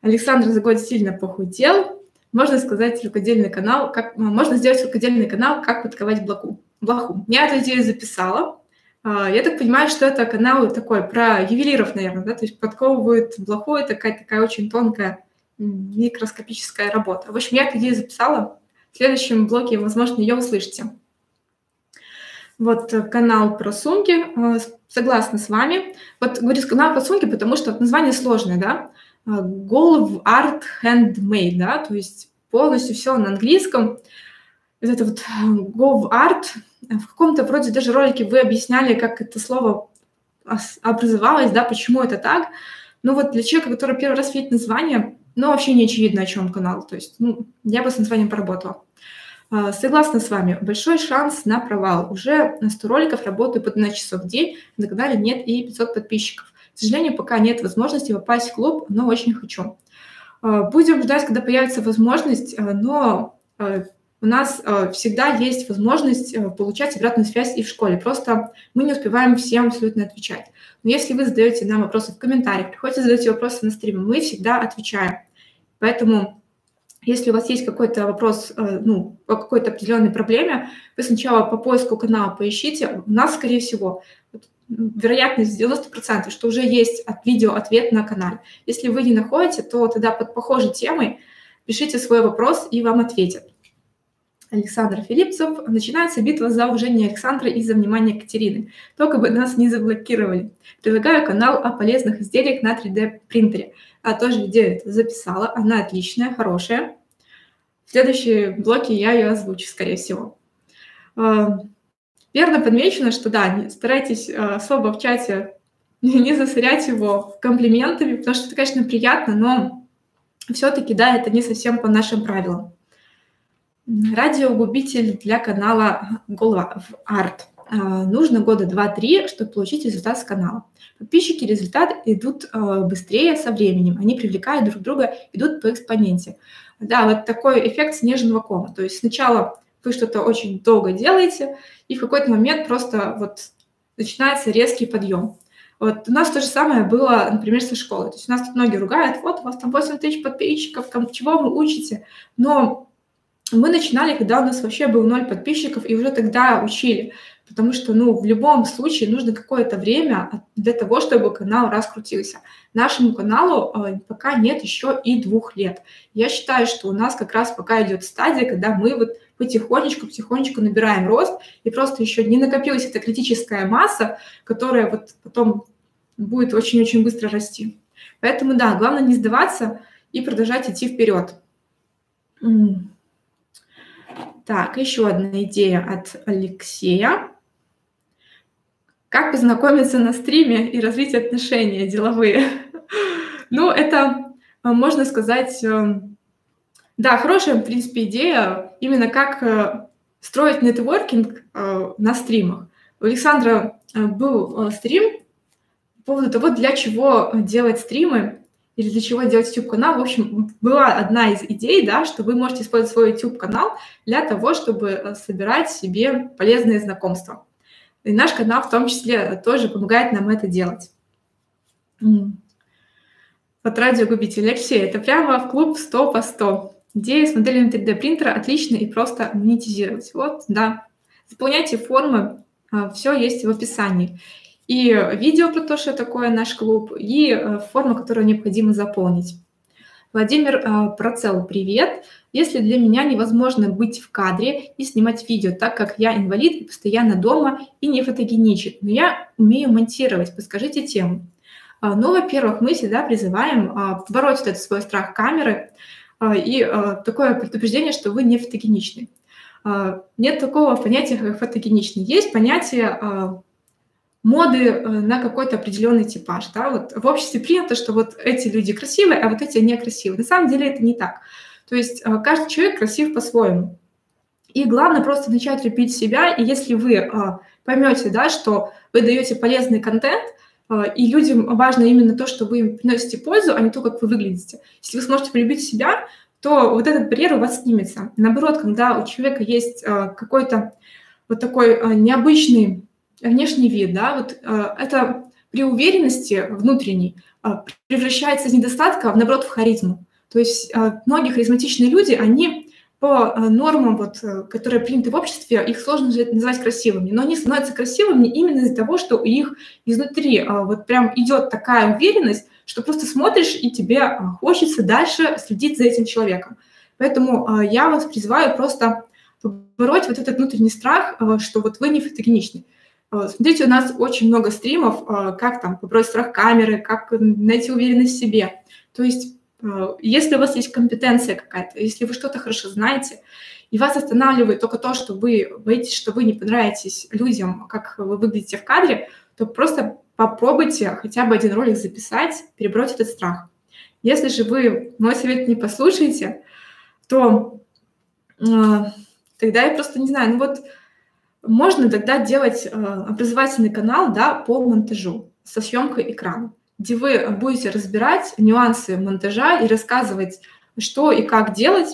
Александр за год сильно похудел. Можно сказать, рукодельный канал, как, можно сделать рукодельный канал «Как подковать блоку». блоху. Я эту идею записала. А, я так понимаю, что это канал такой про ювелиров, наверное, да, то есть подковывают блоху, это такая, такая очень тонкая микроскопическая работа. В общем, я эту идею записала, в следующем блоке, возможно, ее услышите. Вот э, канал про сумки. Э, согласна с вами. Вот говорю канал про сумки, потому что название сложное, да? Э, Golf Art Handmade, да, то есть полностью все на английском. Это вот Golf Art. В каком-то вроде даже ролике вы объясняли, как это слово образовалось, да, почему это так. Но вот для человека, который первый раз видит название, ну, вообще не очевидно, о чем канал. То есть, ну, я бы с названием поработала. А, согласна с вами. Большой шанс на провал. Уже на 100 роликов работаю по 12 часов в день. На канале нет и 500 подписчиков. К сожалению, пока нет возможности попасть в клуб, но очень хочу. А, будем ждать, когда появится возможность, а, но у нас всегда есть возможность получать обратную связь и в школе. Просто мы не успеваем всем абсолютно отвечать. Но если вы задаете нам вопросы в комментариях, приходите задать вопросы на стриме, мы всегда отвечаем. Поэтому если у вас есть какой-то вопрос, э, ну, по какой-то определенной проблеме, вы сначала по поиску канала поищите. У нас, скорее всего, вероятность 90%, что уже есть от видео ответ на канале. Если вы не находите, то тогда под похожей темой пишите свой вопрос, и вам ответят. Александр Филиппцев. Начинается битва за уважение Александра и за внимание Катерины. Только бы нас не заблокировали. Предлагаю канал о полезных изделиях на 3D принтере а тоже идею записала. Она отличная, хорошая. В следующем блоке я ее озвучу, скорее всего. А, верно подмечено, что да, старайтесь а, особо в чате не засорять его комплиментами, потому что это, конечно, приятно, но все-таки, да, это не совсем по нашим правилам. Радиогубитель для канала Голова в Арт. А, нужно года 2-3, чтобы получить результат с канала. Подписчики результат идут а, быстрее со временем, они привлекают друг друга, идут по экспоненте. Да, вот такой эффект снежного кома. То есть сначала вы что-то очень долго делаете, и в какой-то момент просто вот начинается резкий подъем. Вот у нас то же самое было, например, со школой. То есть у нас тут многие ругают, вот у вас там 8 тысяч подписчиков, там, чего вы учите. Но мы начинали, когда у нас вообще был ноль подписчиков, и уже тогда учили. потому что, ну, в любом случае нужно какое-то время для того, чтобы канал раскрутился. Нашему каналу э, пока нет еще и двух лет. Я считаю, что у нас как раз пока идет стадия, когда мы вот потихонечку, потихонечку набираем рост, и просто еще не накопилась эта критическая масса, которая вот потом будет очень-очень быстро расти. Поэтому, да, главное не сдаваться и продолжать идти вперед. Так, еще одна идея от Алексея. Как познакомиться на стриме и развить отношения деловые? Ну, это, а, можно сказать, э, да, хорошая, в принципе, идея, именно как э, строить нетворкинг э, на стримах. У Александра был стрим по поводу того, для чего делать стримы или для чего делать YouTube-канал. В общем, была одна из идей, да, что вы можете использовать свой YouTube-канал для того, чтобы э, собирать себе полезные знакомства. И наш канал в том числе тоже помогает нам это делать. От радио Губитель Алексей, это прямо в клуб 100 по 100. Идея с моделью 3D принтера отлично и просто монетизировать. Вот, да. Заполняйте формы, а, все есть в описании и видео про то, что такое наш клуб, и э, форма, которую необходимо заполнить. Владимир э, Процел, привет. Если для меня невозможно быть в кадре и снимать видео, так как я инвалид и постоянно дома и не фотогеничен, но я умею монтировать, подскажите тему. А, ну, во-первых, мы всегда призываем побороть этот свой страх камеры и такое предупреждение, что вы не фотогеничны. Нет такого понятия, как фотогеничный. Есть понятие моды э, на какой-то определенный типаж. Да? Вот в обществе принято, что вот эти люди красивые, а вот эти некрасивые. На самом деле это не так. То есть э, каждый человек красив по-своему. И главное просто начать любить себя. И если вы э, поймете, да, что вы даете полезный контент, и людям важно именно то, что вы им приносите пользу, а не то, как вы выглядите. Если вы сможете полюбить себя, то вот этот барьер у вас снимется. Наоборот, когда у человека есть какой-то вот такой необычный внешний вид, да, вот э, это при уверенности внутренней э, превращается из недостатка, в, наоборот, в харизму. То есть э, многие харизматичные люди, они по нормам, вот, которые приняты в обществе, их сложно назвать красивыми, но они становятся красивыми именно из-за того, что у них изнутри вот прям идет такая уверенность, что просто смотришь, и тебе хочется дальше следить за этим человеком. Поэтому я вас призываю просто побороть вот этот внутренний страх, что вот вы не фотогеничны. Э, смотрите, у нас очень много стримов, э, как там побросить страх камеры, как найти уверенность в себе. То есть, э, если у вас есть компетенция какая-то, если вы что-то хорошо знаете, и вас останавливает только то, что вы боитесь, что вы не понравитесь людям, как вы выглядите в кадре, то просто попробуйте хотя бы один ролик записать, перебрать этот страх. Если же вы мой совет не послушаете, то э, тогда я просто не знаю, ну вот можно тогда делать э, образовательный канал да, по монтажу со съемкой экрана, где вы будете разбирать нюансы монтажа и рассказывать, что и как делать,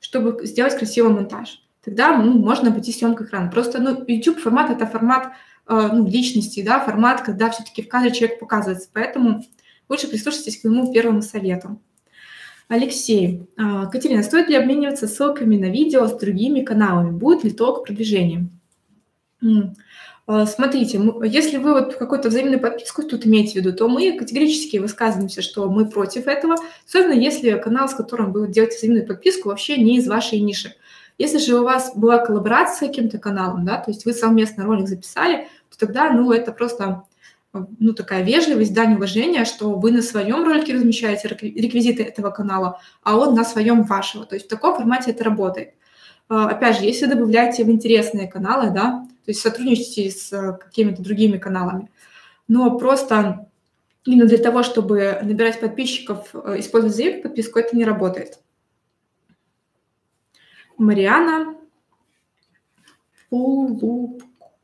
чтобы сделать красивый монтаж. Тогда ну, можно обойти съемку экрана. Просто ну, YouTube формат это формат э, ну, личности, да, формат, когда все-таки в кадре человек показывается. Поэтому лучше прислушайтесь к моему первому совету. Алексей, э, Катерина, стоит ли обмениваться ссылками на видео с другими каналами? Будет ли толк продвижения? А, смотрите, если вы вот какую-то взаимную подписку тут имеете в виду, то мы категорически высказываемся, что мы против этого, особенно если канал, с которым вы делаете взаимную подписку, вообще не из вашей ниши. Если же у вас была коллаборация с каким-то каналом, да, то есть вы совместно ролик записали, то тогда, ну, это просто, ну, такая вежливость, дань уважения, что вы на своем ролике размещаете реквизиты этого канала, а он на своем вашего. То есть в таком формате это работает. А, опять же, если добавляете в интересные каналы, да, то есть сотрудничаете с э, какими-то другими каналами, но просто именно для того, чтобы набирать подписчиков, э, использовать заявку подписку, это не работает. Мариана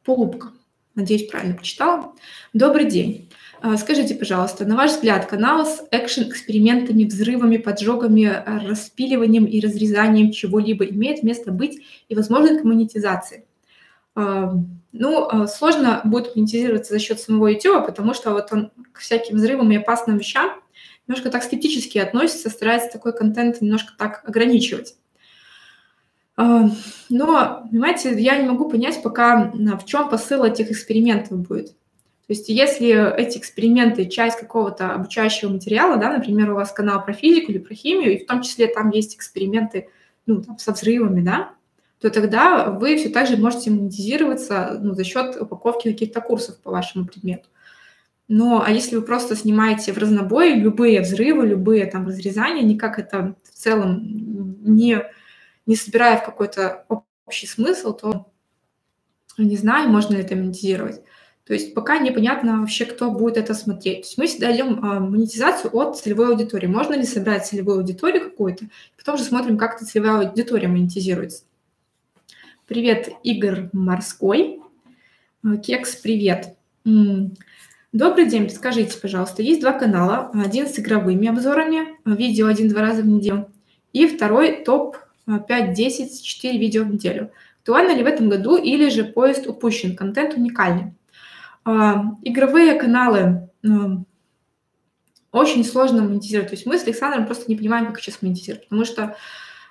Полубка. Надеюсь, правильно прочитала. Добрый день. А, скажите, пожалуйста, на ваш взгляд, канал с экшен-экспериментами, взрывами, поджогами, распиливанием и разрезанием чего-либо имеет место быть и возможно к монетизации? А, ну, а, сложно будет монетизироваться за счет самого YouTube, потому что вот он к всяким взрывам и опасным вещам немножко так скептически относится, старается такой контент немножко так ограничивать. А, но, понимаете, я не могу понять пока, в чем посыл этих экспериментов будет. То есть если эти эксперименты часть какого-то обучающего материала, да, например, у вас канал про физику или про химию, и в том числе там есть эксперименты ну, там, со взрывами, да, то тогда вы все так же можете монетизироваться ну, за счет упаковки каких-то курсов по вашему предмету. Но а если вы просто снимаете в разнобой любые взрывы, любые там разрезания, никак это в целом не, не собирая в какой-то общий смысл, то не знаю, можно ли это монетизировать. То есть пока непонятно вообще, кто будет это смотреть. То есть мы всегда идем а, монетизацию от целевой аудитории. Можно ли собрать целевую аудиторию какую-то, потом же смотрим, как эта целевая аудитория монетизируется. Привет, Игорь Морской. А, Кекс, привет. Добрый день, скажите, пожалуйста, есть два канала, один с игровыми обзорами, видео один-два раза в неделю, и второй топ 5-10, 4 видео в неделю. Актуально ли в этом году или же поезд упущен, контент уникальный? Игровые каналы очень сложно монетизировать. То есть мы с Александром просто не понимаем, как сейчас монетизировать, потому что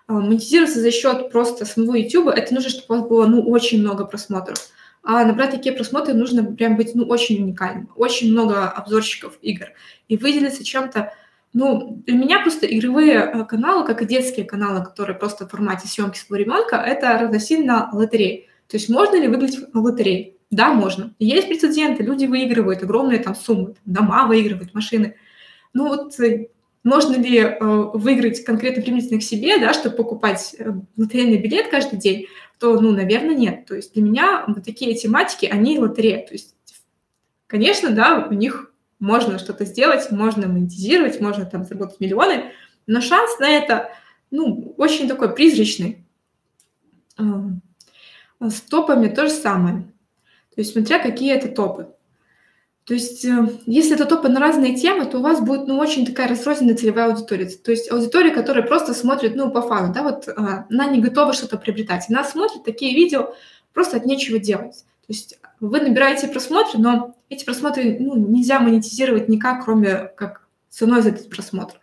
монетизироваться за счет просто самого YouTube, это нужно, чтобы у вас было ну, очень много просмотров. А набрать такие просмотры нужно прям быть ну, очень уникальным. Очень много обзорщиков игр. И выделиться чем-то... Ну, для меня просто игровые э, каналы, как и детские каналы, которые просто в формате съемки своего ребенка, это равносильно лотереи. То есть можно ли выиграть в лотерее? Да, можно. Есть прецеденты, люди выигрывают огромные там суммы, дома выигрывают, машины. Ну вот э, можно ли э, выиграть конкретно применительно к себе, да, чтобы покупать э, лотерейный билет каждый день, то, ну, наверное, нет. То есть для меня вот такие тематики, они лотерея. То есть, конечно, да, у них можно что-то сделать, можно монетизировать, можно там заработать миллионы, но шанс на это, ну, очень такой призрачный. С топами то же самое. То есть смотря какие это топы. То есть э, если это топы на разные темы, то у вас будет ну, очень такая разрозненная целевая аудитория. То есть аудитория, которая просто смотрит ну, по фану, да, вот а, она не готова что-то приобретать. Она смотрит такие видео просто от нечего делать. То есть вы набираете просмотры, но эти просмотры ну, нельзя монетизировать никак, кроме как ценой за этот просмотр.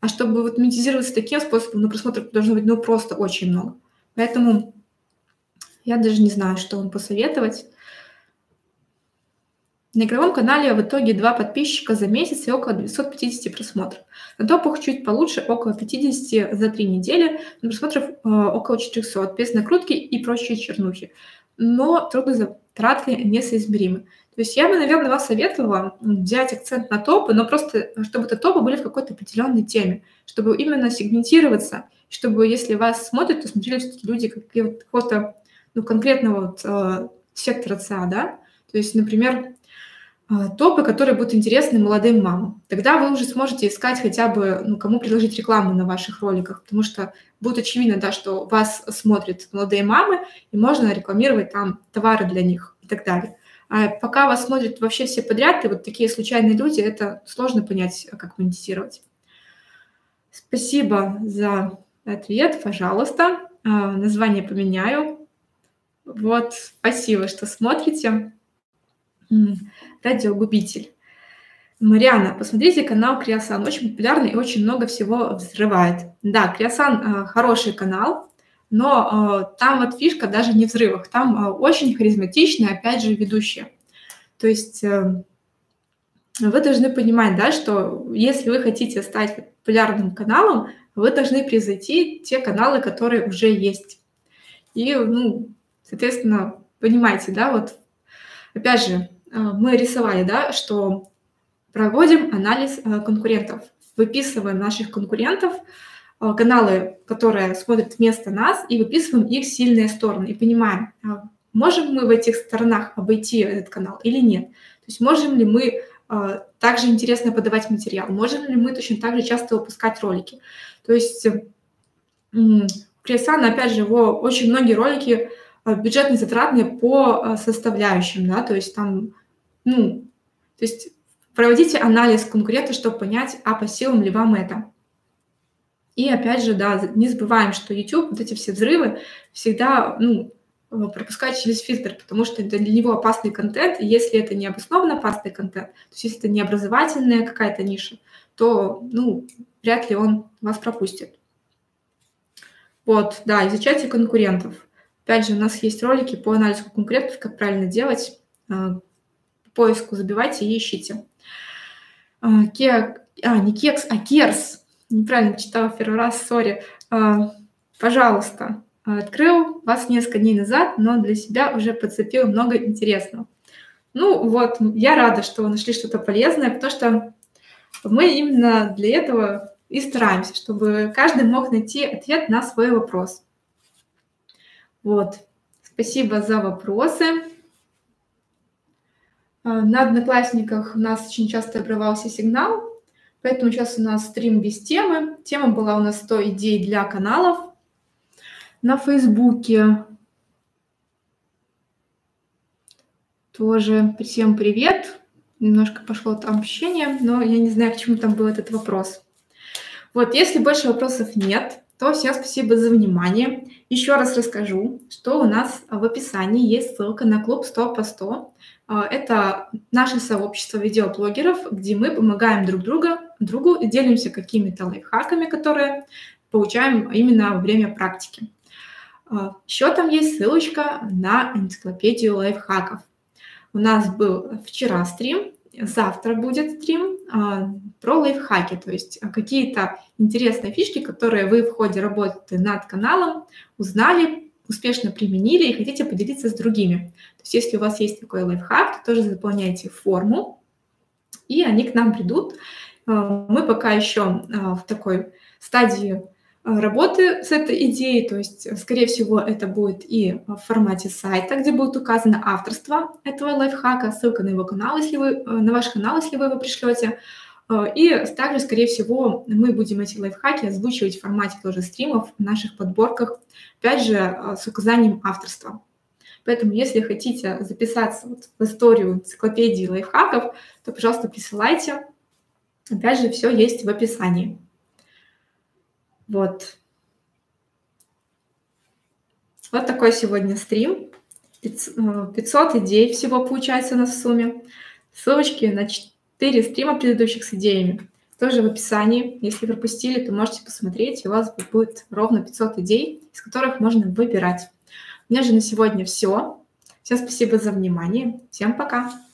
А чтобы вот монетизироваться таким способом, ну, просмотров должно быть ну, просто очень много. Поэтому я даже не знаю, что вам посоветовать. На игровом канале в итоге два подписчика за месяц и около 250 просмотров. На топах чуть получше, около 50 за три недели, на просмотров э, около 400, без накрутки и прочие чернухи. Но трудозатраты несоизмеримы. То есть я бы, наверное, вас советовала взять акцент на топы, но просто, чтобы это топы были в какой-то определенной теме, чтобы именно сегментироваться, чтобы, если вас смотрят, то смотрели все-таки люди какого-то ну, конкретного вот, э, сектора ЦА, да, то есть, например, топы, которые будут интересны молодым мамам. Тогда вы уже сможете искать хотя бы, ну, кому предложить рекламу на ваших роликах, потому что будет очевидно, да, что вас смотрят молодые мамы, и можно рекламировать там товары для них и так далее. А пока вас смотрят вообще все подряд, и вот такие случайные люди, это сложно понять, как монетизировать. Спасибо за ответ, пожалуйста. А, название поменяю. Вот, спасибо, что смотрите. Радиогубитель. Мариана, посмотрите канал Криосан. Очень популярный и очень много всего взрывает. Да, Криосан э, хороший канал, но э, там вот фишка даже не взрывах. Там э, очень харизматичные, опять же, ведущие. То есть э, вы должны понимать, да, что если вы хотите стать популярным каналом, вы должны превзойти те каналы, которые уже есть. И, ну, соответственно, понимаете, да, вот опять же, мы рисовали, да, что проводим анализ а, конкурентов, выписываем наших конкурентов, а, каналы, которые смотрят вместо нас, и выписываем их сильные стороны, и понимаем, можем мы в этих сторонах обойти этот канал или нет. То есть можем ли мы также интересно подавать материал, можем ли мы точно так же часто выпускать ролики. То есть Кресан, опять же, его очень многие ролики бюджетно затратные по составляющим, да, то есть там ну, то есть проводите анализ конкурента, чтобы понять, а по силам ли вам это. И опять же, да, не забываем, что YouTube, вот эти все взрывы всегда, ну, пропускать через фильтр, потому что это для него опасный контент, и если это не обоснованно опасный контент, то есть если это не образовательная какая-то ниша, то, ну, вряд ли он вас пропустит. Вот, да, изучайте конкурентов. Опять же, у нас есть ролики по анализу конкурентов, как правильно делать. По поиску забивайте и ищите. Кек, а, не кекс, а керс. Неправильно читала первый раз, сори. Пожалуйста, открыл вас несколько дней назад, но для себя уже подцепил много интересного. Ну вот, я рада, что вы нашли что-то полезное, потому что мы именно для этого и стараемся, чтобы каждый мог найти ответ на свой вопрос. Вот. Спасибо за вопросы. А, на Одноклассниках у нас очень часто обрывался сигнал, поэтому сейчас у нас стрим без темы. Тема была у нас 100 идей для каналов. На Фейсбуке тоже всем привет. Немножко пошло там общение, но я не знаю, к чему там был этот вопрос. Вот, если больше вопросов нет, то всем спасибо за внимание. Еще раз расскажу, что у нас в описании есть ссылка на клуб 100 по 100. А, это наше сообщество видеоблогеров, где мы помогаем друг друга, другу и делимся какими-то лайфхаками, которые получаем именно во время практики. А, Еще там есть ссылочка на энциклопедию лайфхаков. У нас был вчера стрим, завтра будет стрим а, про лайфхаки, то есть а, какие-то интересные фишки, которые вы в ходе работы над каналом узнали, успешно применили и хотите поделиться с другими. То есть если у вас есть такой лайфхак, то тоже заполняйте форму, и они к нам придут. А, мы пока еще а, в такой стадии работы с этой идеей, то есть, э, скорее всего, это будет и в формате сайта, где будет указано авторство этого лайфхака, ссылка на его канал, если вы, э, на ваш канал, если вы его пришлете. И также, скорее всего, мы будем эти лайфхаки озвучивать в формате тоже стримов в наших подборках, опять же, с указанием авторства. Поэтому, если хотите записаться вот в историю энциклопедии лайфхаков, то, пожалуйста, присылайте. Опять же, все есть в описании. Вот. Вот такой сегодня стрим. 500 э, идей всего получается у нас в сумме. Ссылочки на 4 стрима предыдущих с идеями тоже в описании. Если пропустили, то можете посмотреть, у вас будет ровно 500 идей, из которых можно выбирать. У меня же на сегодня все. Всем спасибо за внимание. Всем пока.